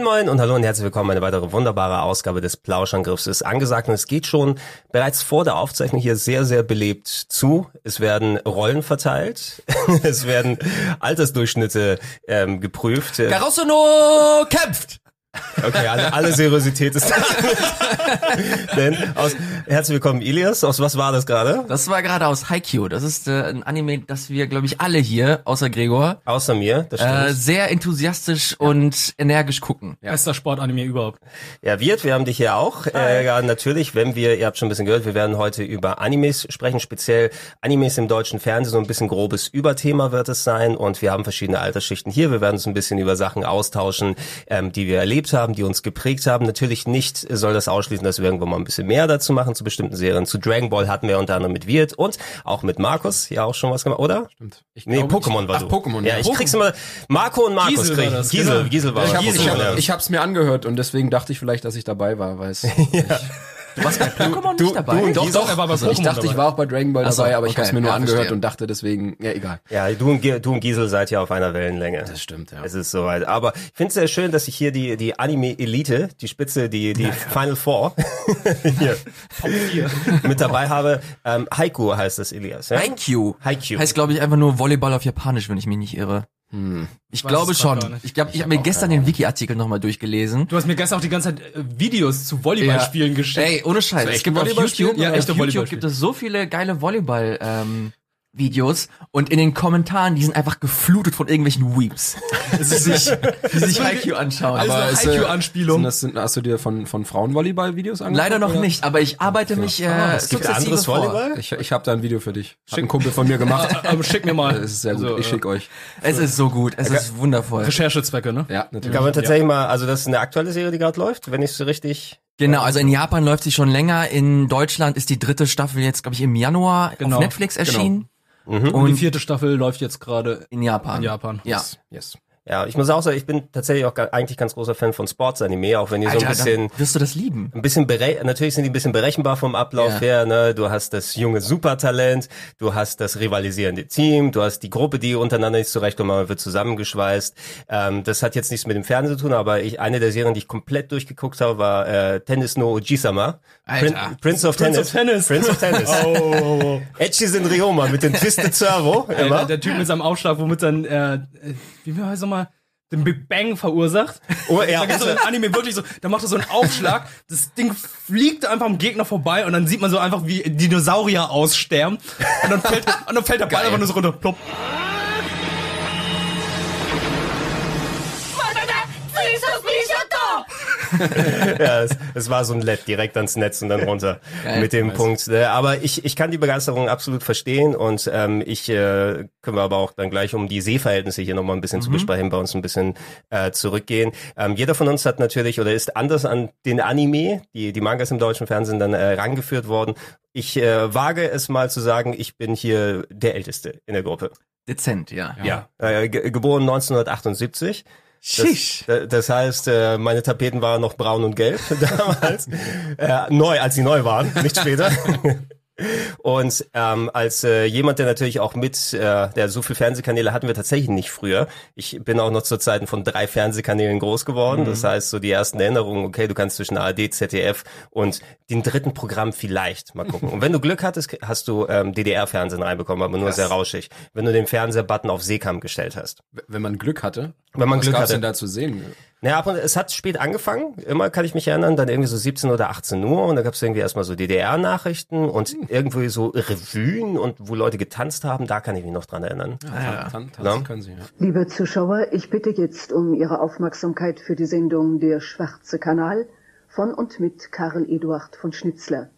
Moin Moin und hallo und herzlich willkommen. Eine weitere wunderbare Ausgabe des Plauschangriffs ist angesagt und es geht schon bereits vor der Aufzeichnung hier sehr, sehr belebt zu. Es werden Rollen verteilt, es werden Altersdurchschnitte ähm, geprüft. Garosono kämpft! Okay, alle, alle Seriosität ist da. Denn aus, herzlich willkommen, Ilias. Aus was war das gerade? Das war gerade aus Haikyuu. Das ist äh, ein Anime, das wir, glaube ich, alle hier, außer Gregor, Außer mir, das stimmt. äh, sehr enthusiastisch und energisch gucken. Bester Sportanime überhaupt. Ja, Wirt, wir haben dich hier auch. Äh, ja, natürlich, wenn wir, ihr habt schon ein bisschen gehört, wir werden heute über Animes sprechen, speziell Animes im deutschen Fernsehen, so ein bisschen grobes Überthema wird es sein und wir haben verschiedene Altersschichten hier. Wir werden uns ein bisschen über Sachen austauschen, ähm, die wir erlebt haben, die uns geprägt haben. Natürlich nicht soll das ausschließen, dass wir irgendwann mal ein bisschen mehr dazu machen zu bestimmten Serien. Zu Dragon Ball hatten wir unter anderem mit Wirt und auch mit Markus ja auch schon was gemacht, oder? Stimmt. Ich Nee, Pokémon war ach, du. Pokémon. Ja, ich krieg's immer, Marco und Markus Giesel krieg war das, Giesel, genau. Giesel war Ich, es. hab, Giesel, ich, ja. hab, ich hab's mir angehört und deswegen dachte ich vielleicht, dass ich dabei war, weil es Du warst bei Pokémon du- nicht dabei? du- Doch, Doch, doch, er war bei Pokémon ich dachte, ich dabei. war auch bei Dragon Ball so, dabei, aber ich okay. hab's mir nur Ja, angehört verstehe. und dachte deswegen, ja egal. Ja, du und, du und Giesel seid ja auf einer Wellenlänge. Das stimmt, ja. Es ist soweit. Aber ich finde es sehr schön, dass ich hier die, die Anime-Elite, die Spitze, die, die Final Four hier mit dabei habe. Ähm, Haiku heißt das, Elias. Ja? Haikyuu. Haikyuu. Heißt, glaube ich, einfach nur Volleyball auf Japanisch, wenn ich mich nicht irre. Ich weiß glaube es schon. Ich glaube, ich habe mir gestern den Wiki-Artikel nochmal durchgelesen. Du hast mir gestern auch die ganze Zeit äh, Videos zu Volleyballspielen geschickt. Ey, ohne Scheiß. Es echte gibt auf? YouTube, Ja, auf YouTube gibt es so viele geile Volleyball ähm, Videos und in den Kommentaren, die sind einfach geflutet von irgendwelchen Weeps, die sich, die sich Haikyuu anschauen. Also Aber äh, Haikyuu-Anspielung. Sind das, sind, hast du dir von, von Frauenvolleyball-Videos angeguckt? leider noch oder? nicht, aber ich arbeite mich äh, Ah, es gibt anderes vor. Volleyball? Ich, ich habe da ein Video für dich. Hat ein Kumpel von mir gemacht. Aber schick mir mal. Das ist sehr gut. Also, ich schick euch. Es ist so gut, es ist wundervoll. Recherchezwecke, ne? Ja, natürlich. Kann man tatsächlich mal, also das ist eine aktuelle Serie, die gerade läuft, wenn ich so richtig. Genau, also in Japan läuft sie schon länger. In Deutschland ist die dritte Staffel jetzt, glaube ich, im Januar Genau, auf Netflix erschienen. Und die vierte Staffel läuft jetzt gerade in Japan. in Japan. Ja. Yes. Ja, ich muss auch sagen, ich bin tatsächlich auch eigentlich ganz großer Fan von Sports-Anime, auch wenn die so ein Alter, bisschen wirst du das lieben. ein bisschen natürlich sind die ein bisschen berechenbar vom Ablauf Ja. her, ne? Du hast das junge Supertalent, du hast das rivalisierende Team, du hast die Gruppe, die untereinander nicht zurechtkommt, man wird zusammengeschweißt. Ähm, das hat jetzt nichts mit dem Fernsehen zu tun, aber ich, eine der Serien, die ich komplett durchgeguckt habe, war äh, Tennis no Ojisama. Alter. Prince of Prince Tennis. of Tennis. Prince of Tennis. Oh, oh, oh. Echi sind Ryoma mit dem Twisted Servo. Alter, Immer. der Typ mit seinem Aufschlag, womit dann, äh, äh, wie wir heißt nochmal, den Big Bang verursacht. Oh, ja. Da gibt's so ein Anime wirklich so, da macht er so einen Aufschlag, das Ding fliegt einfach am Gegner vorbei und dann sieht man so einfach, wie Dinosaurier aussterben und dann fällt, und dann fällt der Ball einfach nur so runter, plopp. ja, es, es war so ein LED direkt ans Netz und dann runter Geil. mit dem Punkt. Äh, Aber ich, ich kann die Begeisterung absolut verstehen und ähm, ich äh, können wir aber auch dann gleich um die Sehverhältnisse hier nochmal ein bisschen zu besprechen, bei uns ein bisschen äh, zurückgehen. Ähm, jeder von uns hat natürlich oder ist anders an den Anime, die, die Mangas im deutschen Fernsehen dann äh, rangeführt worden. Ich äh, wage es mal zu sagen, ich bin hier der Älteste in der Gruppe. Dezent, ja. Ja. Äh, ge geboren 1978. Das, das heißt, äh, meine Tapeten waren noch braun und gelb damals. äh, neu, als sie neu waren, nicht später. Und ähm, als äh, jemand, der natürlich auch mit, äh, der so viele Fernsehkanäle hatten wir tatsächlich nicht früher. Ich bin auch noch zu Zeiten von drei Fernsehkanälen groß geworden. Das heißt, so die ersten Erinnerungen, okay, du kannst zwischen ARD, ZDF und den dritten Programm vielleicht mal gucken. Und wenn du Glück hattest, hast du ähm, DDR-Fernsehen reinbekommen, aber nur sehr rauschig. Wenn du den Fernsehbutton auf Seekam gestellt hast. Wenn man Glück hatte. Wenn man was Glück gab's hatte. denn da zu sehen? Naja, ab und es hat spät angefangen, immer kann ich mich erinnern, dann irgendwie so 17 oder 18 Uhr und da gab es irgendwie erstmal so DDR-Nachrichten und irgendwie so Revuen und wo Leute getanzt haben, da kann ich mich noch dran erinnern. Ja, tan tanzen Ja. können sie, ja. Liebe Zuschauer, ich bitte jetzt um Ihre Aufmerksamkeit für die Sendung Der Schwarze Kanal von und mit Karl Eduard von Schnitzler.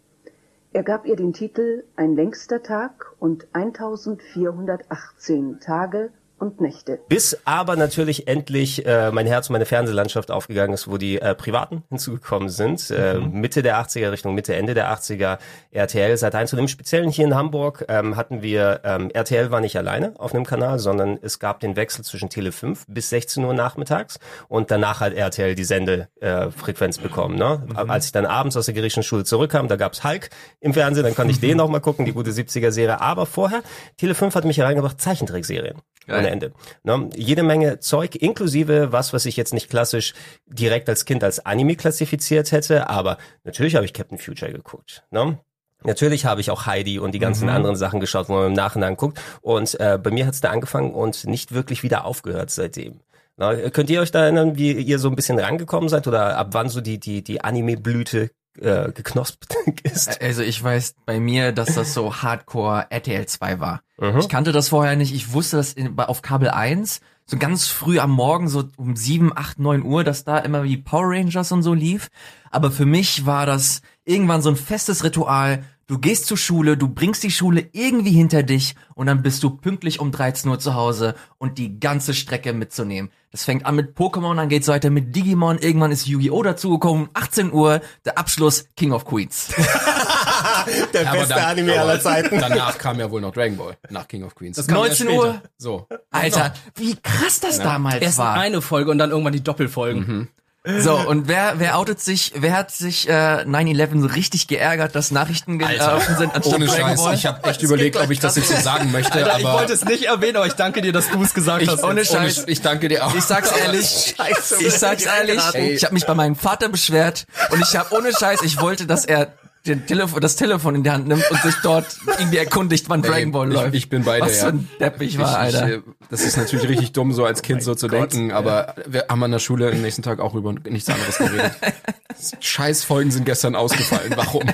Er gab ihr den Titel Ein längster Tag und 1418 Tage und Nächte. Bis aber natürlich endlich äh, mein Herz und meine Fernsehlandschaft aufgegangen ist, wo die äh, Privaten hinzugekommen sind. Äh, Mitte der 80er, Richtung Mitte, Ende der 80er RTL seit 1 und im Speziellen hier in Hamburg ähm, hatten wir, ähm, RTL war nicht alleine auf einem Kanal, sondern es gab den Wechsel zwischen Tele 5 bis 16 Uhr nachmittags und danach hat RTL die Sendefrequenz äh, Frequenz bekommen. Ne? Als ich dann abends aus der griechischen Schule zurückkam, da gab's Hulk im Fernsehen, dann konnte ich den noch mal gucken, die gute 70er-Serie. Aber vorher, Tele 5 hat mich hereingebracht, Zeichentrickserien. Ohne Ende. Ne? Jede Menge Zeug, inklusive was, was ich jetzt nicht klassisch direkt als Kind als Anime klassifiziert hätte, aber natürlich habe ich Captain Future geguckt. Ne? Natürlich habe ich auch Heidi und die ganzen anderen Sachen geschaut, wo man im Nachhinein guckt. Und äh, bei mir hat es da angefangen und nicht wirklich wieder aufgehört seitdem. Na, könnt ihr euch da erinnern, wie ihr so ein bisschen rangekommen seid oder ab wann so die die die Anime-Blüte äh, geknospt ist? Also ich weiß bei mir, dass das so Hardcore RTL 2 war. Ich kannte das vorher nicht. Ich wusste, dass in, auf Kabel 1 so ganz früh am Morgen, so um 7, 8, 9 Uhr, dass da immer wie Power Rangers und so lief. Aber für mich war das irgendwann so ein festes Ritual. Du gehst zur Schule, du bringst die Schule irgendwie hinter dich und dann bist du pünktlich um 13 Uhr zu Hause und die ganze Strecke mitzunehmen. Das fängt an mit Pokémon, dann geht's weiter mit Digimon, irgendwann ist Yu-Gi-Oh! dazugekommen, 18 Uhr, der Abschluss King of Queens. Der Aber beste dann- Anime aller Zeiten. Danach kam ja wohl noch Dragon Ball, nach King of Queens. Das kam 19 erst Uhr, so. Alter, wie krass das damals Erst war. eine Folge und dann irgendwann die Doppelfolgen. So, und wer, wer outet sich, wer hat sich äh, 9-11 so richtig geärgert, dass Nachrichten gelaufen sind anstatt Ohne Scheiß, Ball? ich habe echt überlegt, ob ich das jetzt so sagen möchte, Alter, ich aber wollte es nicht erwähnen, aber ich danke dir, dass du es gesagt hast. ohne jetzt. Scheiß. ohne, ich danke dir auch. Ich sag's ehrlich, Scheiße, ich sag's ehrlich, ich habe mich bei meinem Vater beschwert und ich habe ohne Scheiß, ich wollte, dass er den Telefon, das Telefon in die Hand nimmt und sich dort irgendwie erkundigt, wann Dragon Ball ich, läuft. Ich bin bei dir. Was für ja. ein Depp ich war, Alter. Ich, äh, das ist natürlich richtig dumm, so als Kind so zu denken, aber wir haben an der Schule am nächsten Tag auch über nichts anderes geredet. Scheißfolgen sind gestern ausgefallen. Warum?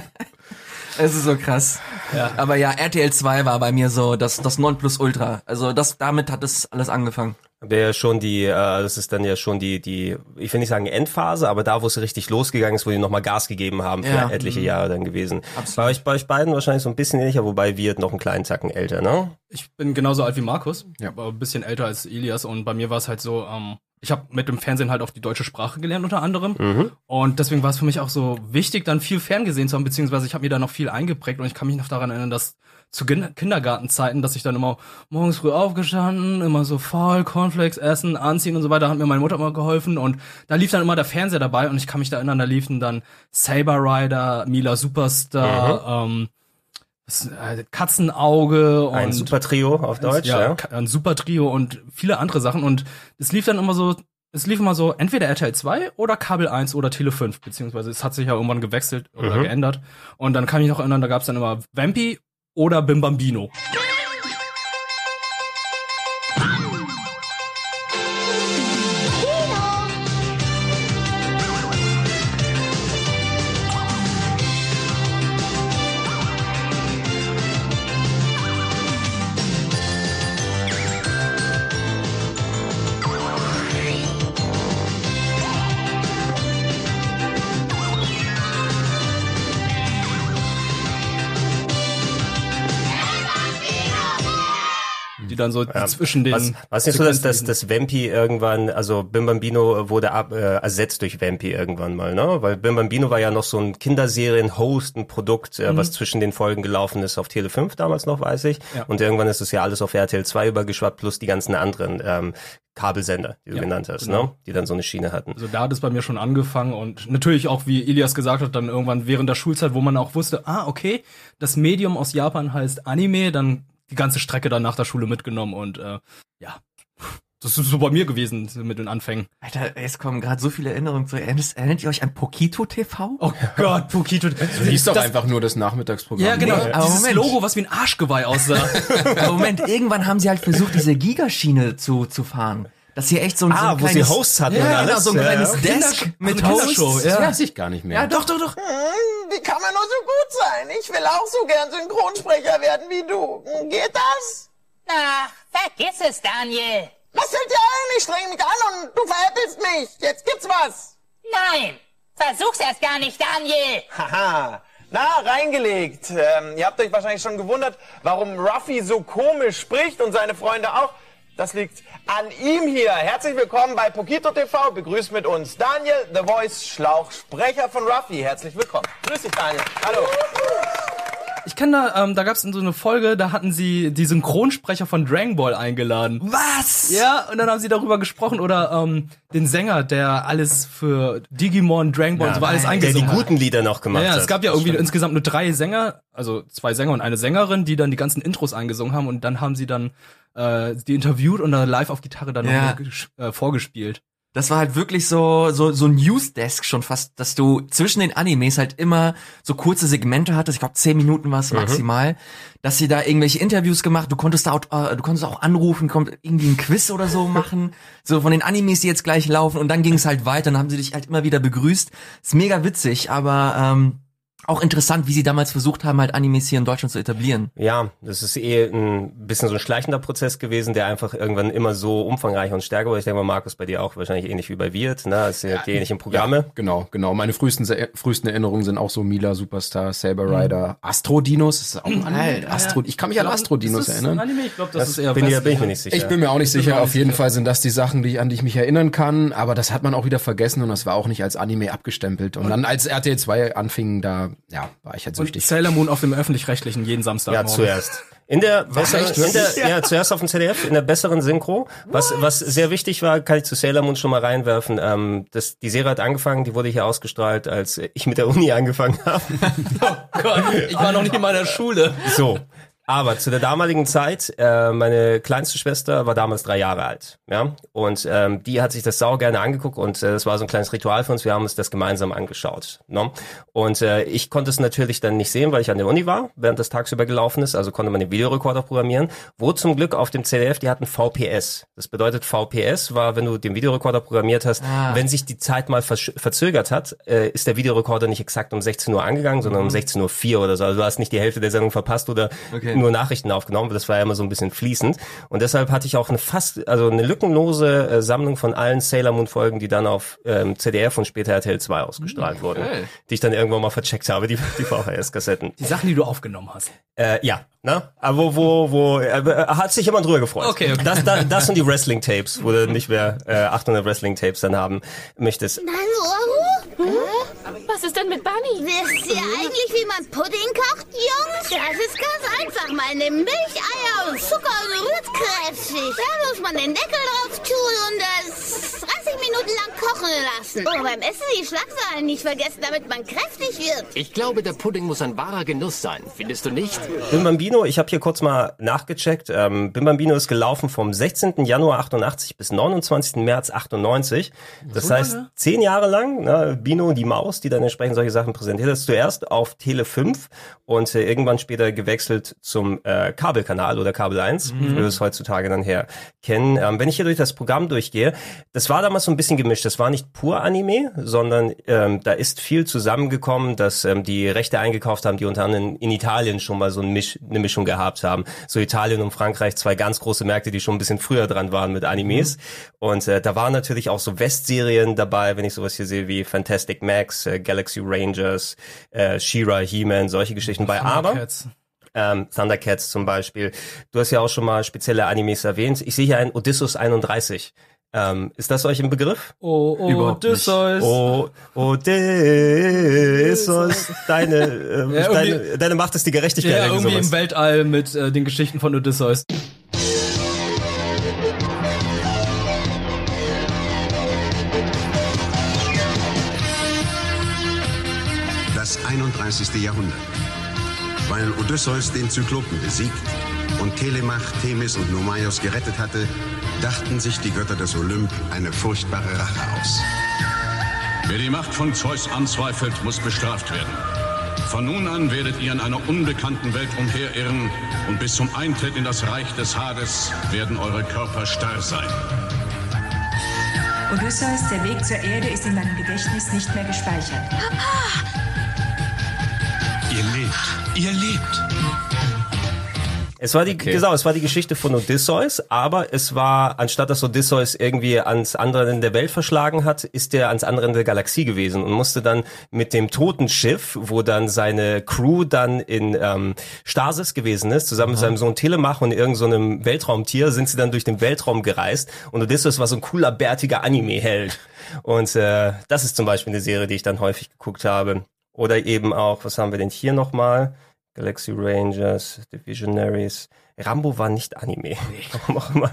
Es ist so krass. Aber ja, RTL 2 war bei mir so das, das Nonplusultra. Also das, damit hat es alles angefangen. Wäre ja schon die, äh, das ist dann ja schon die, die, ich will nicht sagen Endphase, aber da, wo es richtig losgegangen ist, wo die nochmal Gas gegeben haben für Ja. etliche Jahre dann gewesen. Bei euch, bei euch beiden wahrscheinlich so ein bisschen ähnlicher, wobei wir noch einen kleinen Tacken älter, ne? Ich bin genauso alt wie Markus, Ja. aber ein bisschen älter als Elias und bei mir war es halt so, ähm, ich habe mit dem Fernsehen halt auch die deutsche Sprache gelernt unter anderem. Und deswegen war es für mich auch so wichtig, dann viel ferngesehen zu haben, beziehungsweise ich habe mir da noch viel eingeprägt. Und ich kann mich noch daran erinnern, dass zu Kin- Kindergartenzeiten, dass ich dann immer morgens früh aufgestanden, immer so faul, Cornflakes essen, anziehen und so weiter, hat mir meine Mutter immer geholfen. Und da lief dann immer der Fernseher dabei und ich kann mich da erinnern, da liefen dann Saber Rider, Mila Superstar, ähm, das, äh, Katzenauge und Ein super Trio auf Deutsch, ja. ja, ein super Trio und viele andere Sachen und es lief dann immer so, es lief immer so entweder RTL 2 oder Kabel 1 oder Tele 5, beziehungsweise es hat sich ja irgendwann gewechselt oder Mhm. geändert und dann kann ich noch erinnern, da gab es dann immer Vampy oder Bim Bambino. Dann so zwischen den Was, was nicht so, dass, dass, dass Vampy irgendwann, also Bim Bambino wurde ab, äh, ersetzt durch Vampy irgendwann mal, ne? Weil Bim Bambino war ja noch so ein Kinderserien-Host, ein Produkt, äh, was zwischen den Folgen gelaufen ist auf Tele 5 damals noch, weiß ich. Ja. Und irgendwann ist es ja alles auf RTL 2 übergeschwappt, plus die ganzen anderen ähm, Kabelsender, die du Ja, genannt hast, genau. ne? Die dann so eine Schiene hatten. Also da hat es bei mir schon angefangen und natürlich auch, wie Elias gesagt hat, dann irgendwann während der Schulzeit, wo man auch wusste, ah, okay, das Medium aus Japan heißt Anime, dann die ganze Strecke dann nach der Schule mitgenommen und äh, ja, das ist so bei mir gewesen mit den Anfängen. Alter, es kommen gerade so viele Erinnerungen zu. Erinnert, erinnert ihr euch an Pokito TV? Oh Gott, Pokito. Du liest doch einfach nur das Nachmittagsprogramm. Ja, genau. Nee, aber Dieses Moment. Logo, was wie ein Arschgeweih aussah. Aber Moment, irgendwann haben sie halt versucht, diese Gigaschiene zu, zu fahren. Dass sie echt so ein, so Ah, ein wo sie kleines, Hosts hatten ja, und genau, so ein Ja, kleines ja. Desk Kinder- mit Hosts. ja. Das weiß ich gar nicht mehr. Ja, doch, doch, doch. Hm, Wie kann man nur so gut sein? Ich will auch so gern Synchronsprecher werden wie du. Hm, Geht das? Ach, vergiss es, Daniel. Was fällt dir ein? Ich streng mich an und du veräppelst mich. Jetzt gibt's was. Nein, versuch's erst gar nicht, Daniel. Haha. Na, reingelegt. Ähm, ihr habt euch wahrscheinlich schon gewundert, warum Ruffy so komisch spricht und seine Freunde auch. Das liegt an ihm hier. Herzlich willkommen bei Pokito TV. Begrüßt mit uns Daniel, The Voice Schlauch, Sprecher von Ruffy. Herzlich willkommen. Grüß dich, Daniel. Hallo. Ich kenne da, ähm, da gab es so eine Folge, da hatten sie die Synchronsprecher von Dragon Ball eingeladen. Was? Ja, und dann haben sie darüber gesprochen oder ähm, den Sänger, der alles für Digimon, Dragon Ball und so alles der die eingesungen guten Lieder noch gemacht Ja, hat. es gab ja irgendwie insgesamt nur drei Sänger, also zwei Sänger und eine Sängerin, die dann die ganzen Intros eingesungen haben und dann haben sie dann äh, die interviewt und dann live auf Gitarre dann Ja. noch äh, vorgespielt. Das war halt wirklich so, so, so ein Newsdesk schon fast, dass du zwischen den Animes halt immer so kurze Segmente hattest. Ich glaube, zehn Minuten war es maximal. Dass sie da irgendwelche Interviews gemacht, du konntest da, auch, äh, du konntest auch anrufen, kommt irgendwie ein Quiz oder so machen. So von den Animes, die jetzt gleich laufen. Und dann ging es halt weiter, dann haben sie dich halt immer wieder begrüßt. Ist mega witzig, aber ähm, auch interessant, wie sie damals versucht haben, halt Animes hier in Deutschland zu etablieren. Ja, das ist eh ein bisschen so ein schleichender Prozess gewesen, der einfach irgendwann immer so umfangreicher und stärker wurde. Ich denke mal, Markus, bei dir auch wahrscheinlich ähnlich wie bei Wirt, ne? Es sind die ähnlichen Programme. Genau, genau. Meine frühesten, frühesten Erinnerungen sind auch so Mila, Superstar, Saber Rider, Astro-Dinos. Das ist auch ein Anime. Astro, ich kann mich an das ein erinnern. Anime? Ich glaube, das, Das ist eher bin, ich, westlich, bin ich mir ja. nicht sicher. Ich bin mir auch nicht sicher. Auf jeden sicher. Fall sind das die Sachen, die, an die ich mich erinnern kann. Aber das hat man auch wieder vergessen und das war auch nicht als Anime abgestempelt. Und dann, als RTL 2 anfing, da, ja, war ich halt Und süchtig. Sailor Moon auf dem öffentlich-rechtlichen jeden Samstag. Ja, zuerst. In der besseren, in der, ja. zuerst auf dem ZDF, in der besseren Synchro. Was, was sehr wichtig war, kann ich zu Sailor Moon schon mal reinwerfen. Ähm, das, die Serie hat angefangen, die wurde hier ausgestrahlt, als ich mit der Uni angefangen habe. Gott, ich war noch nicht in meiner Schule. So. Aber zu der damaligen Zeit, äh, meine kleinste Schwester war damals drei Jahre alt, ja, und ähm, die hat sich das sau gerne angeguckt und äh, das war so ein kleines Ritual für uns. Wir haben uns das gemeinsam angeschaut, ne? Und äh, ich konnte es natürlich dann nicht sehen, weil ich an der Uni war, während das tagsüber gelaufen ist. Also konnte man den Videorekorder programmieren. Wo zum Glück auf dem CDF, die hatten VPS. Das bedeutet VPS war, wenn du den Videorekorder programmiert hast, Ah. wenn sich die Zeit mal verzögert hat, äh, ist der Videorekorder nicht exakt um 16 Uhr angegangen, sondern um 16.04 Uhr oder so. Also du hast nicht die Hälfte der Sendung verpasst oder Okay. Nur Nachrichten aufgenommen. Das war ja immer so ein bisschen fließend. Und deshalb hatte ich auch eine fast, also eine lückenlose äh, Sammlung von allen Sailor Moon Folgen, die dann auf ähm, CDF und später RTL 2 ausgestrahlt wurden. geil. Die ich dann irgendwann mal vercheckt habe, die, die VHS-Kassetten. Die Sachen, die du aufgenommen hast. Äh, ja, ne? Aber wo, wo, wo, äh, hat sich jemand drüber gefreut. Okay, okay. Das, das, das sind die Wrestling-Tapes, wo du nicht mehr äh, 800 Wrestling-Tapes dann haben möchtest. Hallo? Was ist denn mit Bunny? Wisst ihr eigentlich, wie man Pudding kocht, Jungs? Das ist ganz einfach. Man nimmt Milch, Eier und Zucker und rührt kräftig. Dann muss man den Deckel drauf tun und das 30 Minuten lang kochen lassen. Oh, beim Essen die Schlagzeilen nicht vergessen, damit man kräftig wird. Ich glaube, der Pudding muss ein wahrer Genuss sein. Findest du nicht? Bim Bambino, ich habe hier kurz mal nachgecheckt. Ähm, Bim Bambino ist gelaufen vom 16. Januar 88 bis 29. März 98. Das heißt, zehn Jahre lang, ne, Bino, die Maus, die dann entsprechend solche Sachen präsentiert hat, zuerst auf Tele 5 und äh, irgendwann später gewechselt zum äh, Kabelkanal oder Kabel 1, wie wir es heutzutage dann her kennen. Ähm, wenn ich hier durch das Programm durchgehe, das war damals so ein bisschen gemischt. Das war nicht pur Anime, sondern ähm, da ist viel zusammengekommen, dass ähm, die Rechte eingekauft haben, die unter anderem in Italien schon mal so ein Misch, eine Mischung gehabt haben. So Italien und Frankreich, zwei ganz große Märkte, die schon ein bisschen früher dran waren mit Animes. Und äh, da waren natürlich auch so Westserien dabei, wenn ich sowas hier sehe wie Fantastic Max, äh, Galaxy Rangers, äh, She-Ra, He-Man, solche Geschichten bei. Aber Thundercats. ähm, Thundercats zum Beispiel. Du hast ja auch schon mal spezielle Animes erwähnt. Ich sehe hier einen Odysseus 31. Ähm, ist das euch im Begriff? Oh, oh. Odysseus. Oh, Odysseus, deine, äh, Ja, deine, deine Macht ist die Gerechtigkeit. Ja, irgendwie irgendwie im sowas. Weltall mit äh, den Geschichten von Odysseus. Das 31. Jahrhundert. Weil Odysseus den Zyklopen besiegt und Telemach, Themis und Nomaios gerettet hatte, dachten sich die Götter des Olymp eine furchtbare Rache aus. Wer die Macht von Zeus anzweifelt, muss bestraft werden. Von nun an werdet ihr in einer unbekannten Welt umherirren und bis zum Eintritt in das Reich des Hades werden eure Körper starr sein. Odysseus, der Weg zur Erde ist in meinem Gedächtnis nicht mehr gespeichert. Ihr lebt, ihr lebt. Es war die, Okay. genau, es war die Geschichte von Odysseus, aber es war, anstatt dass Odysseus irgendwie ans andere Ende der Welt verschlagen hat, ist er ans andere Ende der Galaxie gewesen und musste dann mit dem toten Schiff, wo dann seine Crew dann in ähm, Stasis gewesen ist, zusammen mit seinem Sohn Telemach und irgendeinem so einem Weltraumtier, sind sie dann durch den Weltraum gereist und Odysseus war so ein cooler, bärtiger Anime-Held. Und äh, das ist zum Beispiel eine Serie, die ich dann häufig geguckt habe. Oder eben auch, was haben wir denn hier nochmal? Galaxy Rangers, The Visionaries. Rambo war nicht Anime. Warum auch immer.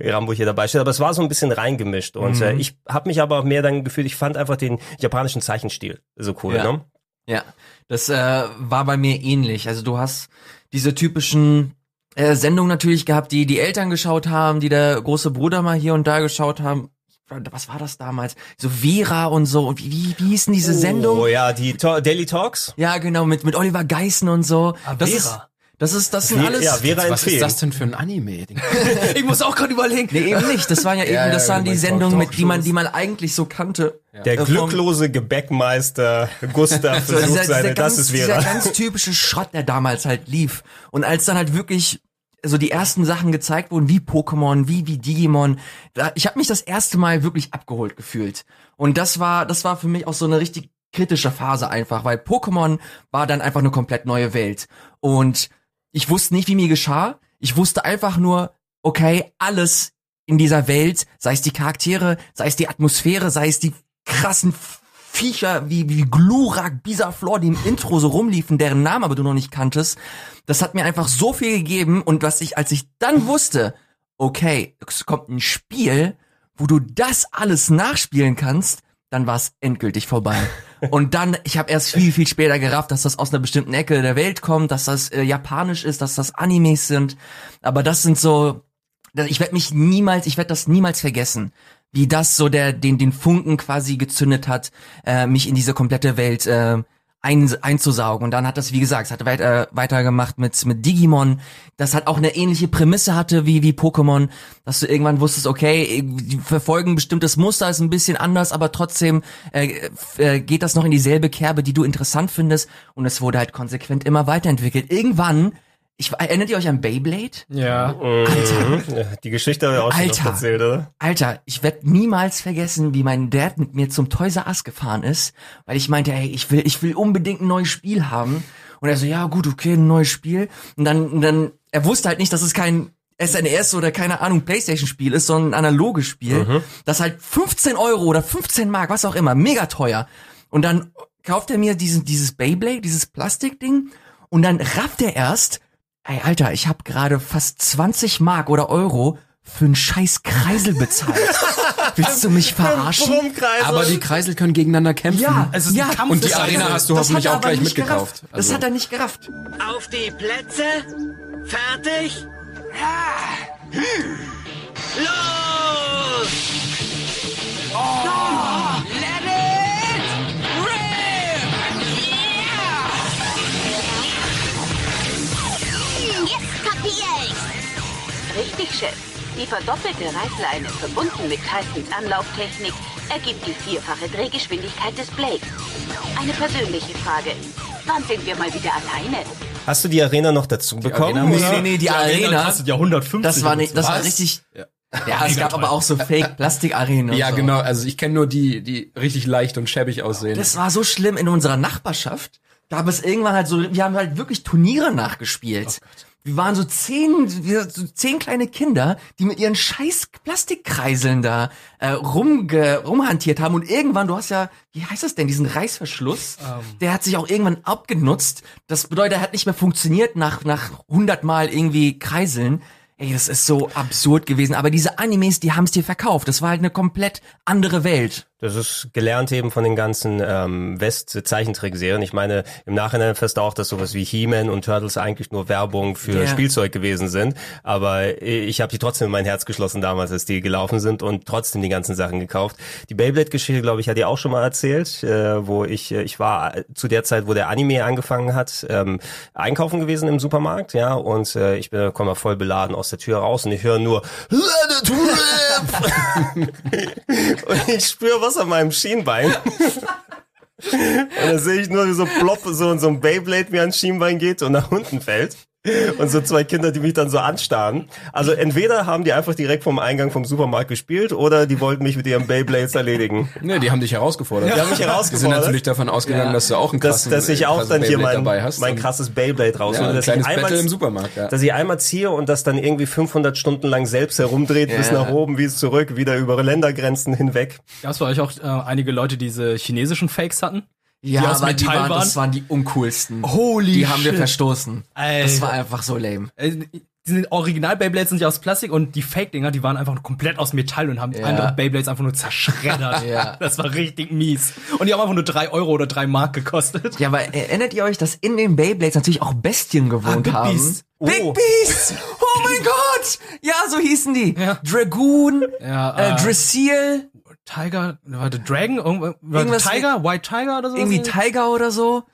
Rambo hier dabei steht, aber es war so ein bisschen reingemischt und Mhm. äh, ich habe mich aber auch mehr dann gefühlt, ich fand einfach den japanischen Zeichenstil so cool, Ja. ne? Ja, das äh, war bei mir ähnlich. Also du hast diese typischen äh, Sendungen natürlich gehabt, die die Eltern geschaut haben, die der große Bruder mal hier und da geschaut haben. Was war das damals? So Vera und so. Und wie, wie, wie hieß denn diese Sendung? Oh ja, die Ta Daily Talks. Ja, genau, mit, mit Oliver Geissen und so. Ah, das Vera. ist, das ist, das sind alles. ja, Vera Was ist das denn für ein Anime? Ich muss auch gerade überlegen. Nee, eben nicht. Das waren ja eben, Ja, ja, das waren du die Sendungen, mit die man, die man eigentlich so kannte. Der Äh, glücklose Gebäckmeister Gustav versucht dieser, seine, dieser, ganz, das ist dieser Vera. ganz typische Schrott, der damals halt lief. Und als dann halt wirklich so die ersten Sachen gezeigt wurden, wie Pokémon, wie, wie Digimon, da, ich habe mich das erste Mal wirklich abgeholt gefühlt. Und das war, das war für mich auch so eine richtig kritische Phase einfach, weil Pokémon war dann einfach eine komplett neue Welt. Und ich wusste nicht, wie mir geschah. Ich wusste einfach nur, okay, alles in dieser Welt, sei es die Charaktere, sei es die Atmosphäre, sei es die krassen Viecher wie, wie Glurak, Bisaflor, die im Intro so rumliefen, deren Namen aber du noch nicht kanntest. Das hat mir einfach so viel gegeben und was ich, als ich dann wusste, okay, es kommt ein Spiel, wo du das alles nachspielen kannst, dann war es endgültig vorbei. Und dann, ich habe erst viel, viel später gerafft, dass das aus einer bestimmten Ecke der Welt kommt, dass das äh, japanisch ist, dass das Animes sind. Aber das sind so, ich werde mich niemals, ich werde das niemals vergessen, wie das so der den den Funken quasi gezündet hat, äh, mich in diese komplette Welt äh, ein, einzusaugen. Und dann hat das, wie gesagt, es hat weiter weitergemacht mit mit Digimon, das hat auch eine ähnliche Prämisse hatte wie wie Pokémon, dass du irgendwann wusstest, okay, die verfolgen bestimmtes Muster, ist ein bisschen anders, aber trotzdem äh, äh, geht das noch in dieselbe Kerbe, die du interessant findest. Und es wurde halt konsequent immer weiterentwickelt. Irgendwann ich, erinnert ihr euch an Beyblade? Ja. Mhm. Die Geschichte habe ich auch schon Alter. erzählt, oder? Alter, ich werde niemals vergessen, wie mein Dad mit mir zum Toys R Us gefahren ist, weil ich meinte, ey, ich will, ich will unbedingt ein neues Spiel haben. Und er so, ja gut, okay, ein neues Spiel. Und dann, und dann, er wusste halt nicht, dass es kein SNES oder keine Ahnung Playstation-Spiel ist, sondern ein analoges Spiel. Mhm. Das halt 15 Euro oder 15 Mark, was auch immer, mega teuer. Und dann kauft er mir diesen, dieses Beyblade, dieses Plastikding, und dann rafft er erst, ey Alter, ich habe gerade fast 20 Mark oder Euro für einen scheiß Kreisel bezahlt. Willst du mich verarschen? Aber die Kreisel können gegeneinander kämpfen. Ja, es ist ein ja. Kampf Und die Arena hast du Das hoffentlich auch gleich mitgekauft. Also- Das hat er nicht gerafft. Auf die Plätze. Fertig. Los! Oh, let Richtig, Chef. Die verdoppelte Reißleine verbunden mit Tysons Anlauftechnik ergibt die vierfache Drehgeschwindigkeit des Blades. Eine persönliche Frage. Wann sind wir mal wieder alleine? Hast du die Arena noch dazu bekommen? Nee, oder? nee, nee, die, Arena. kostet ja 150 Das war nicht, das war richtig. Ja. Ja, es gab aber auch so Fake-Plastik-Arenen. Ja, so. genau. Also ich kenne nur die, die richtig leicht und schäbig aussehen. Das war so schlimm in unserer Nachbarschaft. Gab es irgendwann halt so, wir haben halt wirklich Turniere nachgespielt. Wir waren so zehn, wir, so zehn kleine Kinder, die mit ihren scheiß Plastikkreiseln da äh, rumge, rumhantiert haben und irgendwann, du hast ja, wie heißt das denn, diesen Reißverschluss, der hat sich auch irgendwann abgenutzt. Das bedeutet, er hat nicht mehr funktioniert nach nach 100 Mal irgendwie Kreiseln. Ey, das ist so absurd gewesen. Aber diese Animes, die haben es dir verkauft. Das war halt eine komplett andere Welt. Das ist gelernt eben von den ganzen ähm, West-Zeichentrickserien. Ich meine, im Nachhinein fest auch, dass sowas wie He-Man und Turtles eigentlich nur Werbung für Ja. Spielzeug gewesen sind. Aber ich habe die trotzdem in mein Herz geschlossen damals, als die gelaufen sind und trotzdem die ganzen Sachen gekauft. Die Beyblade-Geschichte, glaube ich, hat ihr auch schon mal erzählt, äh, wo ich, äh, ich war zu der Zeit, wo der Anime angefangen hat, ähm, einkaufen gewesen im Supermarkt, ja, und äh, ich bin komme voll beladen aus der Tür raus und ich höre nur Let it rip! und ich spüre was an meinem Schienbein. Und dann sehe ich nur, wie so plopp so, so ein Beyblade mir ans Schienbein geht und nach unten fällt. Und so zwei Kinder, die mich dann so anstarren. Also entweder haben die einfach direkt vom Eingang vom Supermarkt gespielt oder die wollten mich mit ihrem Beyblades erledigen. Nee, die haben dich herausgefordert. Die haben mich herausgefordert. Die sind natürlich davon ausgegangen, Ja. dass du auch einen dass, krassen, dass ich auch krassen dann hier Beyblade mein, dabei hast. mein krasses Beyblade raushole. Ja, ein dass kleines ich einmal, im Supermarkt, ja. Dass ich einmal ziehe und das dann irgendwie 500 Stunden lang selbst herumdreht, bis Ja. nach oben, wie es zurück, wieder über Ländergrenzen hinweg. Gab es bei euch auch äh, einige Leute, die diese chinesischen Fakes hatten? Ja, die aus aber die waren, waren? das waren die uncoolsten. Holy Die haben wir verstoßen. Alter. Das war einfach so lame. Äh, Die Original Beyblades sind ja aus Plastik und die Fake-Dinger, die waren einfach komplett aus Metall und haben Ja. andere Beyblades einfach nur zerschreddert. Ja. Das war richtig mies. Und die haben einfach nur drei Euro oder drei Mark gekostet. Ja, aber erinnert ihr euch, dass in den Beyblades natürlich auch Bestien gewohnt Big haben? Beast. Big Oh. Beast! Oh mein Gott! Ja, so hießen die. Dragoon, Ja, äh, äh, Dressiel, Tiger, warte, Dragon, irgendwas, Irgendwas Tiger, White Tiger oder so? irgendwie Tiger oder so.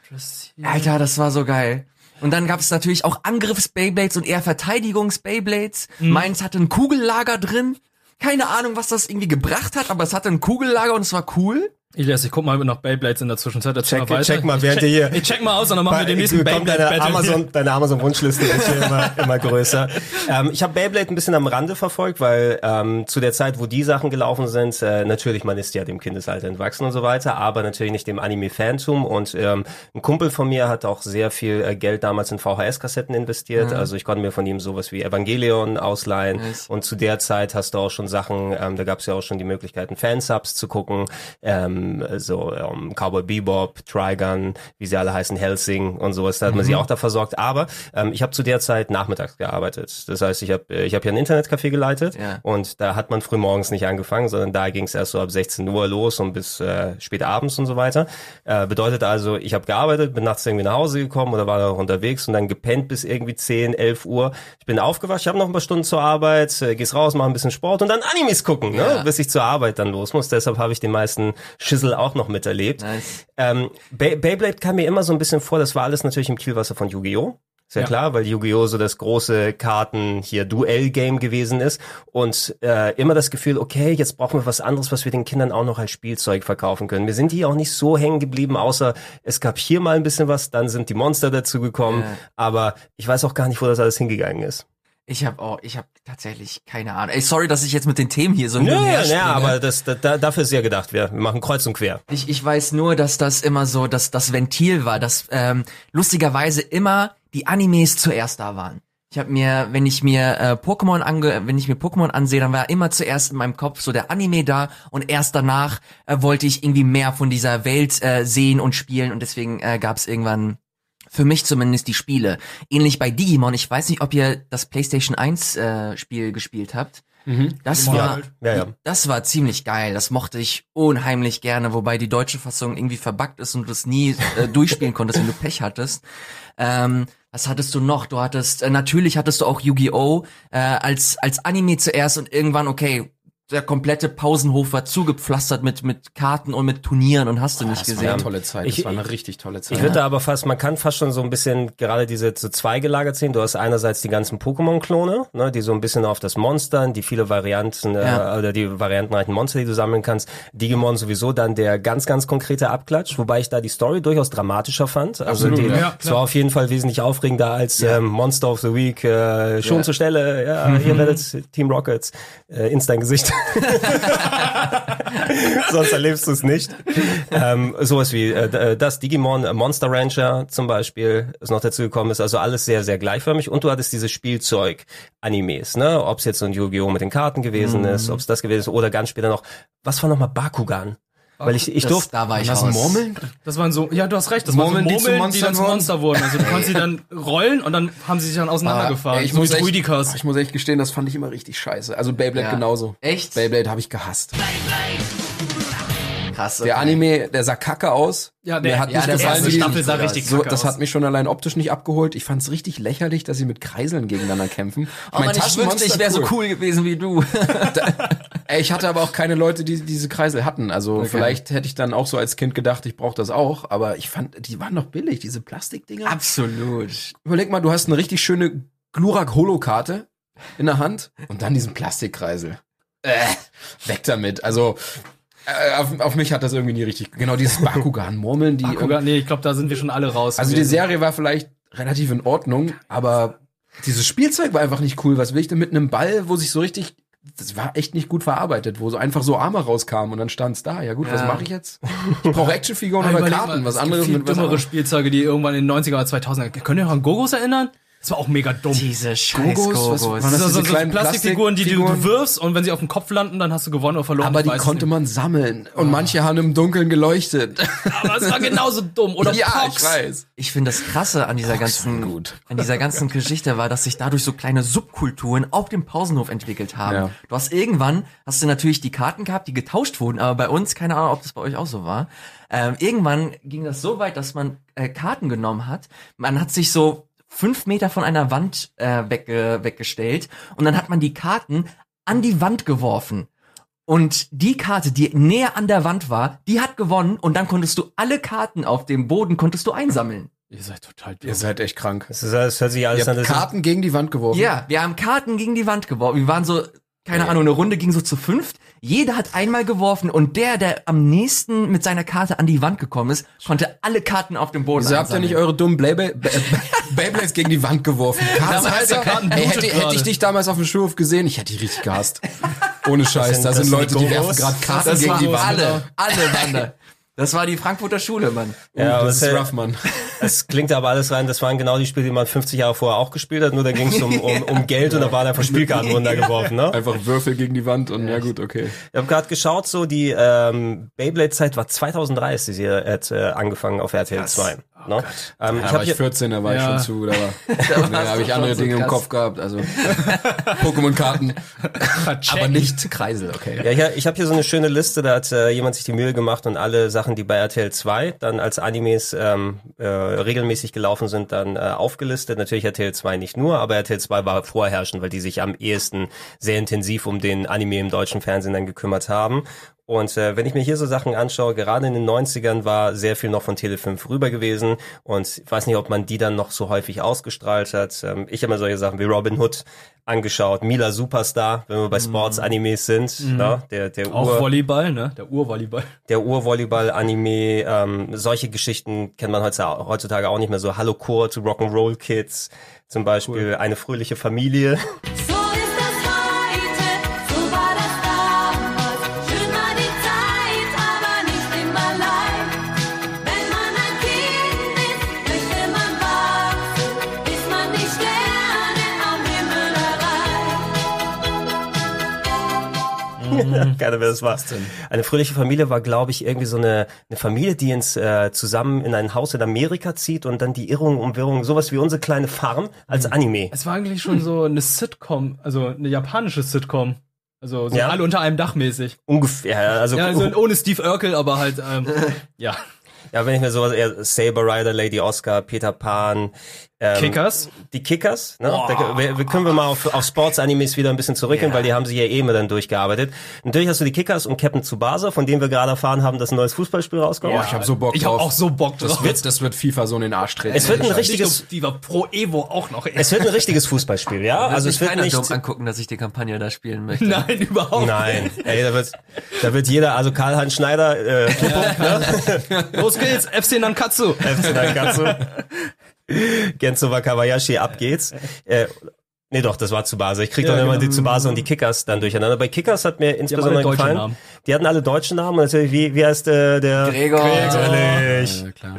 Alter, das war so geil. Und dann gab es natürlich auch Angriffs-Beyblades und eher Verteidigungs-Beyblades. Mhm. Meins hatte ein Kugellager drin. Keine Ahnung, was das irgendwie gebracht hat, aber es hatte ein Kugellager und es war cool. Elias, ich guck mal nach Beyblades in der Zwischenzeit. Erzähl Check, mal weiter. check mal, ich während check, ihr hier. Ich check mal aus und dann machen wir den nächsten Beyblade deine Battle. Amazon, deine Amazon-Wunschliste wird hier immer, immer größer. Ähm, ich habe Beyblade ein bisschen am Rande verfolgt, weil ähm, zu der Zeit, wo die Sachen gelaufen sind, äh, natürlich, man ist ja dem Kindesalter entwachsen und so weiter, aber natürlich nicht dem Anime-Fantum. Und ähm, ein Kumpel von mir hat auch sehr viel äh, Geld damals in VHS-Kassetten investiert. Ja. Also ich konnte mir von ihm sowas wie Evangelion ausleihen. Nice. Und zu der Zeit hast du auch schon Sachen, ähm, da gab es ja auch schon die Möglichkeiten, Fansubs zu gucken, ähm, so ähm, Cowboy Bebop, Trigun, wie sie alle heißen, Helsing und sowas, da hat man Mhm. sie auch da versorgt. Aber ähm, ich habe zu der Zeit nachmittags gearbeitet. Das heißt, ich habe ich hab hier ein Internetcafé geleitet Ja. und da hat man früh morgens nicht angefangen, sondern da ging es erst so ab 16 Uhr los und bis äh, spät abends und so weiter. Äh, bedeutet also, ich habe gearbeitet, bin nachts irgendwie nach Hause gekommen oder war noch unterwegs und dann gepennt bis irgendwie 10, 11 Uhr. Ich bin aufgewacht, ich habe noch ein paar Stunden zur Arbeit, äh, gehst raus, mach ein bisschen Sport und dann Animes gucken, ne? Ja. bis ich zur Arbeit dann los muss. Deshalb habe ich den meisten Schüssel auch noch miterlebt. Nice. Ähm, Bey Beyblade kam mir immer so ein bisschen vor, das war alles natürlich im Kielwasser von Yu-Gi-Oh! Ist ja, Ja. klar, weil Yu-Gi-Oh! so das große Karten hier Duell-Game gewesen ist und äh, immer das Gefühl, okay, jetzt brauchen wir was anderes, was wir den Kindern auch noch als Spielzeug verkaufen können. Wir sind hier auch nicht so hängen geblieben, außer es gab hier mal ein bisschen was, dann sind die Monster dazugekommen, Ja. aber ich weiß auch gar nicht, wo das alles hingegangen ist. Ich habe auch, ich habe tatsächlich keine Ahnung. Ey, sorry, dass ich jetzt mit den Themen hier so hin Ja, aber das, da, da- dafür ist ja gedacht, wir, wir machen kreuz und quer. Ich, ich weiß nur, dass das immer so, dass das Ventil war, dass ähm, lustigerweise immer die Animes zuerst da waren. Ich habe mir, wenn ich mir äh, Pokémon ange, wenn ich mir Pokémon ansehe, dann war immer zuerst in meinem Kopf so der Anime da und erst danach äh, wollte ich irgendwie mehr von dieser Welt äh, sehen und spielen und deswegen äh, gab es irgendwann für mich zumindest die Spiele. Ähnlich bei Digimon. Ich weiß nicht, ob ihr das PlayStation 1 äh, Spiel gespielt habt. Das Ja, war, ja, ja. das war ziemlich geil. Das mochte ich unheimlich gerne, wobei die deutsche Fassung irgendwie verbuggt ist und du es nie äh, durchspielen konntest, wenn du Pech hattest. Ähm, was hattest du noch? Du hattest, äh, natürlich hattest du auch Yu-Gi-Oh! Äh, als, als Anime zuerst und irgendwann, okay, der komplette Pausenhof war zugepflastert mit, mit Karten und mit Turnieren und hast du nicht Das war gesehen. eine tolle Zeit. Ich- Das war eine richtig tolle Zeit. Ich würde da aber fast, man kann fast schon so ein bisschen gerade diese so zwei gelagert sehen. Du hast einerseits die ganzen Pokémon-Klone, ne, die so ein bisschen auf das Monstern, die viele Varianten Ja. äh, oder die variantenreichen Monster, die du sammeln kannst. Digimon sowieso dann der ganz, ganz konkrete Abklatsch, wobei ich da die Story durchaus dramatischer fand. Also Absolut, die, ja. Ja, es war auf jeden Fall wesentlich aufregender als ähm, Monster of the Week. Äh, schon Ja. zur Stelle, ja, ihr werdet Team Rockets äh, ins dein Gesicht. Sonst erlebst du es nicht. Ähm, sowas wie äh, das Digimon, äh, Monster Rancher zum Beispiel, ist noch dazu gekommen ist. Also alles sehr, sehr gleichförmig. Und du hattest dieses Spielzeug-Animes, ne? Ob es jetzt so ein Yu-Gi-Oh! mit den Karten gewesen Mhm. ist, ob es das gewesen ist, oder ganz später noch, was war nochmal Bakugan? Weil ich, ich das, durfte, da war ich das raus. Murmeln? Das waren so, ja, du hast recht, das Murmeln, die waren so Murmeln, die, Monstern dann zu? Monster wurden. Also du konntest sie dann rollen und dann haben sie sich dann auseinandergefahren. Ah, ich, so muss echt, ich muss echt gestehen, das fand ich immer richtig scheiße. Also Beyblade Ja. genauso. Echt? Beyblade habe ich gehasst. Krass. Der Anime, der sah kacke aus. Ja, der- Mir hat ja, nicht der gefallen, erste Staffel sah richtig so, kacke Das aus. hat mich schon allein optisch nicht abgeholt. Ich fand es richtig lächerlich, dass sie mit Kreiseln gegeneinander kämpfen. Oh Mann, ich wünschte, ich wäre so cool gewesen wie du. Ey, ich hatte aber auch keine Leute, die diese Kreisel hatten. Also Okay. vielleicht hätte ich dann auch so als Kind gedacht, ich brauche das auch. Aber ich fand, die waren doch billig, diese Plastikdinger. Absolut. Überleg mal, du hast eine richtig schöne Glurak-Holo-Karte in der Hand und dann diesen Plastikkreisel. Äh, weg damit. Also äh, auf, auf mich hat das irgendwie nie richtig. Genau dieses Bakugan-Murmeln, die. Bakugan, nee, ich glaube, da sind wir schon alle raus. Also die gewesen. Serie war vielleicht relativ in Ordnung, aber dieses Spielzeug war einfach nicht cool. Was will ich denn mit einem Ball, wo sich so richtig das war echt nicht gut verarbeitet, wo so einfach so Arme rauskamen und dann stand's da. Ja gut, was Ja. mache ich jetzt? Ich brauche Actionfiguren oder Überleg Karten, mal, was es anderes mit was dümmere anderes. Spielzeuge, die irgendwann in den 90er oder 2000er. Könnt ihr euch an Gogos erinnern? Das war auch mega dumm. Diese scheiß Gogos, was- Gogos. Das so, diese so kleinen Plastikfiguren, die du, du wirfst und wenn sie auf dem Kopf landen, dann hast du gewonnen oder verloren. Aber die konnte man sammeln und manche haben im Dunkeln geleuchtet. Aber es war genauso dumm. Oder ja, Pox. ich weiß. Ich finde das krasse an dieser ganzen, gut. an dieser ganzen Geschichte war, dass sich dadurch so kleine Subkulturen auf dem Pausenhof entwickelt haben. Ja. Du hast irgendwann, hast du natürlich die Karten gehabt, die getauscht wurden, aber bei uns, keine Ahnung, ob das bei euch auch so war. Ähm, irgendwann ging das so weit, dass man äh, Karten genommen hat. Man hat sich so fünf Meter von einer Wand äh, wegge weggestellt und dann hat man die Karten an die Wand geworfen. Und die Karte, die näher an der Wand war, die hat gewonnen und dann konntest du alle Karten auf dem Boden konntest du einsammeln. Ihr seid total dumm. Ihr seid echt krank. Das, ist, das hört sich alles Ihr an. Karten gegen die Wand geworfen. Ja, wir haben Karten gegen die Wand geworfen. Wir waren so, keine Ahnung, eine Runde ging so zu fünft. Jeder hat einmal geworfen und der, der am nächsten mit seiner Karte an die Wand gekommen ist, konnte alle Karten auf dem Boden Wieso habt ihr nicht eure dummen Beyblade- Bey- Beyblades gegen die Wand geworfen? Der Alter. Karten Ey, hätte, hätte ich dich damals auf dem Schulhof gesehen, ich hätte die richtig gehasst. Ohne Scheiß, da sind Leute, die werfen gerade Karten Das gegen die Wand. alle, alle da. Das war die Frankfurter Schule, Mann. Ja, aber das ist rough, Mann. Es klingt aber alles rein, das waren genau die Spiele, die man 50 Jahre vorher auch gespielt hat, nur da ging es um, um, um Geld und da waren einfach Spielkarten runtergeworfen. Ne? Einfach Würfel gegen die Wand und ja gut, okay. Ich habe gerade geschaut, so die ähm, Beyblade-Zeit war 2003, ist sie hat äh, angefangen auf RTL 2. Ne? ähm, Da ich war habe ich hier, 14, da war ich Ja. schon zu, da war, da habe ich andere so Dinge im krass. Kopf gehabt, also Pokémon-Karten, aber nicht Kreisel, okay. ja, ich, ich habe hier so eine schöne Liste, da hat äh, jemand sich die Mühe gemacht und alle Sachen, die bei RTL 2 dann als Animes ähm, äh, regelmäßig gelaufen sind, dann äh, aufgelistet. Natürlich RTL 2 nicht nur, aber RTL 2 war vorherrschend, weil die sich am ehesten sehr intensiv um den Anime im deutschen Fernsehen dann gekümmert haben. Und äh, wenn ich mir hier so Sachen anschaue, gerade in den 90ern war sehr viel noch von Tele 5 rüber gewesen und ich weiß nicht, ob man die dann noch so häufig ausgestrahlt hat. Ähm, ich habe mir solche Sachen wie Robin Hood angeschaut, Mila Superstar, wenn wir bei Sports-Animes sind, ne? der, der Auch Ur, Volleyball, ne? Der Urvolleyball. der Urvolleyball-Anime, ähm, solche Geschichten kennt man heutzutage heutzutage auch nicht mehr so. Hallo Kurt, Rock'n'Roll Kids, zum Beispiel eine fröhliche Familie. erreicht. Keine wer das war. Eine fröhliche Familie war, glaube ich, irgendwie so eine, eine Familie, die ins äh, zusammen in ein Haus in Amerika zieht und dann die Irrung um Wirrung, sowas wie unsere kleine Farm als Anime. Es war eigentlich schon so eine Sitcom, also eine japanische Sitcom. Also so Ja. alle unter einem Dach mäßig. Ungefähr, also, Ja, also ohne Steve Urkel, aber halt, ähm, ja. ja, wenn ich mir sowas eher Saber Rider, Lady Oscar, Peter Pan, ähm, Kickers? Die Kickers, ne? Da, wir, wir können wir mal auf, auf Sports-Animes wieder ein bisschen zurückgehen, weil die haben sich ja eh immer dann durchgearbeitet. Natürlich hast du die Kickers und Captain Tsubasa, von dem wir gerade erfahren haben, dass ein neues Fußballspiel rauskommt. Boah, ich habe so Bock Ich drauf. hab auch so Bock das drauf. wird, das wird FIFA so in den Arsch treten. Es wird ein richtiges, Nicht FIFA Pro Evo auch noch. ey. es wird ein richtiges Fußballspiel, ja? Also es wird keiner nicht, dumm angucken, dass ich die Kampagne da spielen möchte. Nein, überhaupt nein, ey, da wird, da wird jeder, also Karl-Heinz Schneider, äh, Klippo, ne? nicht. Los geht's, FC Nankatsu. FC Nankatsu. Genzo Wakabayashi, ab geht's. Äh, nee, doch, das war Tsubasa. Ich krieg Ja, doch immer genau. die Tsubasa und die Kickers dann durcheinander. Bei Kickers hat mir insbesondere deutsche gefallen. Namen. Die hatten alle deutschen Namen und natürlich, wie, wie heißt äh, der? Gregor. Natürlich. Ja, klar.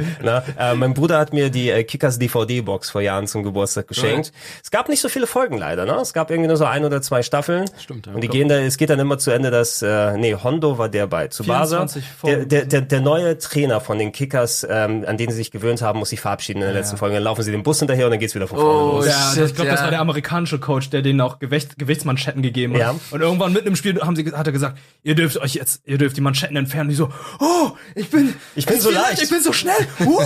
Na, äh, mein Bruder hat mir die äh, Kickers DVD-Box vor Jahren zum Geburtstag geschenkt. Es gab nicht so viele Folgen leider, ne? Es gab irgendwie nur so ein oder zwei Staffeln. Stimmt, ja. Und die gehen da, es geht dann immer zu Ende, dass, äh, nee, Hondo war der bei Tsubasa. 24 Der, Folgen. der, der, der neue Trainer von den Kickers, ähm, an den sie sich gewöhnt haben, muss sich verabschieden in der letzten Folge. Dann laufen sie den Bus hinterher und dann geht's wieder von vorne Oh, los. Ja, ich glaube, das ja. war der amerikanische Coach, der denen auch Gewicht, Gewichtsmanschetten gegeben hat. Ja. Und irgendwann mitten im Spiel haben sie, hat er gesagt, ihr dürft euch jetzt, ihr dürft die Manschetten entfernen. Die so, oh, ich bin, Ich bin so leicht. ich bin so schnell. Uh.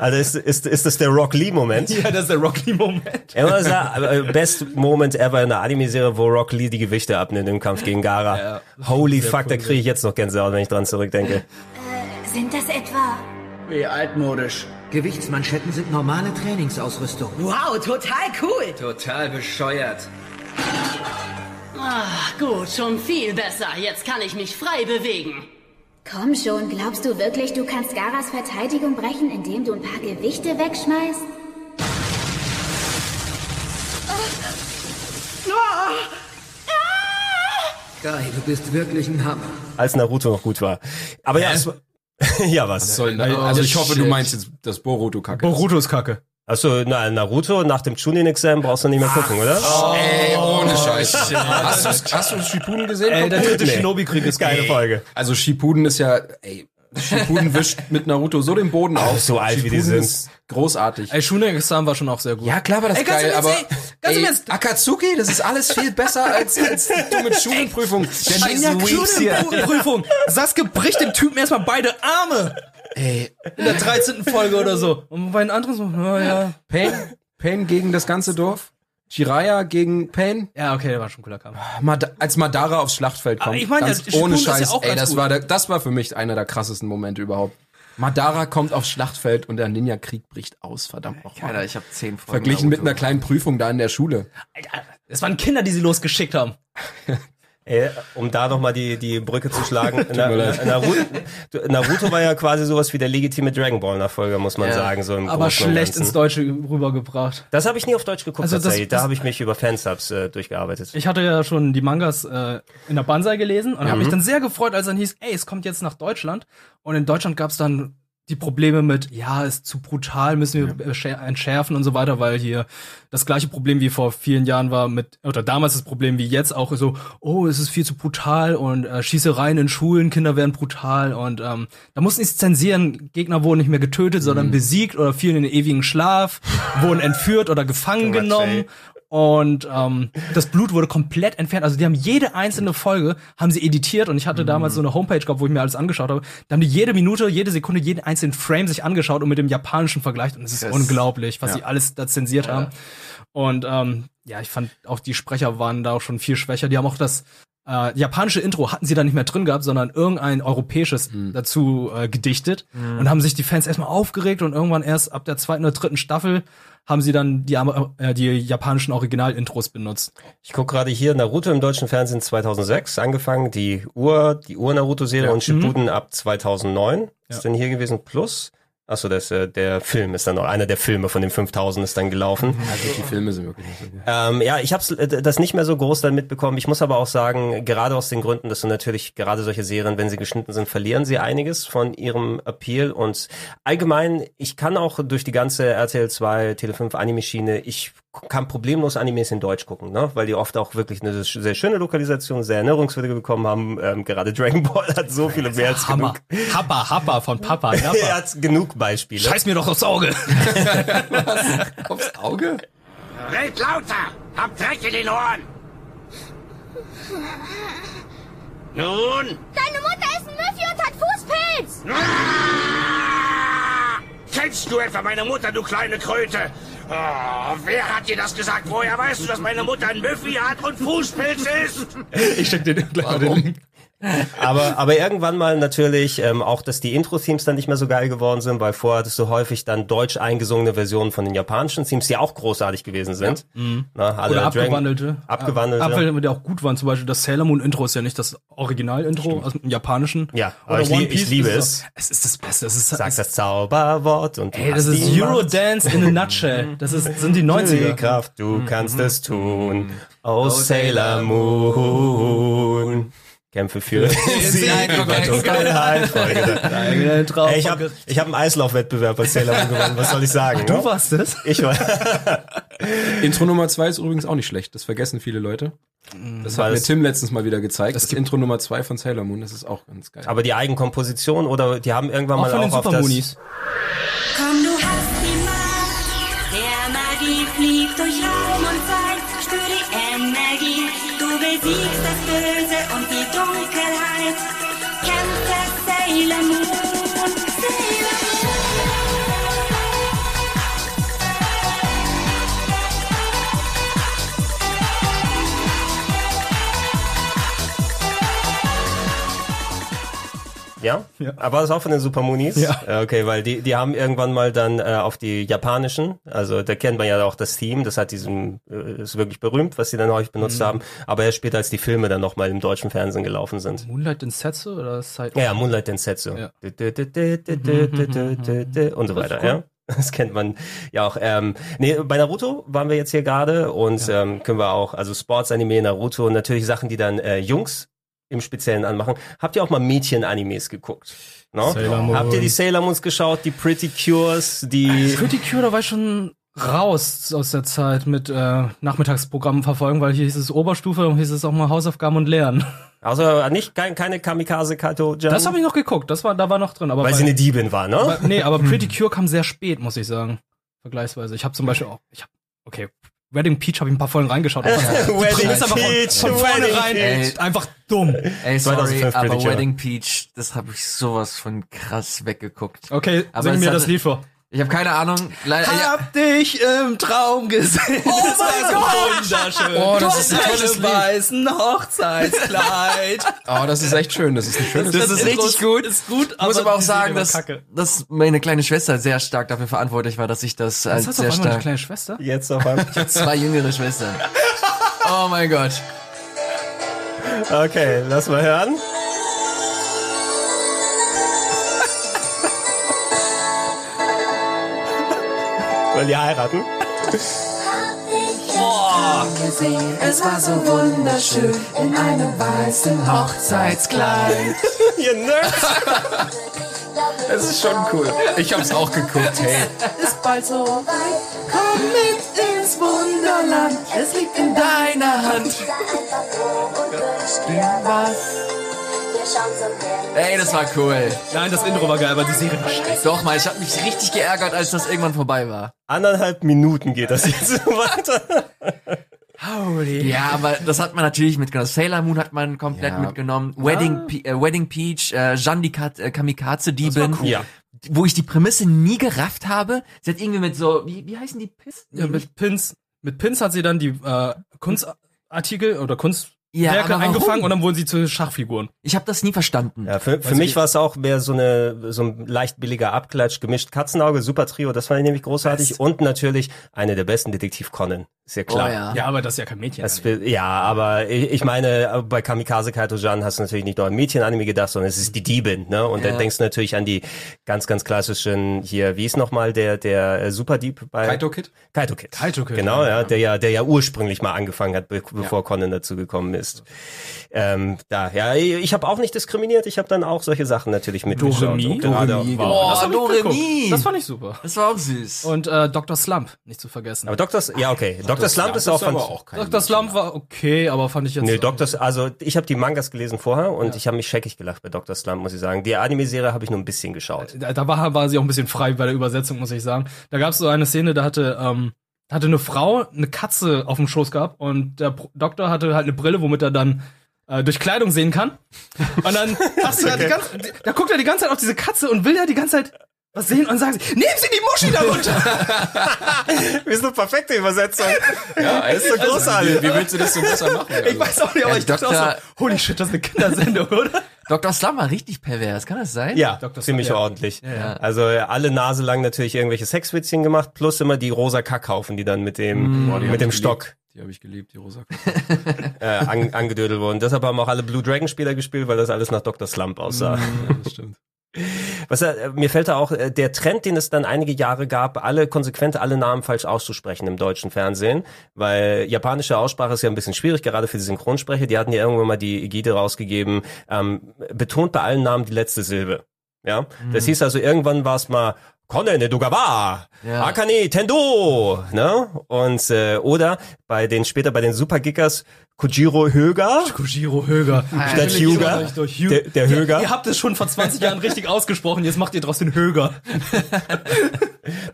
Also ist, ist, ist das der Rock Lee-Moment? ja, das ist der Rocky-Moment. Immer sagen, äh, best Moment ever in der Anime-Serie, wo Rock Lee die Gewichte abnimmt im Kampf gegen Gara. Ja, Holy fuck, cool da kriege ich jetzt noch Gänsehaut, wenn ich dran zurückdenke. Sind das etwa... Wie altmodisch. Gewichtsmanschetten sind normale Trainingsausrüstung. Wow, total cool. Total bescheuert. Ach, gut, schon viel besser. Jetzt kann ich mich frei bewegen. Komm schon, glaubst du wirklich, du kannst Garas Verteidigung brechen, indem du ein paar Gewichte wegschmeißt? Guy, du bist wirklich ein Hammer. Als Naruto noch gut war. Aber ja, ja es war ja was? Was soll da? Also ich hoffe, du meinst jetzt das Boruto Kacke. Boruto ist Kacke. Achso, na, Naruto nach dem Chunin-Exam brauchst du nicht mehr gucken, oder? Ey, ohne Scheiß. Hast du, hast du Shippuden gesehen? Ey, der dritte Nee. Shinobi-Krieg ist geil. Geile Folge. Also Shippuden ist ja, ey, Shippuden wischt mit Naruto so den Boden auf. so alt wie die Shippuden sind. ist großartig. Ey, Shunen-Examen war schon auch sehr gut. Ja, klar war das Ey, ganz geil, aber ey, ganz ey. Akatsuki, das ist alles viel besser als, als du mit Schulenprüfung. Der Ninja Prüfung. Sasuke bricht dem Typen erstmal beide Arme. Ey, In der 13. Folge oder so. Und bei den anderen so, naja. Pain, Pain gegen das ganze Dorf. Jiraiya gegen Pain. Ja, okay, der war schon ein cooler Kampf. Mad als Madara aufs Schlachtfeld kommt. Aber ich meine, ganz ja, Shippuden ohne ist ja Scheiß. auch ey, das gut. war, der, das war für mich einer der krassesten Momente überhaupt. Madara kommt aufs Schlachtfeld und der Ninja-Krieg bricht aus, verdammt nochmal. Alter, ich habe zehn Folgen Verglichen mit einer kleinen Prüfung da in der Schule. Es waren Kinder, die sie losgeschickt haben. Ey, um da nochmal die, die Brücke zu schlagen. Na. Naruto, Naruto war ja quasi sowas wie der legitime Dragon Ball Nachfolger, muss man Ja. sagen. So im Aber Großen und schlecht ins Deutsche rübergebracht. Das habe ich nie auf Deutsch geguckt, Also das- tatsächlich. da das- habe ich mich über Fansubs äh, durchgearbeitet. Ich hatte ja schon die Mangas äh, in der Banzai gelesen und habe mich dann sehr gefreut, als dann hieß, ey, es kommt jetzt nach Deutschland. Und in Deutschland gab es dann die Probleme mit, ja, ist zu brutal, müssen wir ja. entschärfen und so weiter, weil hier das gleiche Problem wie vor vielen Jahren war mit, oder damals das Problem wie jetzt auch so, oh, es ist viel zu brutal und äh, Schießereien in Schulen, Kinder werden brutal und ähm, da mussten sie es zensieren, Gegner wurden nicht mehr getötet, sondern besiegt oder fielen in den ewigen Schlaf, wurden entführt oder gefangen genommen. Und ähm, das Blut wurde komplett entfernt. Also die haben jede einzelne Folge haben sie editiert und ich hatte damals so eine Homepage gehabt, wo ich mir alles angeschaut habe. Da haben die jede Minute, jede Sekunde, jeden einzelnen Frame sich angeschaut und mit dem japanischen vergleicht. Und es ist Krass. unglaublich, was Ja. sie alles da zensiert haben. Und ähm, ja, ich fand auch die Sprecher waren da auch schon viel schwächer. Die haben auch das äh, japanische Intro hatten sie da nicht mehr drin gehabt, sondern irgendein europäisches dazu äh, gedichtet und haben sich die Fans erstmal aufgeregt und irgendwann erst ab der zweiten oder dritten Staffel haben sie dann die, äh, die japanischen Original-Intros benutzt. Ich gucke gerade hier Naruto im deutschen Fernsehen 2006 angefangen, die Ur, die Ur-Naruto-Serie Ja. und Shippuden ab 2009 Ja. ist dann hier gewesen. Plus, achso, das, äh, der Film ist dann noch, einer der Filme von den 5000 ist dann gelaufen. Also die Filme sind wirklich nicht so gut. Ähm, ja, ich habe das nicht mehr so groß dann mitbekommen. Ich muss aber auch sagen, gerade aus den Gründen, dass du natürlich gerade solche Serien, wenn sie geschnitten sind, verlieren sie einiges von ihrem Appeal. Und allgemein, ich kann auch durch die ganze RTL 2, Tele 5 Anime-Schiene, ich kann problemlos Animes in Deutsch gucken, ne? weil die oft auch wirklich eine sehr schöne Lokalisation, sehr erinnerungswürdige bekommen haben. Ähm, gerade Dragon Ball hat so viele mehr als Hammer. genug. Happa, Happa von Papa. er hat genug Beispiele. Scheiß mir doch aufs Auge. Aufs Auge? Red lauter! Hab Dreck in den Ohren! Nun? Deine Mutter ist ein Müffi und hat Fußpilz! Ah! Kennst du etwa meine Mutter, du kleine Kröte? Oh, wer hat dir das gesagt? Woher weißt du, dass meine Mutter ein Müffi hat und Fußpilz ist? Ich steck dir gleich mal den Link. Aber, aber irgendwann mal natürlich ähm, auch, dass die Intro-Themes dann nicht mehr so geil geworden sind, weil vorher hattest du häufig dann deutsch eingesungene Versionen von den japanischen Themes, die auch großartig gewesen sind. Na, alle Oder Dragon- abgewandelte. Abgewandelte. Abgewandelte, die auch gut waren. Zum Beispiel das Sailor Moon Intro ist ja nicht das Original-Intro aus dem Japanischen. Ja, aber ich, lieb, ich liebe es. auch- Es ist das Beste. Es ist, Sagst das Zauberwort und ey, das ist die. Eurodance in a nutshell. Das ist, sind die Die 90er. Kraft, du kannst es tun. Oh, Sailor Moon. Kämpfe für Sieg über ich habe ich hab einen Eislaufwettbewerb bei Sailor Moon gewonnen. Was soll ich sagen? Du warst es? Ich war. Intro Nummer zwei ist übrigens auch nicht schlecht. Das vergessen viele Leute. Das hat mir Tim letztens mal wieder gezeigt. Das, Intro Nummer zwei von Sailor Moon, das ist auch ganz geil. Aber die Eigenkomposition oder die haben irgendwann Auch mal von den auch auf das. Komm, Ja? ja. Aber das ist auch von den Supermoonies? Ja. Okay, weil die, die haben irgendwann mal dann äh, auf die japanischen, also da kennt man ja auch das Theme, das hat diesen, äh, ist wirklich berühmt, was sie dann häufig benutzt mhm. haben, aber erst später, als die Filme dann nochmal im deutschen Fernsehen gelaufen sind. Moonlight in Setsu oder Side? Ja, Moonlight Densetsu. Ja. Und so weiter, cool. ja. Das kennt man ja auch. Ähm, nee, bei Naruto waren wir jetzt hier gerade und ja. ähm, können wir auch, also Sports-Anime, Naruto und natürlich Sachen, die dann äh, Jungs im Speziellen anmachen. Habt ihr auch mal Mädchen-Animes geguckt? No? Moon. Habt ihr die Sailor Moons geschaut, die Pretty Cures, die... Pretty Cure, da war ich schon raus aus der Zeit mit äh, Nachmittagsprogrammen verfolgen, weil hier hieß es Oberstufe und hieß es auch mal Hausaufgaben und Lernen. Also nicht kein, keine Kamikaze Kato Jan? Das habe ich noch geguckt, das war da war noch drin. Aber Weil bei- sie eine Diebin war, ne? Aber, nee, aber Pretty Cure kam sehr spät, muss ich sagen. Vergleichsweise. Ich habe zum Beispiel auch, ich hab, okay, Wedding Peach habe ich ein paar Folgen reingeschaut. Wedding einfach von, Peach, von vornherein Wedding Peach. einfach dumm. Ey, sorry, 2005 aber. Wedding Peach, das habe ich sowas von krass weggeguckt. Okay, aber sing mir das hatte- Lied vor. Ich habe keine Ahnung. Leider, ja, Hab dich im Traum gesehen. Oh mein Gott! Wunderschön. Oh, das Du ist ein tolles weißen Hochzeitskleid. Oh, das ist echt schön. Das ist ein schönes das ist Intro richtig gut. Ist gut, Ich muss aber auch sagen, dass, dass meine kleine Schwester sehr stark dafür verantwortlich war, dass ich das als Was hast sehr auf einmal eine stark. kleine Schwester? Jetzt auf einmal. Zwei jüngere Schwestern. Oh mein Gott. Okay, lass mal hören. Wollen die heiraten? Es war so wunderschön in einem weißen Hochzeitskleid. Ihr Nerds! Das ist schon cool. Ich hab's auch geguckt, hey. Ist bald so weit. Komm mit ins Wunderland. Es liegt in deiner Hand. Was? Ey, das war cool. Nein, das Intro war geil, aber die Serie war scheiße. Doch mal, ich habe mich richtig geärgert, als das irgendwann vorbei war. Anderthalb Minuten geht das jetzt so weiter. Holy. Ja, aber das hat man natürlich mitgenommen. Sailor Moon hat man komplett Ja. mitgenommen. Wedding, Pe äh, Wedding Peach, äh, Jeanne die Kat äh, Kamikaze-Diebin. Ja. Wo ich die Prämisse nie gerafft habe. Sie hat irgendwie mit so, wie, wie heißen die Piss? Ja, mit Pins, mit Pins hat sie dann die äh, Kunstartikel oder Kunstwerke Ja, aber warum? eingefangen und dann wurden sie zu Schachfiguren. Ich habe das nie verstanden. Ja, für, für mich ich- war es auch mehr so eine so ein leicht billiger Abklatsch, gemischt Katzenauge, Super Trio, das fand ich nämlich großartig und natürlich eine der besten Detektiv Conan, ist ja klar. Oh ja. Ja, aber das ist ja kein Mädchen. Das will, ja, aber ich, ich meine, bei Kamikaze Kaito-Jan hast du natürlich nicht nur an Mädchen-Anime gedacht, sondern es ist die Diebin, ne? Und Ja. dann denkst du natürlich an die ganz, ganz klassischen, hier, wie ist nochmal der, der äh, Superdieb bei... Kaito Kid? Kaito Kid. Kaito Kid, Genau, ja, der ja, der ja ursprünglich mal angefangen hat, be bevor Conan dazu gekommen ist. Ähm, da, ja, ich habe auch nicht diskriminiert, ich habe dann auch solche Sachen natürlich mitgeschaut. Doremi? Doremi, Wow. Oh, ich Doremi. Das fand ich super. Das war auch süß. Und äh, Dr. Slump, nicht zu vergessen. Aber Dr. S- ja, okay. Dr. Slump ist auch von, aber auch kein Dr. Slump war okay, aber fand ich jetzt. Nee, Dr. S- also ich habe die Mangas gelesen vorher und ich habe mich scheckig gelacht bei Dr. Slump, muss ich sagen. Die Anime-Serie habe ich nur ein bisschen geschaut. da, da war, war sie auch ein bisschen frei bei der Übersetzung, muss ich sagen. Da gab es so eine Szene, da hatte, ähm, hatte eine Frau eine Katze auf dem Schoß gehabt und der Doktor hatte halt eine Brille, womit er dann äh, durch Kleidung sehen kann. Und dann hast du halt die ganze, da guckt er die ganze Zeit auf diese Katze und will ja die ganze Zeit was sehen und sagen sie, nehmen Sie die Muschi darunter! Wir sind eine perfekte Übersetzung. Ja, ist doch großartig. Wie, wie willst du das so besser machen? Ich weiß auch nicht, aber Ja, ich dachte auch so, holy shit, das ist eine Kindersendung, oder? Dr. Slum war richtig pervers, kann das sein? Ja, Dr. ziemlich ja. ordentlich. Ja. Also äh, alle Nase lang natürlich irgendwelche Sexwitzchen gemacht, plus immer die rosa Kackhaufen, die dann mit dem, Boah, die hab mit dem Stock geliebt. Die habe ich geliebt, die rosa äh, an, angedödelt wurden. Deshalb haben auch alle Blue Dragon Spieler gespielt, weil das alles nach Dr. Slump aussah. Ja, das stimmt. Was äh, mir fällt da auch äh, der Trend, den es dann einige Jahre gab, alle konsequent alle Namen falsch auszusprechen im deutschen Fernsehen, weil japanische Aussprache ist ja ein bisschen schwierig, gerade für die Synchronsprecher. Die hatten ja irgendwann mal die Ägide rausgegeben, ähm, betont bei allen Namen die letzte Silbe. Ja, das hieß also irgendwann war es mal Konnen Dogawa, Ja. Akane Tendo, ne? Und äh, oder bei den später bei den Super Gickers Kojiro Höger Kojiro Höger. statt Hyuga, der, der Höger. Ihr habt es schon vor 20 Jahren richtig ausgesprochen, jetzt macht ihr draus den Höger.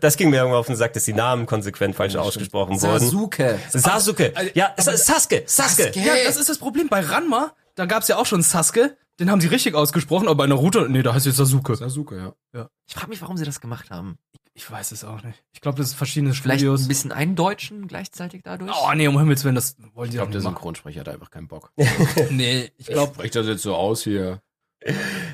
Das ging mir irgendwann auf den Sack, dass die Namen konsequent falsch ausgesprochen wurden. Sasuke. Sasuke. Ja, Sa- Sasuke. Sasuke. Ja, das ist das Problem. Bei Ranma, da gab's ja auch schon Sasuke, den haben sie richtig ausgesprochen, aber bei Naruto, nee, da heißt jetzt Sasuke. Sasuke, ja. Ich frage mich, warum sie das gemacht haben. Ich weiß es auch nicht. Ich glaube, das ist verschiedene Vielleicht Studios. ein bisschen eindeutschen gleichzeitig dadurch? Oh nee, um Himmels Willen, das wollen Ich die glaube, auch der nicht machen. Synchronsprecher hat einfach keinen Bock. Nee, ich Ich glaube, spreche das jetzt so aus hier.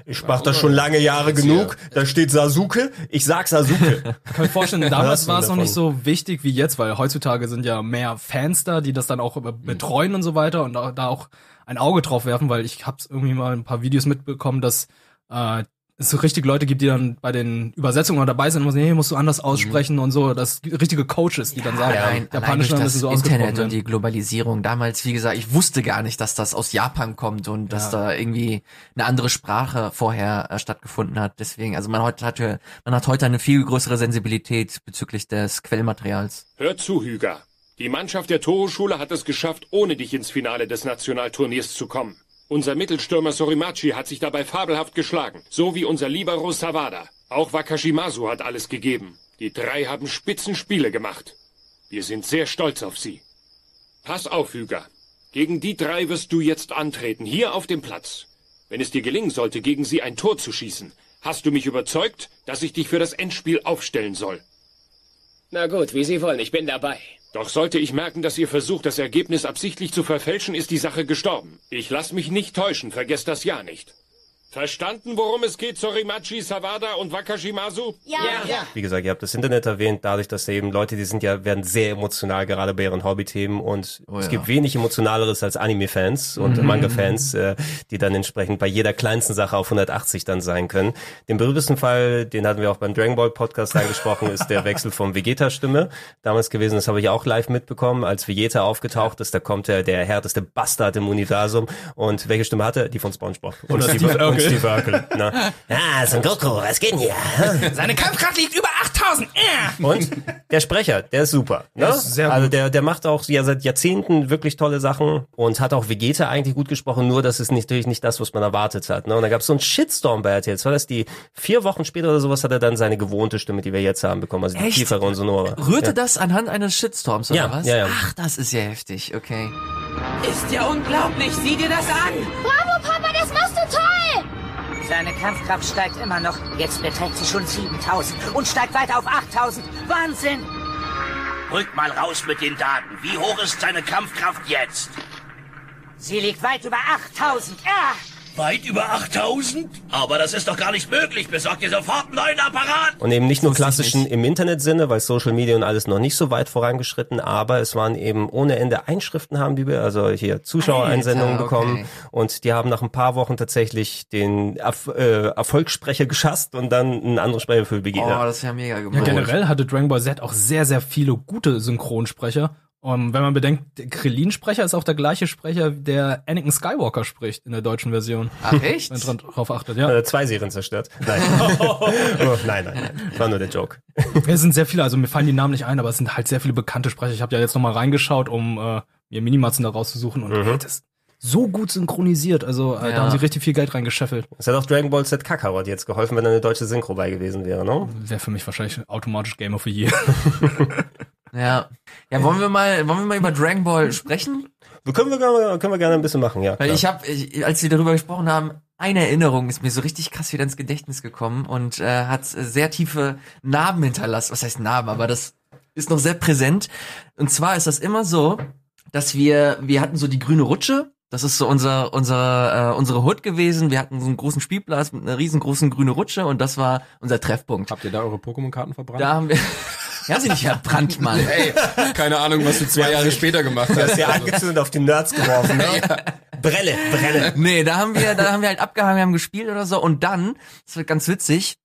Ich mach das schon lange Jahre genug. Da steht Sasuke. Ich sag Sasuke. kann mir vorstellen, damals war es noch nicht so wichtig wie jetzt, weil heutzutage sind ja mehr Fans da, die das dann auch äh, betreuen und so weiter und da auch ein Auge drauf werfen, weil ich hab's irgendwie mal ein paar Videos mitbekommen, dass äh, es so richtig Leute gibt, die dann bei den Übersetzungen dabei sind und sagen, nee, musst du anders aussprechen und so. Das richtige Coaches, die dann sagen, allein, allein Japanisch durch dann das so Internet und die Globalisierung. Damals, wie gesagt, ich wusste gar nicht, dass das aus Japan kommt und dass Ja. da irgendwie eine andere Sprache vorher äh, stattgefunden hat. Deswegen, also man heute hat, man hat heute eine viel größere Sensibilität bezüglich des Quellmaterials. Hör zu, Hüger. Die Mannschaft der Toro-Schule hat es geschafft, ohne dich ins Finale des Nationalturniers zu kommen. Unser Mittelstürmer Sorimachi hat sich dabei fabelhaft geschlagen, so wie unser Libero Sawada. Auch Wakashimasu hat alles gegeben. Die drei haben Spitzenspiele gemacht. Wir sind sehr stolz auf sie. Pass auf, Hüger. Gegen die drei wirst du jetzt antreten, hier auf dem Platz. Wenn es dir gelingen sollte, gegen sie ein Tor zu schießen, hast du mich überzeugt, dass ich dich für das Endspiel aufstellen soll. Na gut, wie Sie wollen, ich bin dabei. Doch sollte ich merken, dass ihr versucht, das Ergebnis absichtlich zu verfälschen, ist die Sache gestorben. Ich lass mich nicht täuschen, vergesst das ja nicht. Verstanden, worum es geht, Sorimachi, Sawada und Wakashimasu? Ja, ja. Wie gesagt, ihr habt das Internet erwähnt, dadurch, dass da eben Leute, die sind ja, werden sehr emotional, gerade bei ihren Hobbythemen und es ja. gibt wenig emotionaleres als Anime-Fans und Mhm. Manga-Fans, äh, die dann entsprechend bei jeder kleinsten Sache auf 180 dann sein können. Den berühmtesten Fall, den hatten wir auch beim Dragon Ball Podcast angesprochen, ist der Wechsel von Vegeta-Stimme damals gewesen. Das habe ich auch live mitbekommen, als Vegeta aufgetaucht ist. Da kommt der, der härteste Bastard im Universum und welche Stimme hatte? er? Die von SpongeBob. Und Oder Steve, Urkel. Steve Urkel. Na. Ah, Son Goku, was geht denn hier? Seine Kampfkraft liegt über 8000. Äh. Und der Sprecher, der ist super. Ne? Der ist sehr also der, der macht auch ja seit Jahrzehnten wirklich tolle Sachen und hat auch Vegeta eigentlich gut gesprochen, nur das ist nicht, natürlich nicht das, was man erwartet hat. Ne? Und da gab es so einen Shitstorm bei RTL. War das die vier Wochen später oder sowas hat er dann seine gewohnte Stimme, die wir jetzt haben, bekommen, also die Echt? tiefere und sonore. Rührte ja. das anhand eines Shitstorms oder Ja, was? ja, ja. Ach, das ist ja heftig, okay. Ist ja unglaublich, sieh dir das an! Bravo, Seine Kampfkraft steigt immer noch. Jetzt beträgt sie schon 7000 und steigt weiter auf 8000. Wahnsinn! Rück mal raus mit den Daten. Wie hoch ist seine Kampfkraft jetzt? Sie liegt weit über 8000. Ah! Weit über 8000? Aber das ist doch gar nicht möglich. Besorgt ihr sofort einen neuen Apparat. Und eben nicht nur klassischen im Internet-Sinne, weil Social Media und alles noch nicht so weit vorangeschritten, aber es waren eben ohne Ende Einschriften haben die wir, also hier Zuschauereinsendungen Alter, bekommen okay. und die haben nach ein paar Wochen tatsächlich den Erf äh, Erfolgssprecher geschasst und dann einen anderen Sprecher für Oh, Vegeta. das ist ja mega Ja, gemein. generell hatte Dragon Ball Z auch sehr, sehr viele gute Synchronsprecher. Und wenn man bedenkt, der Krillin-Sprecher ist auch der gleiche Sprecher, der Anakin Skywalker spricht in der deutschen Version. Ach, echt? Wenn man drauf achtet, ja. Äh, zwei Serien zerstört. Nein. oh, nein, nein, nein. War nur der Joke. Es sind sehr viele, also mir fallen die Namen nicht ein, aber es sind halt sehr viele bekannte Sprecher. Ich habe ja jetzt nochmal reingeschaut, um äh, mir Minimatzen da rauszusuchen und Mhm. ey, das ist so gut synchronisiert. Also äh, Ja. da haben sie richtig viel Geld reingescheffelt. Es hat auch Dragon Ball Z Kakarot jetzt geholfen, wenn da eine deutsche Synchro bei gewesen wäre, ne? Wäre für mich wahrscheinlich automatisch Game of the Year. Ja. Ja, wollen wir mal, wollen wir mal über Dragon Ball sprechen? Können wir gerne, können wir gerne ein bisschen machen, ja. Weil ich habe, als wir darüber gesprochen haben, eine Erinnerung ist mir so richtig krass wieder ins Gedächtnis gekommen und äh, hat sehr tiefe Narben hinterlassen. Was heißt Narben? Aber das ist noch sehr präsent. Und zwar ist das immer so, dass wir, wir hatten so die grüne Rutsche. Das ist so unser, unser, äh, unsere Hut gewesen. Wir hatten so einen großen Spielplatz mit einer riesengroßen grüne Rutsche und das war unser Treffpunkt. Habt ihr da eure Pokémon-Karten verbrannt? Da haben wir, haben sie nicht verbrannt, Mann. Ey, keine Ahnung, was du zwei Jahre später gemacht Du hast hast. ja angezündet auf die Nerds geworfen, ne? Brelle, Brelle. Nee, da haben wir, da haben wir halt abgehangen, wir haben gespielt oder so und dann, das wird ganz witzig,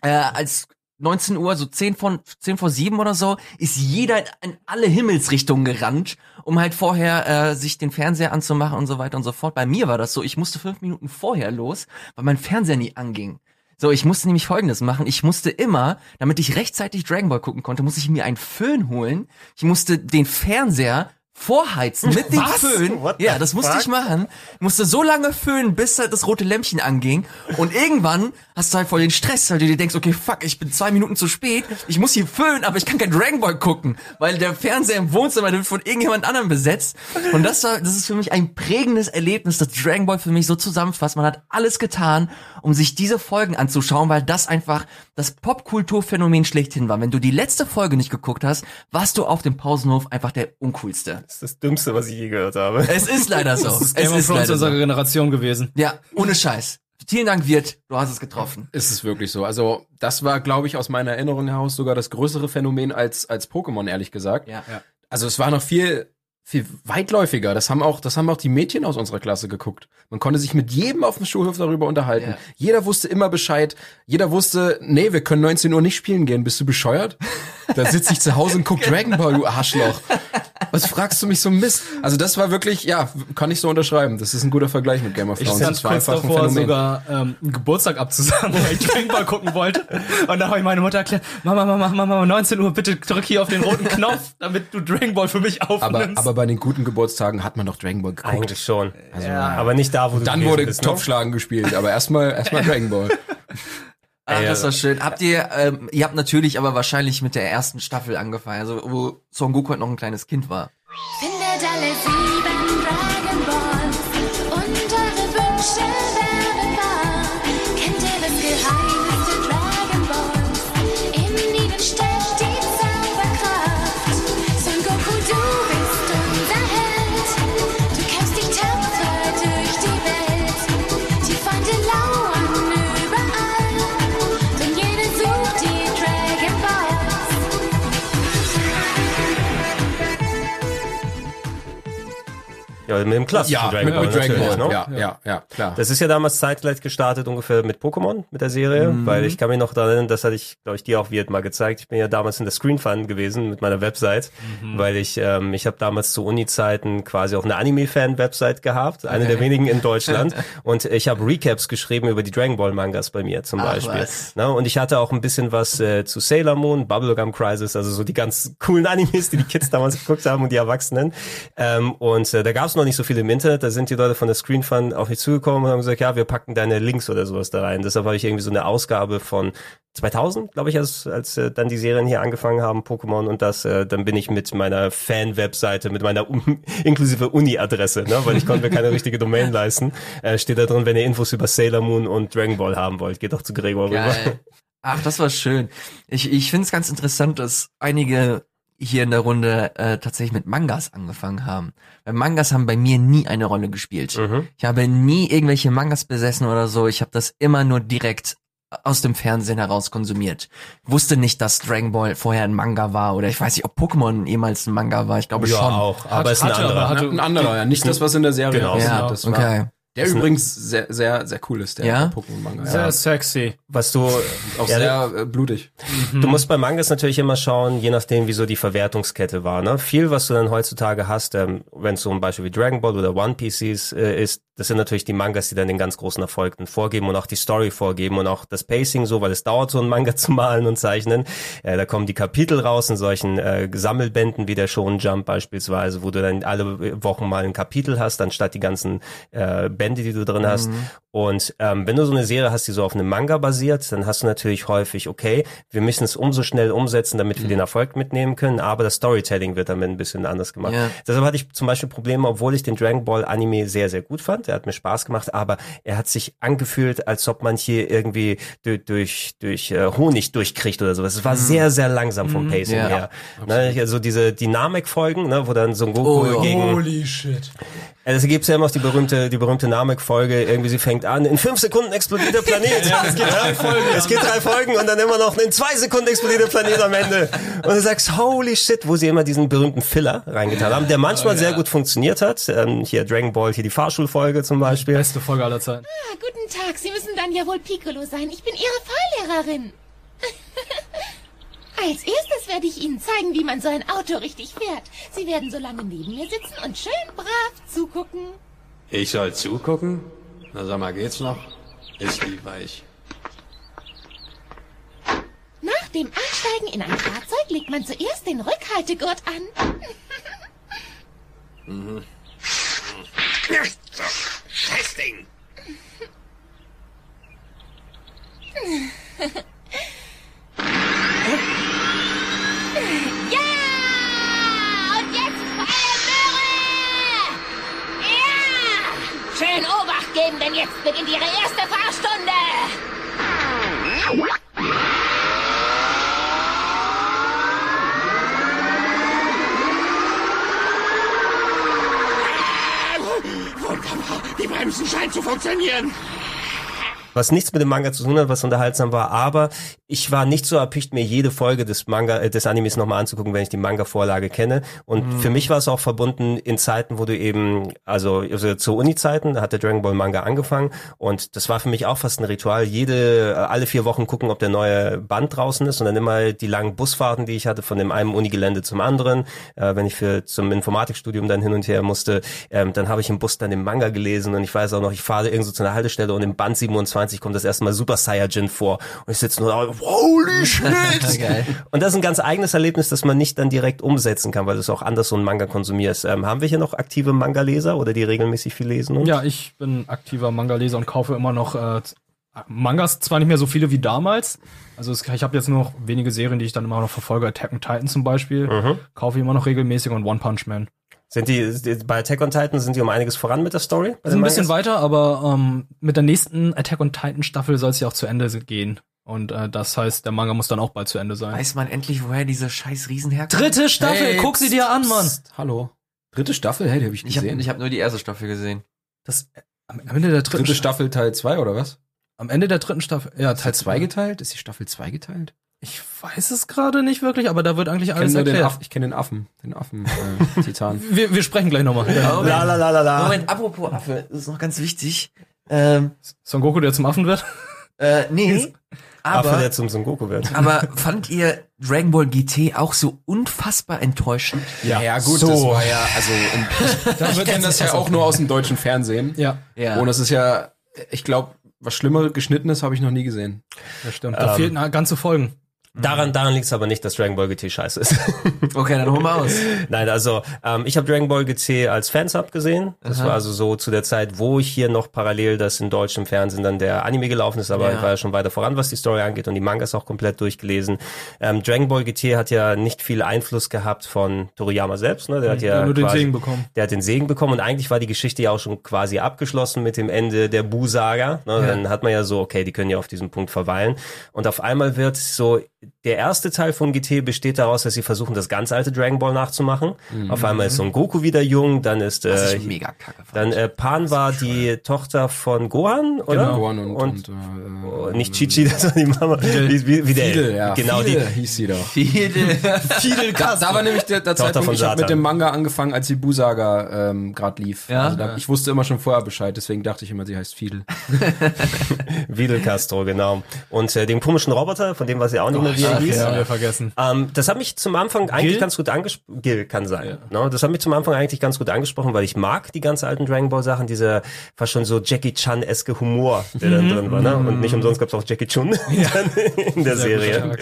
äh, als 19 Uhr, so 10 von 10 vor 7 oder so, ist jeder in alle Himmelsrichtungen gerannt, um halt vorher äh, sich den Fernseher anzumachen und so weiter und so fort. Bei mir war das so, ich musste fünf Minuten vorher los, weil mein Fernseher nie anging. So, ich musste nämlich folgendes machen. Ich musste immer, damit ich rechtzeitig Dragon Ball gucken konnte, musste ich mir einen Föhn holen. Ich musste den Fernseher vorheizen mit dem Was? Föhn. Ja, das musste fuck? ich machen. Ich musste so lange föhnen, bis halt das rote Lämpchen anging. Und irgendwann hast du halt voll den Stress, weil du dir denkst, okay, fuck, ich bin zwei Minuten zu spät. Ich muss hier föhnen, aber ich kann kein Dragon Ball gucken, weil der Fernseher im Wohnzimmer wird von irgendjemand anderem besetzt. Und das war, das ist für mich ein prägendes Erlebnis, das Dragon Ball für mich so zusammenfasst. Man hat alles getan, um sich diese Folgen anzuschauen, weil das einfach das Popkulturphänomen schlechthin war. Wenn du die letzte Folge nicht geguckt hast, warst du auf dem Pausenhof einfach der uncoolste. Das ist das Dümmste, was ich je gehört habe. Es ist leider so. Das ist es Game of ist Thrones leider unserer so. Generation gewesen. Ja, ohne Scheiß. Vielen Dank, Wirt. Du hast es getroffen. Ist es wirklich so? Also, das war, glaube ich, aus meiner Erinnerung heraus sogar das größere Phänomen als, als Pokémon, ehrlich gesagt. Ja. Also, es war noch viel viel weitläufiger. Das haben auch, das haben auch die Mädchen aus unserer Klasse geguckt. Man konnte sich mit jedem auf dem Schulhof darüber unterhalten. Ja. Jeder wusste immer Bescheid. Jeder wusste, nee, wir können 19 Uhr nicht spielen gehen. Bist du bescheuert? Da sitze ich zu Hause und guck Dragon Ball, du Arschloch. Was fragst du mich so Mist? Also das war wirklich, ja, kann ich so unterschreiben. Das ist ein guter Vergleich mit Game of Ich Thrones. stand Das war kurz davor, Phänomen. sogar ähm, einen Geburtstag abzusagen, weil ich Dragon Ball gucken wollte. Und da habe ich meine Mutter erklärt, Mama, Mama, Mama, 19 Uhr, bitte drück hier auf den roten Knopf, damit du Dragon Ball für mich Aber, aufnimmst. Aber bei den guten Geburtstagen hat man doch Dragon Ball geguckt. Eigentlich schon. Also, Aber nicht da, wo du Dann wurde bist, ne? Topfschlagen gespielt, aber erstmal erstmal Dragon Ball. Ach, Ey, das war schön. Habt ihr, ähm, ihr habt natürlich aber wahrscheinlich mit der ersten Staffel angefangen, also wo Son Goku halt noch ein kleines Kind war. Findet alle Ja, mit dem klassischen Ja, Dragon mit, Ball. mit Dragon Ball. ne? Ja, ja, ja, klar. Das ist ja damals zeitgleich gestartet ungefähr mit Pokémon, mit der Serie, Mhm. weil ich kann mich noch daran erinnern, das hatte ich, glaube ich, dir auch Wirt mal gezeigt. Ich bin ja damals in der Screen Fun gewesen mit meiner Website, Mhm. weil ich, ähm, ich habe damals zu Uni-Zeiten quasi auch eine Anime-Fan-Website gehabt, eine der wenigen in Deutschland und ich habe Recaps geschrieben über die Dragon Ball Mangas bei mir zum Ach, Beispiel. was. Ne? Und ich hatte auch ein bisschen was äh, zu Sailor Moon, Bubblegum Crisis, also so die ganz coolen Animes, die die Kids damals geguckt haben und die Erwachsenen. Ähm, und äh, da gab es noch nicht so viel im Internet, da sind die Leute von der Screen Fun auf mich zugekommen und haben gesagt, ja, wir packen deine Links oder sowas da rein. Deshalb habe ich irgendwie so eine Ausgabe von 2000, glaube ich, als, als äh, dann die Serien hier angefangen haben, Pokémon und das, äh, dann bin ich mit meiner Fan-Webseite, mit meiner um, inklusive Uni-Adresse, ne, weil ich konnte mir keine richtige Domain leisten, äh, steht da drin, wenn ihr Infos über Sailor Moon und Dragon Ball haben wollt, geht doch zu Gregor rüber. Geil. Ach, das war schön. Ich, ich finde es ganz interessant, dass einige hier in der Runde äh, tatsächlich mit Mangas angefangen haben. Weil Mangas haben bei mir nie eine Rolle gespielt. Ich habe nie irgendwelche Mangas besessen oder so. Ich habe das immer nur direkt aus dem Fernsehen heraus konsumiert. Wusste nicht, dass Dragon Ball vorher ein Manga war oder ich weiß nicht, ob Pokémon jemals ein Manga war. Ich glaube Ja, schon. auch, aber ist ein anderer. hatte- Ein anderer, ja. Nicht das, was in der Serie Genau. Ja, das war, okay. Der übrigens sehr, sehr, sehr cool ist, der Ja? Pokémon-Manga. Sehr Ja. sexy. Was du Auch ja, sehr äh, blutig. Du musst bei Mangas natürlich immer schauen, je nachdem, wie so die Verwertungskette war. Ne? Viel, was du dann heutzutage hast, ähm, wenn es so ein Beispiel wie Dragon Ball oder One Piece ist, äh, ist, das sind natürlich die Mangas, die dann den ganz großen Erfolg dann vorgeben und auch die Story vorgeben und auch das Pacing so, weil es dauert so ein Manga zu malen und zeichnen. Äh, da kommen die Kapitel raus in solchen äh, Sammelbänden wie der Shonen Jump beispielsweise, wo du dann alle Wochen mal ein Kapitel hast, anstatt die ganzen äh, Bände, die du drin hast. Und ähm, wenn du so eine Serie hast, die so auf einem Manga basiert, dann hast du natürlich häufig, okay, wir müssen es umso schnell umsetzen, damit wir den Erfolg mitnehmen können, aber das Storytelling wird damit ein bisschen anders gemacht. Ja. Deshalb hatte ich zum Beispiel Probleme, obwohl ich den Dragon Ball Anime sehr, sehr gut fand. Er hat mir Spaß gemacht, aber er hat sich angefühlt, als ob man hier irgendwie durch, durch, durch äh, Honig durchkriegt oder sowas. Es war sehr, sehr langsam vom Pacing Ja. her. Ne, also diese Dynamikfolgen, ne, wo dann Son Goku Oh, gegen Also gibt's ja immer noch die berühmte, die berühmte Namek-Folge. Irgendwie sie fängt an, in fünf Sekunden explodiert der Planet. es geht drei Folgen. Es geht drei Folgen und dann immer noch in zwei Sekunden explodiert der Planet am Ende. Und du sagst, holy shit, wo sie immer diesen berühmten Filler reingetan haben, der manchmal sehr gut funktioniert hat. Ähm, hier Dragon Ball, hier die Fahrschulfolge zum Beispiel. Beste Folge aller Zeiten. Ah, guten Tag, Sie müssen dann ja wohl Piccolo sein. Ich bin Ihre Fahrlehrerin. Als erstes werde ich Ihnen zeigen, wie man so ein Auto richtig fährt. Sie werden so lange neben mir sitzen und schön brav zugucken. Ich soll zugucken? Na sag mal, geht's noch? Ist lieb weich. Nach dem Einsteigen in ein Fahrzeug legt man zuerst den Rückhaltegurt an. Mhm. Scheiß Ding. Schön Obacht geben, denn jetzt beginnt Ihre erste Fahrstunde! Wunderbar. Die Bremsen scheinen zu funktionieren. Was nichts mit dem Manga zu tun hat, was unterhaltsam war, aber ich war nicht so erpicht, mir jede Folge des Manga, äh, des Animes nochmal anzugucken, wenn ich die Manga-Vorlage kenne. Und Mhm. für mich war es auch verbunden in Zeiten, wo du eben, also, also zu Uni-Zeiten, da hat der Dragon Ball Manga angefangen und das war für mich auch fast ein Ritual. Jede, äh, alle vier Wochen gucken, ob der neue Band draußen ist und dann immer die langen Busfahrten, die ich hatte, von dem einen Unigelände zum anderen. Äh, wenn ich für zum Informatikstudium dann hin und her musste, ähm, dann habe ich im Bus dann den Manga gelesen und ich weiß auch noch, ich fahre irgendwo zu einer Haltestelle und im Band 27 kommt das erste Mal Super Saiyajin vor und ich sitze nur da, holy shit! Und das ist ein ganz eigenes Erlebnis, das man nicht dann direkt umsetzen kann, weil du es auch anders so einen Manga konsumierst. Ähm, haben wir hier noch aktive Manga-Leser oder die regelmäßig viel lesen? Und? Ja, ich bin aktiver Manga-Leser und kaufe immer noch äh, Mangas, zwar nicht mehr so viele wie damals. Also es, ich habe jetzt nur noch wenige Serien, die ich dann immer noch verfolge. Attack on Titan zum Beispiel. Mhm. Kaufe ich immer noch regelmäßig und One Punch Man. Sind die, die bei Attack on Titan sind die um einiges voran mit der Story? Den ein bisschen weiter, aber ähm, mit der nächsten Attack on Titan Staffel soll es ja auch zu Ende gehen. Und äh, das heißt, der Manga muss dann auch bald zu Ende sein. Weiß man endlich, woher diese scheiß Riesen herkommen? Dritte Staffel, Hey, guck sie dir an, Mann. Psst, Hallo. Dritte Staffel? Hey, die habe ich Ich habe gesehen. ich hab nur die erste Staffel gesehen. Das am am Ende der dritten Dritte Staffel Teil 2 oder was? Am Ende der dritten Staffel. Ja, Teil Teil 2 geteilt? Ist die Staffel 2 geteilt? Ich weiß es gerade nicht wirklich, aber da wird eigentlich alles erklärt. Ich kenne den Affen, den Affen äh, Titan. Wir, wir sprechen gleich nochmal. Moment, La la la la la. Moment, apropos Affe, das ist noch ganz wichtig. Ähm, Son Goku, der zum Affen wird? äh, nee, Affe, aber, der zum Son Goku wird. aber fand ihr Dragon Ball GT auch so unfassbar enttäuschend? Ja, ja gut, so. das war ja, also Da ich kenne das ja auch nur aus dem deutschen Fernsehen. Ja, Ja. Und das ist ja, ich glaube, was schlimmer geschnittenes habe ich noch nie gesehen. das stimmt. Da Ähm, fehlten äh, ganze Folgen. Daran, daran liegt es aber nicht, dass Dragon Ball GT scheiße ist. Okay, dann holen wir aus. Nein, also ähm, ich habe Dragon Ball GT als Fansub gesehen. Das Aha. war also so zu der Zeit, wo ich hier noch parallel das in deutschem Fernsehen dann der Anime gelaufen ist, aber Ja. ich war ja schon weiter voran, was die Story angeht und die Mangas auch komplett durchgelesen. Ähm, Dragon Ball GT hat ja nicht viel Einfluss gehabt von Toriyama selbst. Ne? Der hat ja Ja, nur den quasi, Segen bekommen. Der hat den Segen bekommen und eigentlich war die Geschichte ja auch schon quasi abgeschlossen mit dem Ende der Bu-Saga. Ne? Dann hat man ja so, okay, die können ja auf diesem Punkt verweilen. Und auf einmal wird so, der erste Teil von GT besteht daraus, dass sie versuchen, das ganz alte Dragon Ball nachzumachen. Auf einmal ist Son Goku wieder jung, dann ist äh, ich mega kacke dann äh, Pan war die Tochter von Gohan, oder? Genau, Gohan und, und, und, äh, oh, nicht Chichi, das war die Mama. Wie, wie, wie der, Fidel, ja. genau Fidel die. hieß sie doch. Viele. Fidel Da, da war nämlich der, der Tochter Zeitpunkt, von ich habe mit dem Manga angefangen, als die Bu-Saga ähm, gerade lief. Ja? Also da, ich wusste immer schon vorher Bescheid, deswegen dachte ich immer, sie heißt Fidel. Videl Castro, genau. Und äh, den komischen Roboter, von dem weiß ich auch nicht mehr, wie er hieß. ja, wir vergessen. Ähm, das hat mich zum Anfang eigentlich Gil? ganz gut angesprochen. Gil kann sein. Ne? Das hat mich zum Anfang eigentlich ganz gut angesprochen, weil ich mag die ganz alten Dragon Ball Sachen, dieser fast schon so Jackie Chan-eske Humor, der dann drin war. Ne? Und nicht umsonst gab es auch Jackie Chun dann in der Sehr Serie.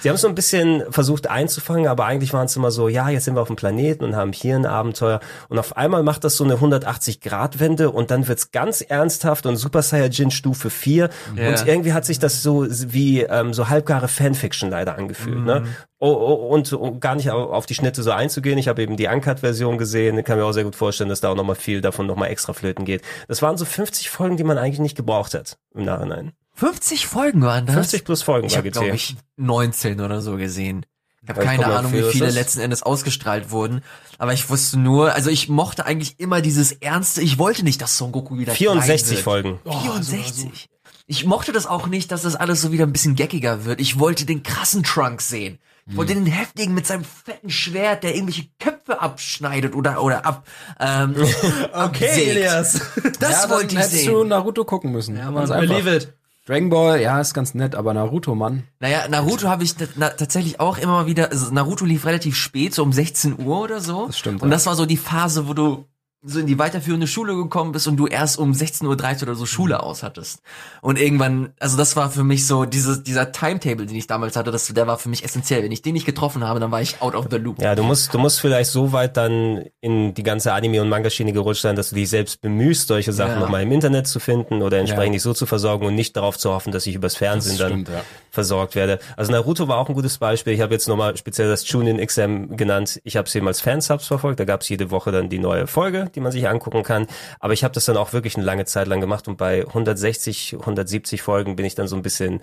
Sie haben es so ein bisschen versucht einzufangen, aber eigentlich waren es immer so, ja, jetzt sind wir auf dem Planeten und haben hier ein Abenteuer. Und auf einmal macht das so eine 180-Grad-Wende und dann wird's ganz ernsthaft und Super Saiyajin Stufe 4. Ja. Und irgendwie hat sich das so wie ähm, so halbgare Fanfiction leider angefühlt. Ne? Oh, oh, und um gar nicht au- auf die Schnitte so einzugehen, ich habe eben die Uncut-Version gesehen, kann mir auch sehr gut vorstellen, dass da auch nochmal viel davon nochmal extra flöten geht. Das waren so 50 Folgen, die man eigentlich nicht gebraucht hat im Nachhinein. 50 Folgen waren das? 50 plus Folgen Ich bei habe, GT. glaube ich, 19 oder so gesehen. Ich habe keine Ahnung, wie wie viel viele letzten Endes ausgestrahlt wurden. Aber ich wusste nur, also ich mochte eigentlich immer dieses Ernste. Ich wollte nicht, dass Son Goku wieder klein 64 wird. Folgen. 64. Ich mochte das auch nicht, dass das alles so wieder ein bisschen geckiger wird. Ich wollte den krassen Trunks sehen. Ich wollte den heftigen mit seinem fetten Schwert, der irgendwelche Köpfe abschneidet oder oder ab. Ähm, okay, Elias. Das ja, wollte ich hättest sehen. du Naruto gucken müssen. Ja, man, believe it. Dragon Ball, ja, ist ganz nett, aber Naruto, Mann. Naja, Naruto habe ich na, tatsächlich auch immer wieder, also Naruto lief relativ spät, so um 16 Uhr oder so. Das stimmt, Und das war so die Phase, wo du so in die weiterführende Schule gekommen bist und du erst um 16.30 Uhr oder so Schule aus hattest. Und irgendwann, also das war für mich so, dieses, dieser Timetable, den ich damals hatte, das, der war für mich essentiell. Wenn ich den nicht getroffen habe, dann war ich out of the loop. Ja, du musst, du musst vielleicht so weit dann in die ganze Anime- und Manga-Schiene gerutscht sein, dass du dich selbst bemühst, solche Sachen Ja. nochmal im Internet zu finden oder entsprechend Ja. dich so zu versorgen und nicht darauf zu hoffen, dass ich übers Fernsehen Das dann stimmt, ja. Versorgt werde. Also Naruto war auch ein gutes Beispiel. Ich habe jetzt nochmal speziell das Chunin XM genannt. Ich habe es eben als Fansubs verfolgt. Da gab es jede Woche dann die neue Folge, die man sich angucken kann. Aber ich habe das dann auch wirklich eine lange Zeit lang gemacht und bei 160, 170 Folgen bin ich dann so ein bisschen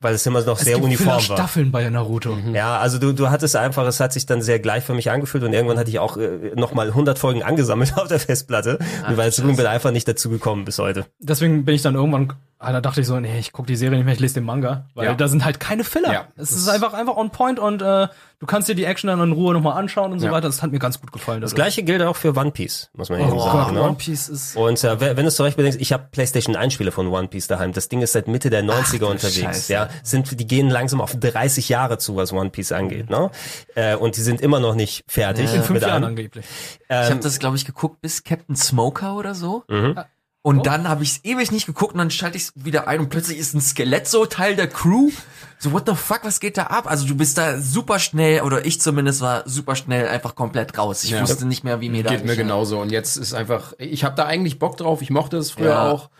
weil es immer noch Es sehr gibt uniform viele war. Staffeln bei Naruto. Ja, also du, du hattest einfach, es hat sich dann sehr gleich für mich angefühlt und irgendwann hatte ich auch äh, nochmal 100 Folgen angesammelt auf der Festplatte, Ach, weil ich bin einfach nicht dazu gekommen bis heute. Deswegen bin ich dann irgendwann Ah, da dachte ich so, nee, ich guck die Serie nicht mehr, ich lese den Manga, weil Ja. da sind halt keine Filler. Ja, es ist einfach einfach on point und äh, du kannst dir die Action dann in Ruhe nochmal anschauen und so Ja. weiter. Das hat mir ganz gut gefallen. Das gleiche gilt auch für One Piece, muss man Oh eben sagen. Gott, ne? One Piece ist Und äh, wenn du es zurecht bedenkst, ich habe PlayStation 1 Spiele von One Piece daheim. Das Ding ist seit Mitte der 90er du unterwegs. Scheiße. Ja, sind die gehen langsam auf 30 Jahre zu, was One Piece angeht, ne? Äh, und die sind immer noch nicht fertig. in fünf mit Jahren angeblich. Ich Ähm, habe das, glaube ich, geguckt bis Captain Smoker oder so. Mhm. Und dann habe ich es ewig nicht geguckt und dann schalte ich es wieder ein und plötzlich ist ein Skelett so Teil der Crew. So, what the fuck, was geht da ab? Also du bist da super schnell, oder ich zumindest war super schnell einfach komplett raus. Ich Ja. wusste nicht mehr, wie mir da Geht mir genauso. Und jetzt ist einfach, ich habe da eigentlich Bock drauf. Ich mochte es früher Ja. auch.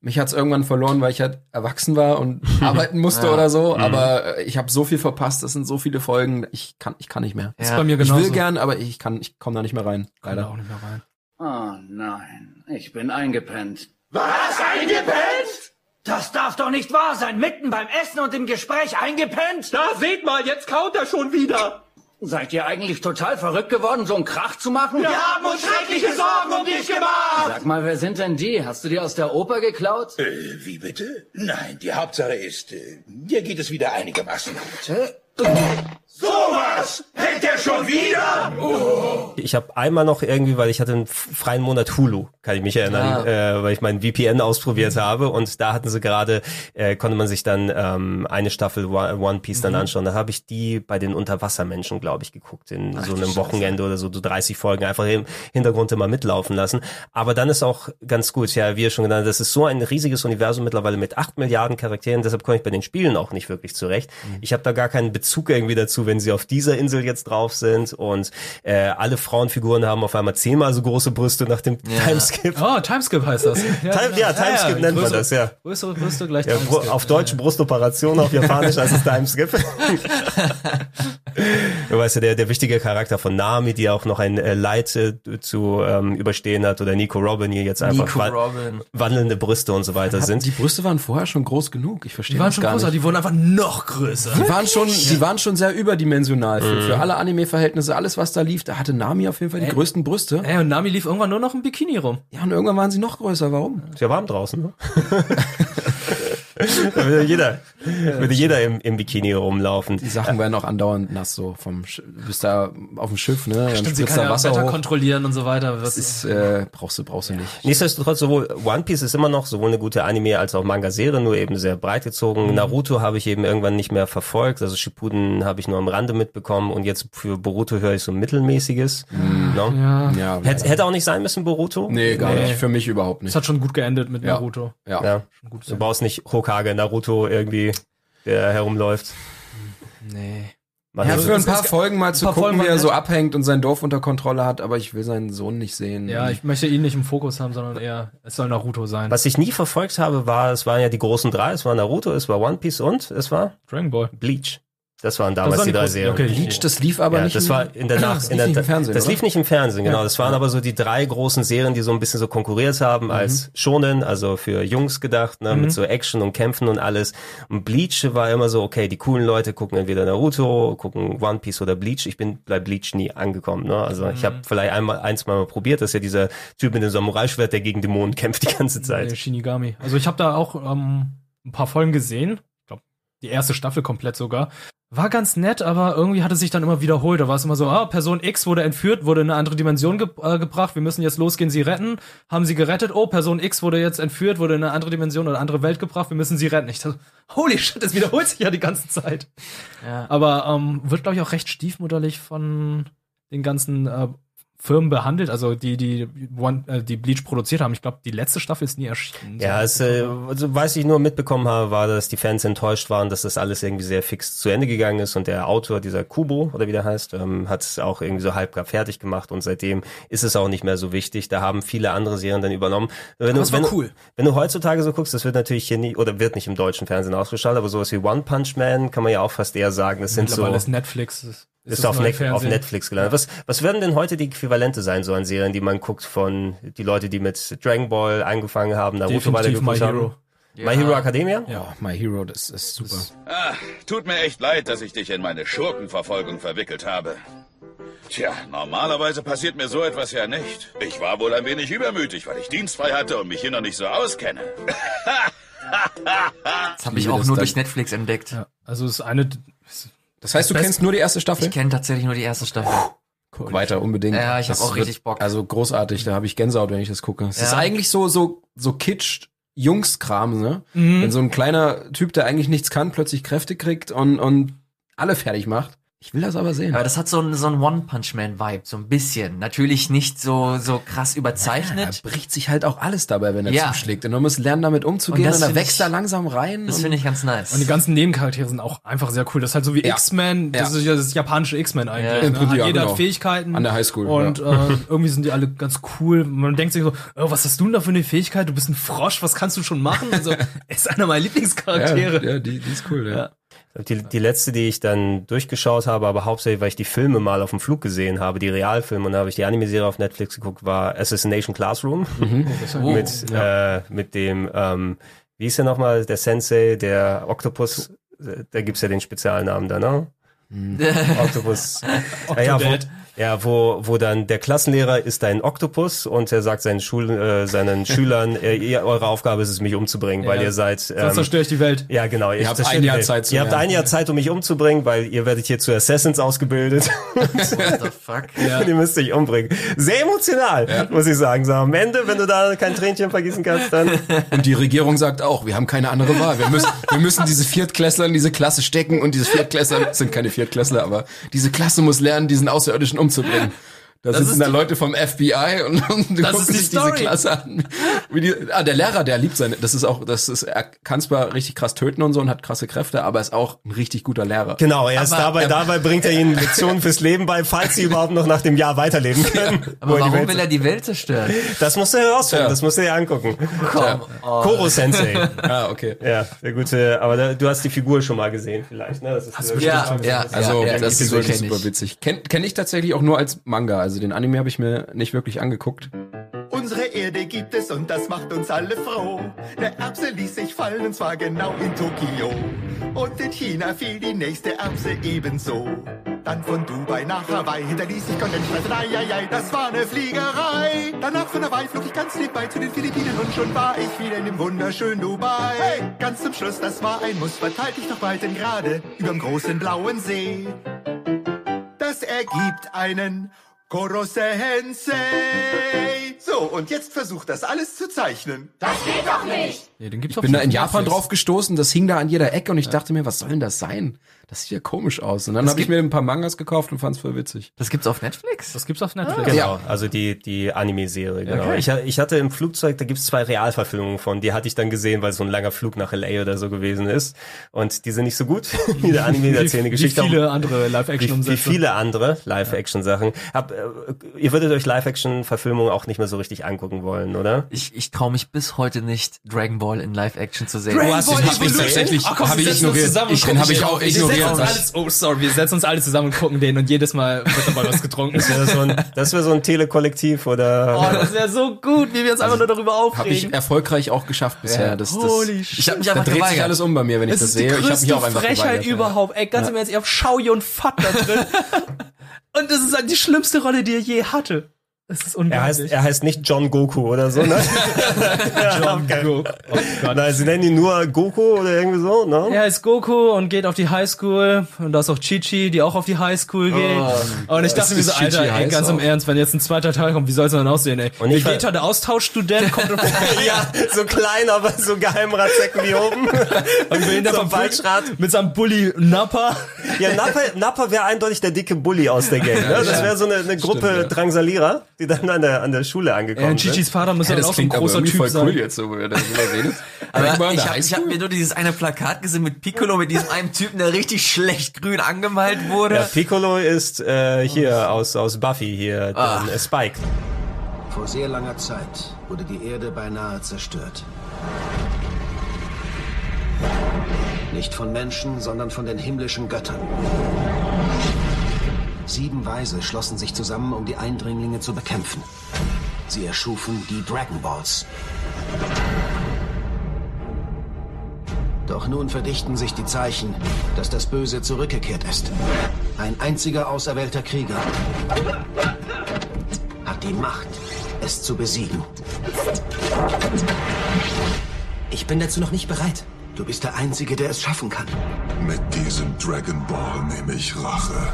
Mich hat's irgendwann verloren, weil ich halt erwachsen war und arbeiten musste Ja. oder so. Mhm. Aber äh, ich habe so viel verpasst. Das sind so viele Folgen. Ich kann, ich kann nicht mehr. Ist bei mir Ich will genauso. gern, aber ich kann, ich komme da nicht mehr rein. Da Leider. auch nicht mehr rein. Oh nein, ich bin eingepennt. Was? Eingepennt? Das darf doch nicht wahr sein. Mitten beim Essen und im Gespräch eingepennt? Da seht mal, jetzt kaut er schon wieder. Seid ihr eigentlich total verrückt geworden, so einen Krach zu machen? Wir haben uns schreckliche Sorgen um dich gemacht. Sag mal, wer sind denn die? Hast du die aus der Oper geklaut? Äh, wie bitte? Nein, die Hauptsache ist, äh, dir geht es wieder einigermaßen gut. Sowas! Hält er schon wieder? Ich habe einmal noch irgendwie, weil ich hatte einen freien Monat Hulu, kann ich mich erinnern, äh, weil ich meinen VPN ausprobiert habe und da hatten sie gerade, äh, konnte man sich dann ähm, eine Staffel One Piece dann anschauen. Da habe ich die bei den Unterwassermenschen, glaube ich, geguckt in so einem Wochenende oder so, so 30 Folgen einfach im Hintergrund immer mitlaufen lassen. Aber dann ist auch ganz gut, ja, wie ihr schon genannt, habt, das ist so ein riesiges Universum mittlerweile mit acht Milliarden Charakteren, deshalb komme ich bei den Spielen auch nicht wirklich zurecht. Ich habe da gar keinen Bezug irgendwie dazu, wenn sie auf dieser Insel jetzt drauf sind und äh, alle Frauenfiguren haben auf einmal zehnmal so große Brüste nach dem Timeskip. Oh, Timeskip heißt das. Time, ja, Timeskip nennt man Größere- das, ja. Größere Brüste gleich ja Timeskip. auf Deutsch Brustoperation, auf Japanisch heißt es Timeskip. du weißt ja, der, der wichtige Charakter von Nami, die auch noch ein äh, Leid äh, zu ähm, überstehen hat, oder Nico Robin hier jetzt einfach Nico wa- Robin. wandelnde Brüste und so weiter sind. Die Brüste waren vorher schon groß genug. Ich verstehe Die waren das schon gar größer, nicht. die wurden einfach noch größer. Die waren schon, die waren schon sehr überdimensional für, Mhm. für alle Anime-Verhältnisse. Alles, was da lief, da hatte Nami auf jeden Fall die Ey. größten Brüste. Ey, und Nami lief irgendwann nur noch im Bikini rum. Ja, und irgendwann waren sie noch größer. Warum? Ist ja warm draußen, ne? da würde jeder, würde jeder im, im Bikini rumlaufen. Die Sachen werden auch andauernd nass so vom Sch du bist da auf dem Schiff, ne? Dann Stimmt, sie kann da ja Wasser Wetter hoch. kontrollieren und so weiter. Das ist äh, brauchst du brauchst du nicht. Nichtsdestotrotz, sowohl One Piece ist immer noch sowohl eine gute Anime als auch Manga-Serie, nur eben sehr breit gezogen. Naruto habe ich eben irgendwann nicht mehr verfolgt, also Shippuden habe ich nur am Rande mitbekommen und jetzt für Boruto höre ich so mittelmäßiges. No? Ja. Ja, Hätte, hätte auch nicht sein müssen, Boruto. nee, gar Nee. nicht. Für mich überhaupt nicht. halt hat schon gut geendet mit Ja. Naruto. Ja. Ja. Du brauchst nicht Hokage Naruto irgendwie, der herumläuft. Nee. Mach Ja, also- für ein paar Folgen mal zu gucken, Folgen wie er so abhängt und sein Dorf unter Kontrolle hat, aber ich will seinen Sohn nicht sehen. Ja, ich möchte ihn nicht im Fokus haben, sondern eher, es soll Naruto sein. Was ich nie verfolgt habe, war, es waren ja die großen drei, es war Naruto, es war One Piece und es war Dragon Ball. Bleach. Das waren damals waren die die drei Serien. okay, Bleach, das lief aber ja, nicht. das im- war in der Nacht, das in lief der, nicht im Fernsehen, das oder? lief nicht im Fernsehen, genau. Ja. Das waren aber so die drei großen Serien, die so ein bisschen so konkurriert haben als Shonen, also für Jungs gedacht, ne, mit so Action und Kämpfen und alles. Und Bleach war immer so, okay, die coolen Leute gucken entweder Naruto, gucken One Piece oder Bleach. Ich bin bei Bleach nie angekommen, ne? Also ich habe vielleicht einmal eins mal probiert, das ist ja dieser Typ mit dem Samurai-Schwert, der gegen Dämonen kämpft die ganze Zeit. Nee, Shinigami. Also ich habe da auch ähm, ein paar Folgen gesehen. Die erste Staffel komplett sogar. War ganz nett, aber irgendwie hat es sich dann immer wiederholt. Da war es immer so, ah, Person X wurde entführt, wurde in eine andere Dimension ge äh, gebracht, wir müssen jetzt losgehen, sie retten. Haben sie gerettet? Oh, Person X wurde jetzt entführt, wurde in eine andere Dimension oder andere Welt gebracht, wir müssen sie retten. Ich dachte, holy shit, das wiederholt sich ja die ganze Zeit. Ja. Aber ähm, wird, glaube ich, auch recht stiefmutterlich von den ganzen äh, Firmen behandelt, also die, die, One, äh, die Bleach produziert haben. Ich glaube, die letzte Staffel ist nie erschienen. Ja, es, äh, also, was ich nur mitbekommen habe, war, dass die Fans enttäuscht waren, dass das alles irgendwie sehr fix zu Ende gegangen ist und der Autor, dieser Kubo, oder wie der heißt, ähm, hat es auch irgendwie so halb gar fertig gemacht und seitdem ist es auch nicht mehr so wichtig. Da haben viele andere Serien dann übernommen. Wenn das du, war wenn, cool. Wenn du heutzutage so guckst, das wird natürlich hier nie, oder wird nicht im deutschen Fernsehen ausgestrahlt, aber sowas wie One Punch Man kann man ja auch fast eher sagen, das sind so... Mittlerweile ist Netflix. Ist, Ist, auf, Net auf. Netflix gelandet. Was, was werden denn heute die Äquivalente sein, so an Serien, die man guckt von die Leute, die mit Dragon Ball angefangen haben, Naruto weitergeguckt My haben? Hero. My Hero Academia? Ja, My Hero, das ist super. Ah, tut mir echt leid, dass ich dich in meine Schurkenverfolgung verwickelt habe. Tja, normalerweise passiert mir so etwas ja nicht. Ich war wohl ein wenig übermütig, weil ich dienstfrei hatte und mich hier noch nicht so auskenne. Das habe ich auch nur durch Netflix entdeckt. Ja, also es ist eine. Das heißt, du Best- kennst nur die erste Staffel? Ich kenne tatsächlich nur die erste Staffel. Guck weiter, unbedingt. Ja, ich hab Das auch richtig Bock. Also großartig, da habe ich Gänsehaut, wenn ich das gucke. Es Ja. ist eigentlich so, so, so kitsch. Jungskram, ne? Mhm. Wenn so ein kleiner Typ, der eigentlich nichts kann, plötzlich Kräfte kriegt und, und alle fertig macht. Ich will das aber sehen. Aber das hat so ein, so ein One-Punch-Man-Vibe, so ein bisschen. Natürlich nicht so, so krass überzeichnet. Er bricht sich halt auch alles dabei, wenn er Ja. zuschlägt. Und man muss lernen, damit umzugehen. Und Und, das er wächst ich- da langsam rein. Das finde ich ganz nice. Und die ganzen Nebencharaktere sind auch einfach sehr cool. Das ist halt so wie Ja. X-Men, das Ja. ist ja das japanische X-Men eigentlich. Ja. Ne? Prinzip, ja, Jeder genau. hat Fähigkeiten. An der Highschool, Und ja. äh, irgendwie sind die alle ganz cool. Man denkt sich so, oh, was hast du denn da für eine Fähigkeit? Du bist ein Frosch, was kannst du schon machen? Also, er ist einer meiner Lieblingscharaktere. Ja, ja die, die ist cool, ja. Ja. Die, die letzte, die ich dann durchgeschaut habe, aber hauptsächlich, weil ich die Filme mal auf dem Flug gesehen habe, die Realfilme, und da habe ich die Anime-Serie auf Netflix geguckt, war Assassination Classroom. Oh, mit, äh, mit dem, ähm, wie hieß der nochmal, der Sensei, der Octopus, da gibt's ja den Spezialnamen da, ne? Octopus. ja, ja, wo, Octodad. Ja, wo, wo dann der Klassenlehrer ist ein Oktopus und er sagt seinen, Schul, äh, seinen Schülern, äh, ihr, eure Aufgabe ist es, mich umzubringen, weil Ja. ihr seid... Sonst zerstöre ich die Welt. Ja, genau. Ihr habt ein Jahr Zeit zu Ihr habt ein Jahr Zeit, um mich umzubringen, weil ihr werdet hier zu Assassins ausgebildet. What the fuck? Und ihr müsst euch umbringen. Sehr emotional, muss ich sagen. So, am Ende, wenn du da kein Tränchen vergießen kannst, dann... Und die Regierung sagt auch, wir haben keine andere Wahl. Wir müssen, wir müssen diese Viertklässler in diese Klasse stecken und diese Viertklässler sind keine Viertklässler, aber diese Klasse muss lernen, diesen Außerirdischen umzubringen. Da Das sitzen ist da Leute vom FBI und, und Das gucken ist die sich diese Story. Klasse an. Wie die, ah, der Lehrer, der liebt seine, das ist auch, das ist, er kann zwar richtig krass töten und so und hat krasse Kräfte, aber ist auch ein richtig guter Lehrer. Genau, erst Aber dabei, er- dabei bringt er ihnen Lektionen fürs Leben bei, falls sie überhaupt noch nach dem Jahr weiterleben können. Aber Wo die warum will er die Welt zerstören? Das musst du herausfinden, Ja. das musst du dir angucken. Komm. Oh. Koro Sensei. Ah, okay. Ja, der gute, aber da, du hast die Figur schon mal gesehen, vielleicht, ne? Das ist Hast Ja, ja, Also ja, ja, das die ist wirklich kenn super witzig. Kenne kenn ich tatsächlich auch nur als Manga. Also den Anime habe ich mir nicht wirklich angeguckt. Unsere Erde gibt es und das macht uns alle froh. Der Erbse ließ sich fallen und zwar genau in Tokio. Und in China fiel die nächste Erbse ebenso. Dann von Dubai nach Hawaii hinterließ ich Kondensstreifen. Ai, ai, ai, das war eine Fliegerei. Danach von Hawaii flog ich ganz nebenbei zu den Philippinen und schon war ich wieder in dem wunderschönen Dubai. Hey, ganz zum Schluss, das war ein Muss, verteilt ich noch Breitengrade überm großen blauen See. Das ergibt einen Korosensei. So, und jetzt versucht das alles zu zeichnen. Das geht doch nicht! Nee, den gibt's Ich bin da in Japan drauf gestoßen, das hing da an jeder Ecke und ich dachte mir, was soll denn das sein? Das sieht ja komisch aus. Und dann habe ich mir ein paar Mangas gekauft und fand's voll witzig. Das gibt's auf Netflix? Das gibt's auf Netflix. Genau, also die, die Anime-Serie, genau. Okay. Ich, ich hatte im Flugzeug, da gibt's zwei Realverfilmungen von, die hatte ich dann gesehen, weil so ein langer Flug nach L.A. oder so gewesen ist. Und die sind nicht so gut wie der Anime, der erzählen eine Wie Geschichte. viele andere wie, wie Live-Action-Umsätze. viele andere Live-Action-Sachen. Hab, äh, ihr würdet euch Live-Action-Verfilmungen auch nicht mehr so richtig angucken wollen, oder? Ich, ich traue mich bis heute nicht, Dragon Ball in Live-Action zu sehen. Dragon hast Ball ich Evolution? tatsächlich- Ach komm, hab wir ich ignoriert. Ich- den ich auch Wir uns alles, oh, sorry, wir setzen uns alle zusammen und gucken den und jedes Mal wird dabei was getrunken. Das wäre so ein, das wäre so ein Telekollektiv oder. Oh, das wäre so gut, wie wir uns einfach nur darüber Habe ich aufregen. erfolgreich auch geschafft bisher. Ja. Das, das, Holy shit. Ich habe mich da einfach dreht sich geweigert. alles um bei mir, wenn ich Das sehe. Ich habe mich auch einfach Frechheit geweigert. überhaupt. Ey, ganz im Ernst, ihr habt Shaoyi und Fat da drin. und das ist halt die schlimmste Rolle, die er je hatte. Das ist Er heißt, er heißt nicht John Goku oder so, ne? John Goku. Oh Gott. Nein, sie nennen ihn nur Goku oder irgendwie so, ne? Er ist Goku und geht auf die Highschool und da ist auch Chichi, die auch auf die Highschool geht. und ich dachte mir so, Alter, ey, ganz im? Ernst, wenn jetzt ein zweiter Teil kommt, wie soll es denn aussehen, ey? Und ich war- Vegeta, der Austauschstudent, kommt und ja, so klein, aber so Geheimratsecken wie oben. und will ihn da So Waldschrat. mit seinem Bully Nappa. Ja, Nappa, Nappa wäre eindeutig der dicke Bully aus der Gang. Ne? Das wäre so eine, eine Gruppe Stimmt, ja. Drangsalierer, die dann an der, an der Schule Ja, angekommen und sind. Chichis Vater muss Ja, dann das auch so ein klingt aber großer Typ voll sein. cool jetzt, so, wo ihr darüber redet. Aber in ich habe hab mir nur dieses eine Plakat gesehen mit Piccolo, mit diesem einen Typen, der richtig schlecht grün angemalt wurde. Ja, Piccolo ist äh, hier aus, aus Buffy hier, Ah. dann, äh, Spike. Vor sehr langer Zeit wurde die Erde beinahe zerstört. Nicht von Menschen, sondern von den himmlischen Göttern. Sieben Weise schlossen sich zusammen, um die Eindringlinge zu bekämpfen. Sie erschufen die Dragon Balls. Doch nun verdichten sich die Zeichen, dass das Böse zurückgekehrt ist. Ein einziger auserwählter Krieger hat die Macht, es zu besiegen. Ich bin dazu noch nicht bereit. Du bist der Einzige, der es schaffen kann. Mit diesem Dragon Ball nehme ich Rache.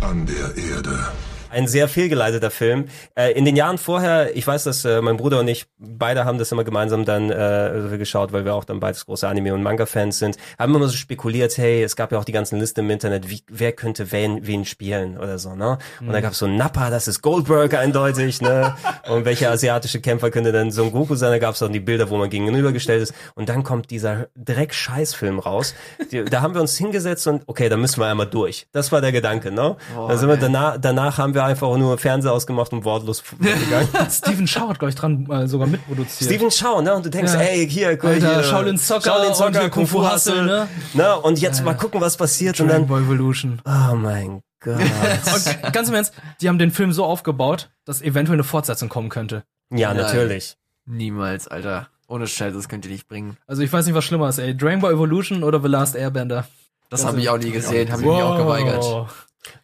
An der Erde. Ein sehr fehlgeleiteter Film. Äh, in den Jahren vorher, ich weiß, dass äh, mein Bruder und ich, beide haben das immer gemeinsam dann äh, geschaut, weil wir auch dann beides große Anime- und Manga-Fans sind, haben immer so spekuliert, hey, es gab ja auch die ganzen Listen im Internet, wie, wer könnte wen, wen spielen oder so, ne? Und Mhm. da gab es so Nappa, das ist Goldberg eindeutig, ne? und welcher asiatische Kämpfer könnte dann Son Goku sein? Da gab es dann die Bilder, wo man gegenübergestellt ist. Und dann kommt dieser Dreck-Scheiß-Film raus. Die, da haben wir uns hingesetzt und okay, da müssen wir einmal durch. Das war der Gedanke, ne? Boah, dann sind wir danach, danach haben wir einfach nur Fernseher ausgemacht und wortlos gegangen. Stephen Chow hat, glaube ich, dran äh, sogar mitproduziert. Steven Chow, ne? Und du denkst, Ja. ey, hier, guck Alter, hier, Shaolin Soccer Shaolin und Soccer, hier Kung Fu Hustle, ne? ne? Und jetzt mal gucken, was passiert und Dragon dann, Ball Evolution. oh mein Gott. Und ganz im Ernst, die haben den Film so aufgebaut, dass eventuell eine Fortsetzung kommen könnte. ja, natürlich. Niemals, Alter. Ohne Scheiß, das könnt ihr nicht bringen. Also ich weiß nicht, was schlimmer ist, ey. Dragon Ball Evolution oder The Last Airbender? Das habe ich auch nie gesehen, habe ich mich auch geweigert.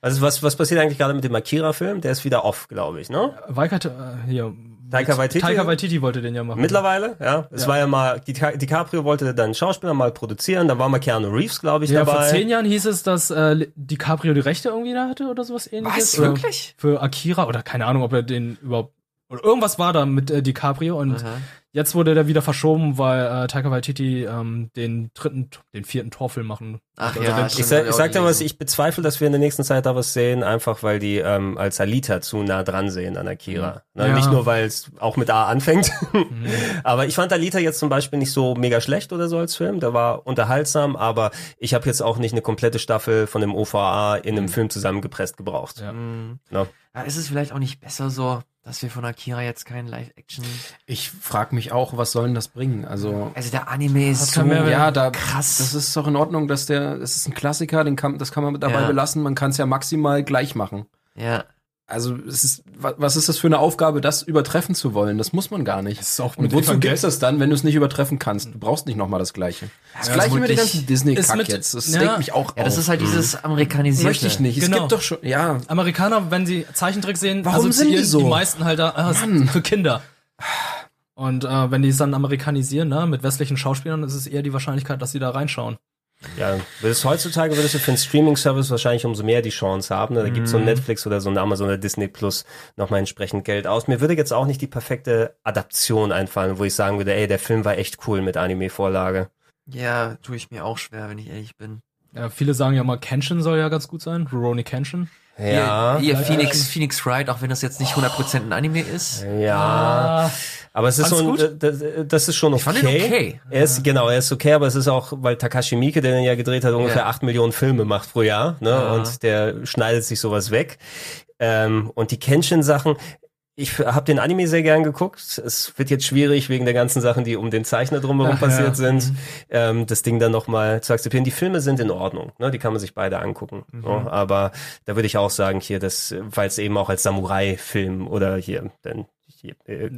Also was, was passiert eigentlich gerade mit dem Akira-Film? Der ist wieder off, glaube ich, ne? Waikate, äh, hier. Taika Waititi? Taika Waititi wollte den ja machen. Mittlerweile, ja. Es Ja. war ja mal, Di- DiCaprio wollte dann Schauspieler mal produzieren, dann war mal Keanu Reeves, glaube ich, Ja, dabei. vor zehn Jahren hieß es, dass äh, DiCaprio die Rechte irgendwie da hatte oder sowas ähnliches. Was? Wirklich? Für Akira oder keine Ahnung, ob er den überhaupt oder irgendwas war da mit äh, DiCaprio und Aha. Jetzt wurde der wieder verschoben, weil äh, Taika Waititi ähm, den dritten, den vierten Torfilm machen. Ach Also ja, den- Ich, hab ich sag dir was, ich bezweifle, dass wir in der nächsten Zeit da was sehen, einfach weil die ähm, als Alita zu nah dran sehen an Akira. Na, Ja. Nicht nur, weil es auch mit A anfängt. aber ich fand Alita jetzt zum Beispiel nicht so mega schlecht oder so als Film. Der war unterhaltsam, aber ich habe jetzt auch nicht eine komplette Staffel von dem OVA in einem Film zusammengepresst gebraucht. Ja. Mhm. Na. Ja, ist es vielleicht auch nicht besser so, dass wir von Akira jetzt keinen Live-Action... Ich frag mich auch, was soll denn das bringen? Also, Also der Anime ist so... ja, da, krass. das ist doch in Ordnung, dass der, das ist ein Klassiker, den kann, das kann man dabei Ja. belassen, man kann es ja maximal gleich machen. Ja. Also, es ist, wa- was ist das für eine Aufgabe, das übertreffen zu wollen? Das muss man gar nicht. Das ist auch Und wozu Evangel- gibt's das dann, wenn du es nicht übertreffen kannst? Du brauchst nicht nochmal das Gleiche. Das Ja, gleiche mit dem ganzen Disney-Kack jetzt. Das ja. regt mich auch Ja, das auf. ist halt dieses amerikanisierte. Möchte ich nicht. Es Genau. gibt doch schon, ja. Amerikaner, wenn sie Zeichentrick sehen, Warum sind die so? die meisten halt da ah, für Kinder. Und äh, wenn die es dann amerikanisieren, ne, mit westlichen Schauspielern, ist es eher die Wahrscheinlichkeit, dass sie da reinschauen. Ja, würdest heutzutage würdest du für einen Streaming-Service wahrscheinlich umso mehr die Chance haben. Ne? Da gibt's so ein Netflix oder so ein Amazon oder Disney Plus nochmal entsprechend Geld aus. Mir würde jetzt auch nicht die perfekte Adaption einfallen, wo ich sagen würde, ey, der Film war echt cool mit Anime-Vorlage. Ja, tue ich mir auch schwer, wenn ich ehrlich bin. Ja, viele sagen ja mal, Kenshin soll ja ganz gut sein. Rurouni Kenshin. Ja, Hier, hier Phoenix, Phoenix Wright, auch wenn das jetzt nicht 100% ein Anime ist. ja. Aber es ist so, ein, das, das ist schon okay. Ich fand ihn okay. Er ist, genau, er ist okay, aber es ist auch, weil Takashi Miike, der den ja gedreht hat, ungefähr Ja. acht Millionen Filme macht pro Jahr, ne, Ja. und der schneidet sich sowas weg. Ähm, und die Kenshin-Sachen, ich habe den Anime sehr gern geguckt. Es wird jetzt schwierig wegen der ganzen Sachen, die um den Zeichner drumherum Ach, ja. passiert sind, Mhm. ähm, das Ding dann nochmal zu akzeptieren. Die Filme sind in Ordnung, ne? die kann man sich beide angucken. Mhm. So, aber da würde ich auch sagen, hier, das, weil es eben auch als Samurai-Film oder hier, denn äh,